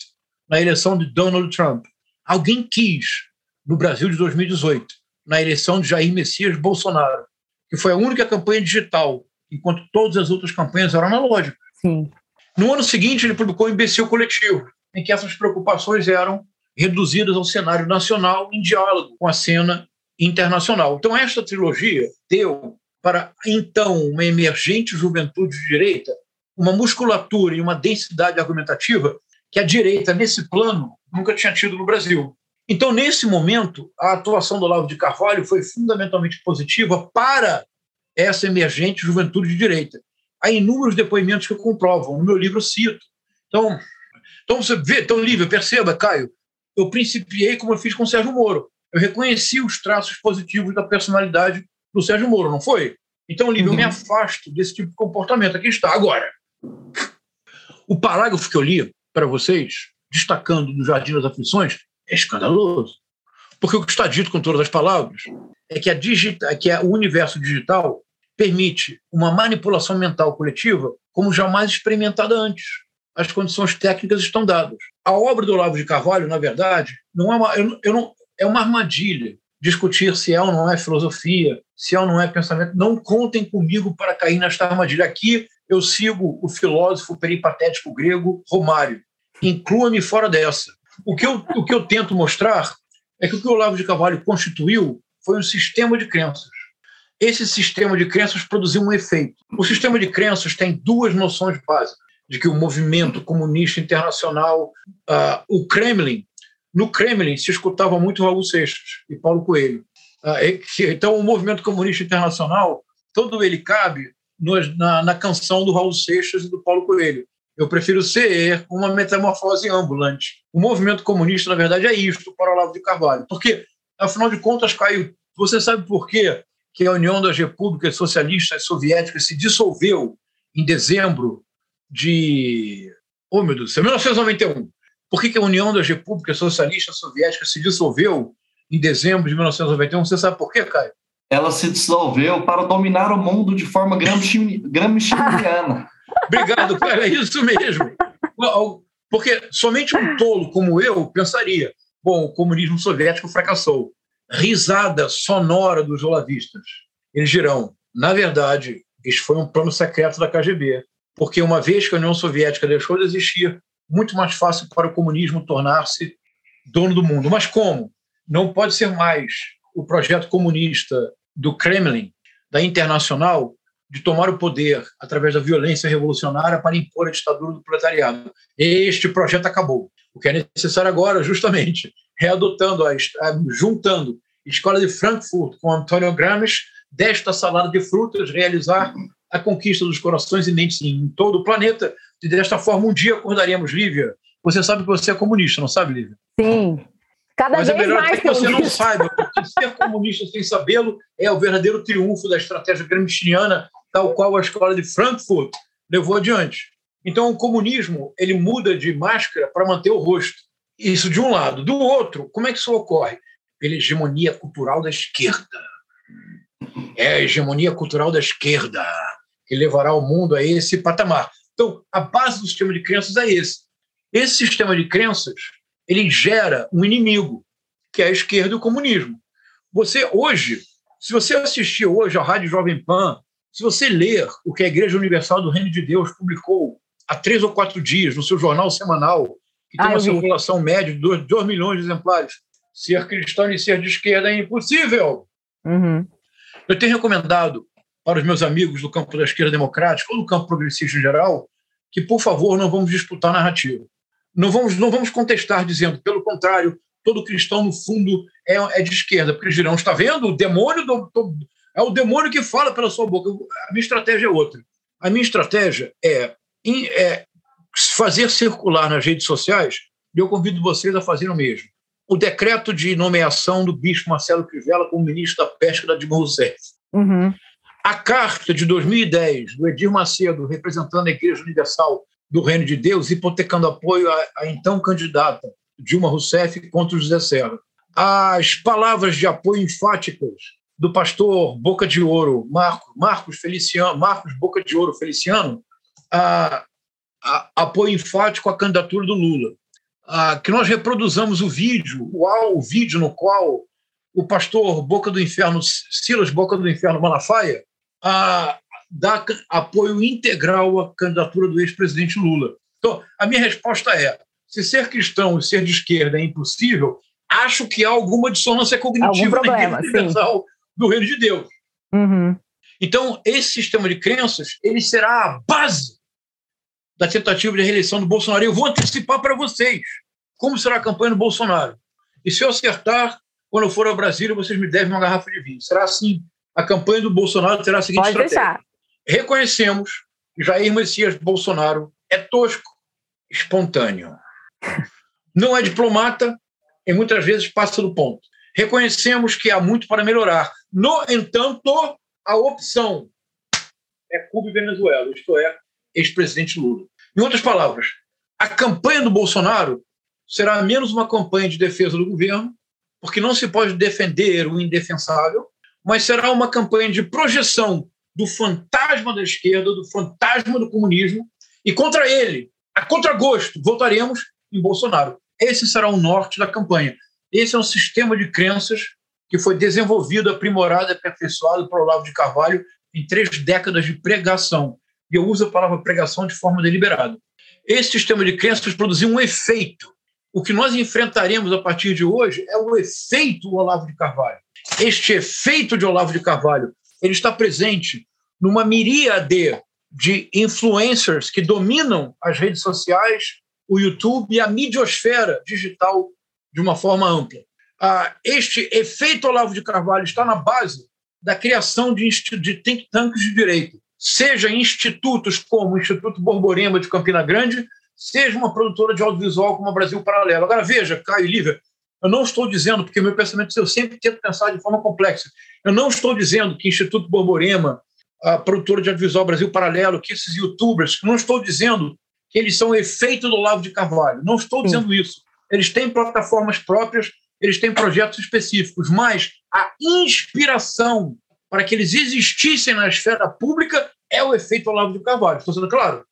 [SPEAKER 3] na eleição de Donald Trump. Alguém quis no Brasil de 2018, na eleição de Jair Messias Bolsonaro, que foi a única campanha digital, enquanto todas as outras campanhas eram analógicas.
[SPEAKER 1] Sim.
[SPEAKER 3] No ano seguinte, ele publicou o Imbecil Coletivo, em que essas preocupações eram reduzidas ao cenário nacional em diálogo com a cena internacional. Então, esta trilogia deu para, então, uma emergente juventude de direita uma musculatura e uma densidade argumentativa que a direita, nesse plano, nunca tinha tido no Brasil. Então, nesse momento, a atuação do Olavo de Carvalho foi fundamentalmente positiva para essa emergente juventude de direita. Há inúmeros depoimentos que comprovam, no meu livro eu cito. Então, então você vê, então, Lívia, perceba, Caio, eu principiei como eu fiz com o Sérgio Moro. Eu reconheci os traços positivos da personalidade do Sérgio Moro, não foi? Então, Lívia, uhum. eu me uhum. afasto desse tipo de comportamento. Aqui está. Agora, o parágrafo que eu li para vocês, destacando no Jardim das Aflições, é escandaloso. Porque o que está dito com todas as palavras é que, a digita, que o universo digital permite uma manipulação mental coletiva como jamais experimentada antes. As condições técnicas estão dadas. A obra do Olavo de Carvalho, na verdade, não é uma, eu, eu não, é uma armadilha discutir se é ou não é filosofia, se é ou não é pensamento. Não contem comigo para cair nesta armadilha. Aqui eu sigo o filósofo peripatético grego Romário. Inclua-me fora dessa. O que, eu, o que eu tento mostrar é que o que o Olavo de Carvalho constituiu foi um sistema de crenças. Esse sistema de crenças produziu um efeito. O sistema de crenças tem duas noções básicas: de que o movimento comunista internacional, uh, o Kremlin, no Kremlin se escutava muito Raul Seixas e Paulo Coelho. Uh, então, o movimento comunista internacional, todo ele cabe no, na, na canção do Raul Seixas e do Paulo Coelho. Eu prefiro ser uma metamorfose ambulante. O movimento comunista, na verdade, é isto para Olavo de Carvalho. Porque, afinal de contas, Caio, você sabe por quê que a União das Repúblicas Socialistas Soviéticas se dissolveu em dezembro de. Oh, meu Deus, 1991. Por que, que a União das Repúblicas Socialistas Soviéticas se dissolveu em dezembro de 1991? Você sabe por quê, Caio?
[SPEAKER 2] Ela se dissolveu para dominar o mundo de forma gramsciana. (laughs)
[SPEAKER 3] Obrigado, cara, é isso mesmo. Porque somente um tolo como eu pensaria: bom, o comunismo soviético fracassou. Risada sonora dos olavistas. Eles dirão: na verdade, isso foi um plano secreto da KGB. Porque uma vez que a União Soviética deixou de existir, muito mais fácil para o comunismo tornar-se dono do mundo. Mas como? Não pode ser mais o projeto comunista do Kremlin, da Internacional, de tomar o poder através da violência revolucionária para impor a ditadura do proletariado. Este projeto acabou. O que é necessário agora, justamente, é adotando, a, juntando a Escola de Frankfurt com Antônio Gramsci, desta salada de frutas, realizar a conquista dos corações e mentes em todo o planeta. E desta forma, um dia acordaríamos, Lívia. Você sabe que você é comunista, não sabe, Lívia?
[SPEAKER 1] Sim. Cada
[SPEAKER 3] Mas
[SPEAKER 1] é
[SPEAKER 3] melhor
[SPEAKER 1] mais
[SPEAKER 3] que você não saiba, porque ser comunista sem sabê-lo é o verdadeiro triunfo da estratégia gramsciana, tal qual a escola de Frankfurt levou adiante. Então, o comunismo ele muda de máscara para manter o rosto. Isso de um lado. Do outro, como é que isso ocorre? Pela hegemonia cultural da esquerda. É a hegemonia cultural da esquerda que levará o mundo a esse patamar. Então, a base do sistema de crenças é esse. Esse sistema de crenças ele gera um inimigo, que é a esquerda e o comunismo. Você hoje, se você assistir hoje à Rádio Jovem Pan, se você ler o que a Igreja Universal do Reino de Deus publicou há três ou quatro dias no seu jornal semanal, que tem ah, uma circulação média de 2 milhões de exemplares, ser cristão e ser de esquerda é impossível.
[SPEAKER 1] Uhum.
[SPEAKER 3] Eu tenho recomendado para os meus amigos do campo da esquerda democrática ou do campo progressista em geral que, por favor, não vamos disputar narrativa. Não vamos, não vamos contestar dizendo, pelo contrário, todo cristão, no fundo, é, é de esquerda, porque eles dirão: está vendo? O demônio do, do, é o demônio que fala pela sua boca. A minha estratégia é outra. A minha estratégia é, é fazer circular nas redes sociais, e eu convido vocês a fazer o mesmo. O decreto de nomeação do bispo Marcelo Crivella como ministro da Pesca da Dilma Rousseff.
[SPEAKER 1] Uhum.
[SPEAKER 3] A carta de 2010 do Edir Macedo, representando a Igreja Universal do Reino de Deus, hipotecando apoio à, à então candidata Dilma Rousseff contra o José Serra. As palavras de apoio enfáticas do pastor Boca de Ouro, Marcos, Marcos Feliciano, Marcos Boca de Ouro Feliciano, a, a, apoio enfático à candidatura do Lula. A, que nós reproduzamos o vídeo, o, o vídeo no qual o pastor Boca do Inferno, Silas Boca do Inferno Malafaia, a, dá apoio integral à candidatura do ex-presidente Lula. Então, a minha resposta é: se ser cristão e ser de esquerda é impossível, acho que há alguma dissonância cognitiva
[SPEAKER 1] problema,
[SPEAKER 3] universal do reino de Deus.
[SPEAKER 1] Uhum.
[SPEAKER 3] Então, esse sistema de crenças ele será a base da tentativa de reeleição do Bolsonaro. Eu vou antecipar para vocês como será a campanha do Bolsonaro. E se eu acertar, quando eu for a Brasília, vocês me devem uma garrafa de vinho. Será assim. A campanha do Bolsonaro terá a seguinte
[SPEAKER 1] Pode
[SPEAKER 3] estratégia. Deixar. Reconhecemos que Jair Messias Bolsonaro é tosco, espontâneo. Não é diplomata e muitas vezes passa do ponto. Reconhecemos que há muito para melhorar. No entanto, a opção é Cuba e Venezuela, isto é, ex-presidente Lula. Em outras palavras, a campanha do Bolsonaro será menos uma campanha de defesa do governo, porque não se pode defender o indefensável, mas será uma campanha de projeção do fantasma da esquerda, do fantasma do comunismo, e contra ele, a contragosto, votaremos em Bolsonaro. Esse será o norte da campanha. Esse é um sistema de crenças que foi desenvolvido, aprimorado, aperfeiçoado por Olavo de Carvalho em três décadas de pregação. E eu uso a palavra pregação de forma deliberada. Esse sistema de crenças produziu um efeito. O que nós enfrentaremos a partir de hoje é o efeito Olavo de Carvalho. Este efeito de Olavo de Carvalho ele está presente numa miríade de influencers que dominam as redes sociais, o YouTube e a midiosfera digital de uma forma ampla. Ah, este efeito Olavo de Carvalho está na base da criação de, de think tanks de direito, seja institutos como o Instituto Borborema de Campina Grande, seja uma produtora de audiovisual como a Brasil Paralelo. Agora, veja, Caio e Lívia, eu não estou dizendo, porque meu pensamento eu sempre tento pensar de forma complexa, eu não estou dizendo que Instituto Borborema, a produtora de audiovisual Brasil Paralelo, que esses youtubers, não estou dizendo que eles são efeito do Olavo de Carvalho, não estou Sim. dizendo isso. Eles têm plataformas próprias, eles têm projetos específicos, mas a inspiração para que eles existissem na esfera pública é o efeito Olavo de Carvalho. Estou sendo claro?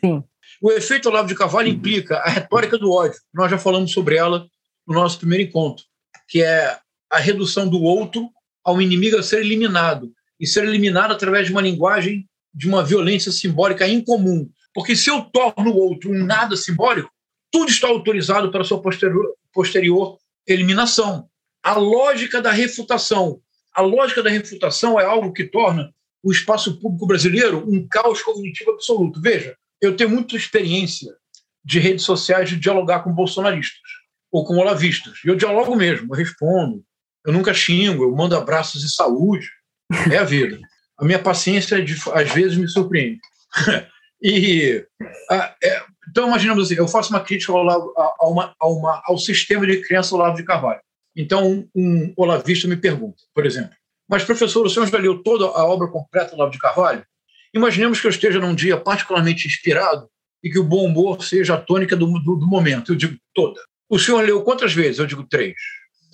[SPEAKER 1] Sim.
[SPEAKER 3] O efeito Olavo de Carvalho implica a retórica do ódio. Nós já falamos sobre ela no nosso primeiro encontro, que é a redução do outro ao inimigo a ser eliminado e ser eliminado através de uma linguagem de uma violência simbólica incomum. Porque se eu torno o outro um nada simbólico, tudo está autorizado para sua posterior, posterior eliminação. A lógica da refutação. A lógica da refutação é algo que torna o espaço público brasileiro um caos cognitivo absoluto. Veja, eu tenho muita experiência de redes sociais de dialogar com bolsonaristas ou com olavistas. E eu dialogo mesmo, eu respondo, eu nunca xingo, eu mando abraços de saúde. É a vida. A minha paciência, às vezes, me surpreende. (laughs) e a, é, então, imaginamos assim, eu faço uma crítica ao, uma, ao sistema de criança Olavo de Carvalho. Então, um, olavista me pergunta, por exemplo, mas, professor, o senhor já leu toda a obra completa do Olavo de Carvalho? Imaginemos que eu esteja num dia particularmente inspirado e que o bom humor seja a tônica do, do, do momento. Eu digo toda. O senhor leu quantas vezes? Eu digo três.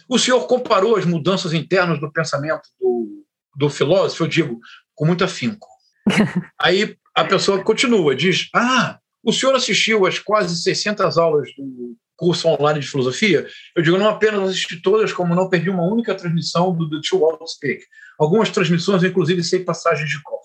[SPEAKER 3] O senhor comparou as mudanças internas do pensamento do, do filósofo? Eu digo, com muito afinco. (laughs) Aí a pessoa continua, diz: Ah, o senhor assistiu às quase 600 aulas do curso online de filosofia? Eu digo, não apenas assisti todas, como não perdi uma única transmissão do The Two World Speak. Algumas transmissões, inclusive, sem passagens de cor.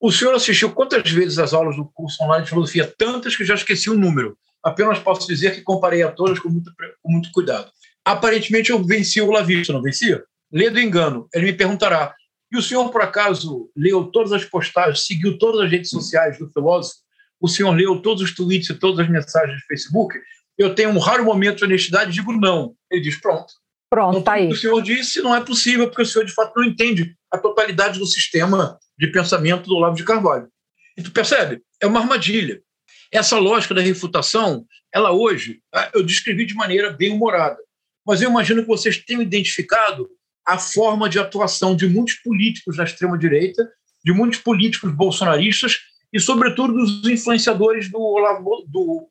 [SPEAKER 3] O senhor assistiu quantas vezes às aulas do curso online de filosofia? Tantas que já esqueci o número. Apenas posso dizer que comparei a todas com muito, com muito cuidado. Aparentemente eu venci o Lavista, não vencia? Lê do engano. Ele me perguntará: e o senhor, por acaso, leu todas as postagens, seguiu todas as redes sociais do filósofo? O senhor leu todos os tweets e todas as mensagens do Facebook? Eu tenho um raro momento de honestidade e digo não. Ele diz: pronto.
[SPEAKER 1] Pronto, então, tá aí.
[SPEAKER 3] O senhor disse não é possível, porque o senhor de fato não entende a totalidade do sistema de pensamento do Olavo de Carvalho. E tu percebe? É uma armadilha. Essa lógica da refutação, ela hoje, ah, eu descrevi de maneira bem humorada, mas eu imagino que vocês tenham identificado a forma de atuação de muitos políticos da extrema-direita, de muitos políticos bolsonaristas e, sobretudo, dos influenciadores do Olavo, do,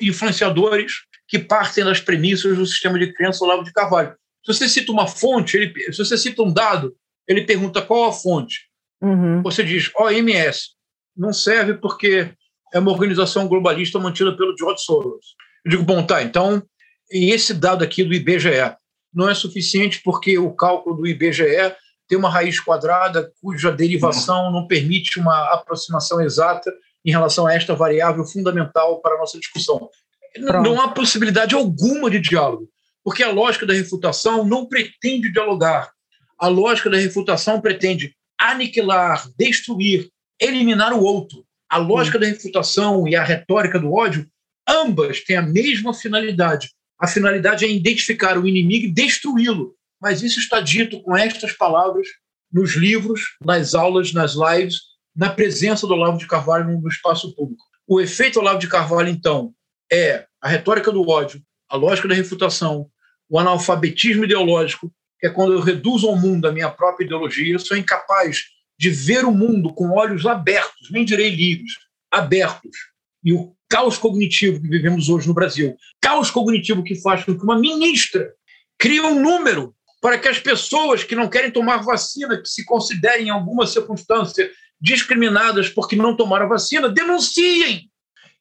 [SPEAKER 3] influenciadores que partem das premissas do sistema de crença Olavo de Carvalho. Se você cita uma fonte, ele, se você cita um dado, ele pergunta qual a fonte.
[SPEAKER 1] Uhum.
[SPEAKER 3] Você diz OMS. Não serve porque é uma organização globalista mantida pelo George Soros. Eu digo, bom, tá, então, e esse dado aqui do IBGE não é suficiente porque o cálculo do IBGE tem uma raiz quadrada cuja derivação não permite uma aproximação exata em relação a esta variável fundamental para a nossa discussão. Pronto. Não há possibilidade alguma de diálogo, porque a lógica da refutação não pretende dialogar. A lógica da refutação pretende aniquilar, destruir, eliminar o outro. A lógica da refutação e a retórica do ódio, ambas têm a mesma finalidade. A finalidade é identificar o inimigo e destruí-lo. Mas isso está dito com estas palavras nos livros, nas aulas, nas lives, na presença do Olavo de Carvalho no espaço público. O efeito Olavo de Carvalho, então, é a retórica do ódio, a lógica da refutação, o analfabetismo ideológico, que é quando eu reduzo ao mundo a minha própria ideologia, eu sou incapaz de ver o mundo com olhos abertos, nem direi livres, abertos. E o caos cognitivo que vivemos hoje no Brasil, caos cognitivo que faz com que uma ministra crie um número para que as pessoas que não querem tomar vacina, que se considerem em alguma circunstância discriminadas porque não tomaram vacina, denunciem.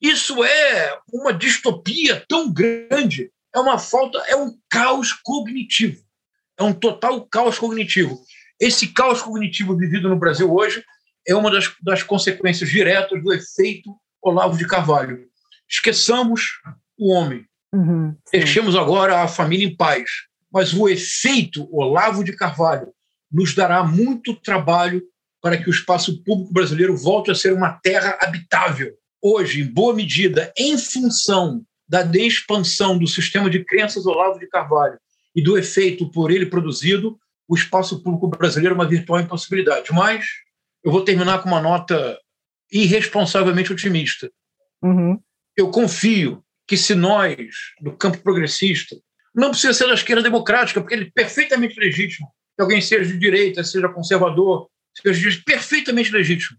[SPEAKER 3] Isso é uma distopia tão grande, é uma falta, é um caos cognitivo. É um total caos cognitivo. Esse caos cognitivo vivido no Brasil hoje é uma das, das consequências diretas do efeito Olavo de Carvalho. Esqueçamos o homem. Uhum, Deixemos agora a família em paz. Mas o efeito Olavo de Carvalho nos dará muito trabalho para que o espaço público brasileiro volte a ser uma terra habitável. Hoje, em boa medida, em função da expansão do sistema de crenças Olavo de Carvalho e do efeito por ele produzido, o espaço público brasileiro é uma virtual impossibilidade. Mas eu vou terminar com uma nota irresponsavelmente otimista. Uhum. Eu confio que se nós, do campo progressista, não precisa ser da esquerda democrática, porque ele é perfeitamente legítimo, que alguém seja de direita, seja conservador, seja perfeitamente legítimo.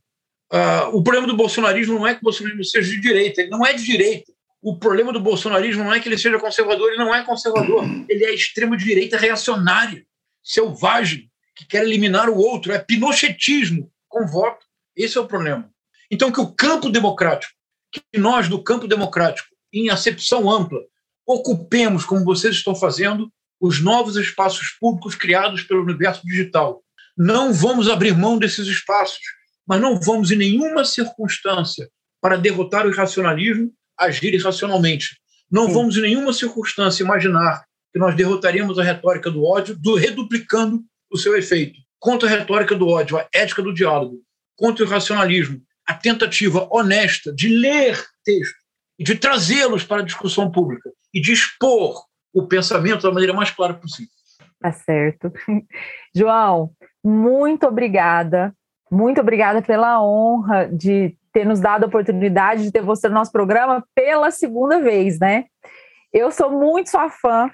[SPEAKER 3] Uh, o problema do bolsonarismo não é que o bolsonarismo seja de direita, ele não é de direita. O problema do bolsonarismo não é que ele seja conservador, ele não é conservador. Ele é extremo-direita reacionário, selvagem, que quer eliminar o outro. É pinochetismo com voto. Esse é o problema. Então, que o campo democrático, que nós do campo democrático, em acepção ampla, ocupemos, como vocês estão fazendo, os novos espaços públicos criados pelo universo digital. Não vamos abrir mão desses espaços, mas não vamos, em nenhuma circunstância, para derrotar o irracionalismo, agir irracionalmente. Não Sim. vamos, em nenhuma circunstância, imaginar que nós derrotaremos a retórica do ódio, do, reduplicando o seu efeito. Contra a retórica do ódio, a ética do diálogo, contra o irracionalismo, a tentativa honesta de ler texto e de trazê-los para a discussão pública e de expor o pensamento da maneira mais clara possível.
[SPEAKER 1] Tá certo. (laughs) João, muito obrigada. Muito obrigada pela honra de ter nos dado a oportunidade de ter você no nosso programa pela segunda vez, né? Eu sou muito sua fã.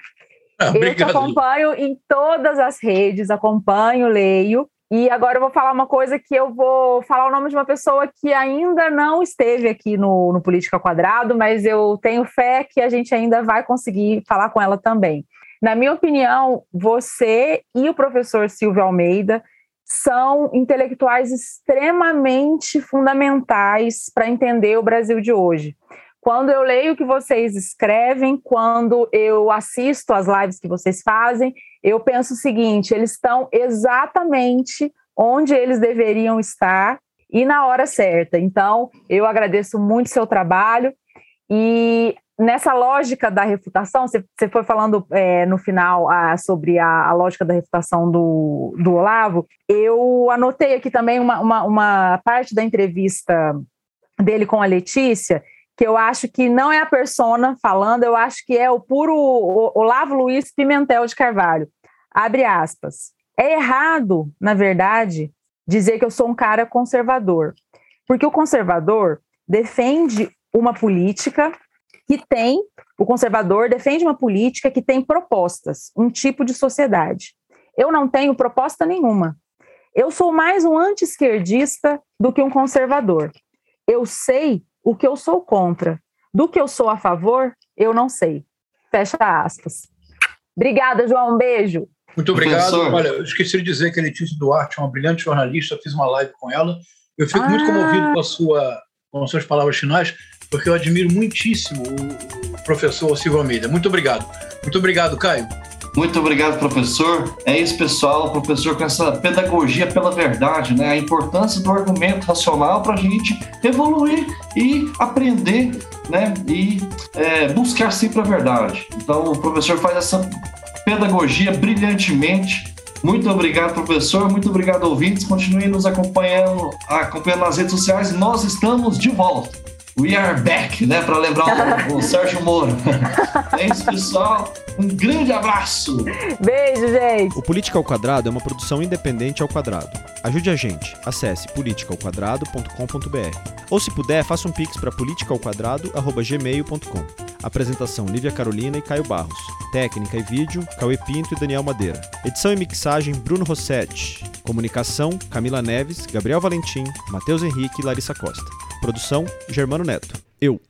[SPEAKER 1] Ah, eu te acompanho em todas as redes, acompanho, leio. E agora eu vou falar uma coisa que eu vou falar o nome de uma pessoa que ainda não esteve aqui no, no Política Quadrado, mas eu tenho fé que a gente ainda vai conseguir falar com ela também. Na minha opinião, você e o professor Silvio Almeida são intelectuais extremamente fundamentais para entender o Brasil de hoje. Quando eu leio o que vocês escrevem, quando eu assisto as lives que vocês fazem, eu penso o seguinte: eles estão exatamente onde eles deveriam estar e na hora certa. Então, eu agradeço muito seu trabalho e nessa lógica da refutação, você, foi falando é, no final ah, sobre a, a, lógica da refutação do, do Olavo, eu anotei aqui também uma, uma, uma parte da entrevista dele com a Letícia, que eu acho que não é a persona falando, eu acho que é o puro Olavo Luiz Pimentel de Carvalho. Abre aspas. É errado, na verdade, dizer que eu sou um cara conservador, porque o conservador defende uma política que tem, o conservador defende uma política que tem propostas, um tipo de sociedade. Eu não tenho proposta nenhuma. Eu sou mais um anti-esquerdista do que um conservador. Eu sei o que eu sou contra. Do que eu sou a favor, eu não sei. Fecha aspas. Obrigada, João. Um beijo.
[SPEAKER 3] Muito obrigado. Professor. Olha, eu esqueci de dizer que a Letícia Duarte é uma brilhante jornalista, eu fiz uma live com ela. Eu fico ah. muito comovido com a sua com as suas palavras finais, porque eu admiro muitíssimo o professor Silvio Almeida. Muito obrigado. Muito obrigado, Caio.
[SPEAKER 2] Muito obrigado, professor. É isso, pessoal. Professor, com essa pedagogia pela verdade, né? A importância do argumento racional para a gente evoluir e aprender, né? E é, buscar sempre a verdade. Então, o professor faz essa pedagogia brilhantemente. Muito obrigado, professor. Muito obrigado, ouvintes. Continuem nos acompanhando, acompanhando nas redes sociais. Nós estamos de volta. We are back, né? Para lembrar o, (laughs) o Sérgio Moro. (laughs) é isso, pessoal. Um grande abraço.
[SPEAKER 1] Beijo, gente.
[SPEAKER 4] O Política ao Quadrado é uma produção independente ao quadrado. Ajude a gente. Acesse politicaoquadrado.com.br. Ou se puder, faça um pix para politicaoquadrado@gmail.com. Apresentação Lívia Carolina e Caio Barros. Técnica e vídeo Cauê Pinto e Daniel Madeira. Edição e mixagem Bruno Rossetti. Comunicação Camila Neves, Gabriel Valentim, Matheus Henrique e Larissa Costa. Produção Germano Neto. Eu.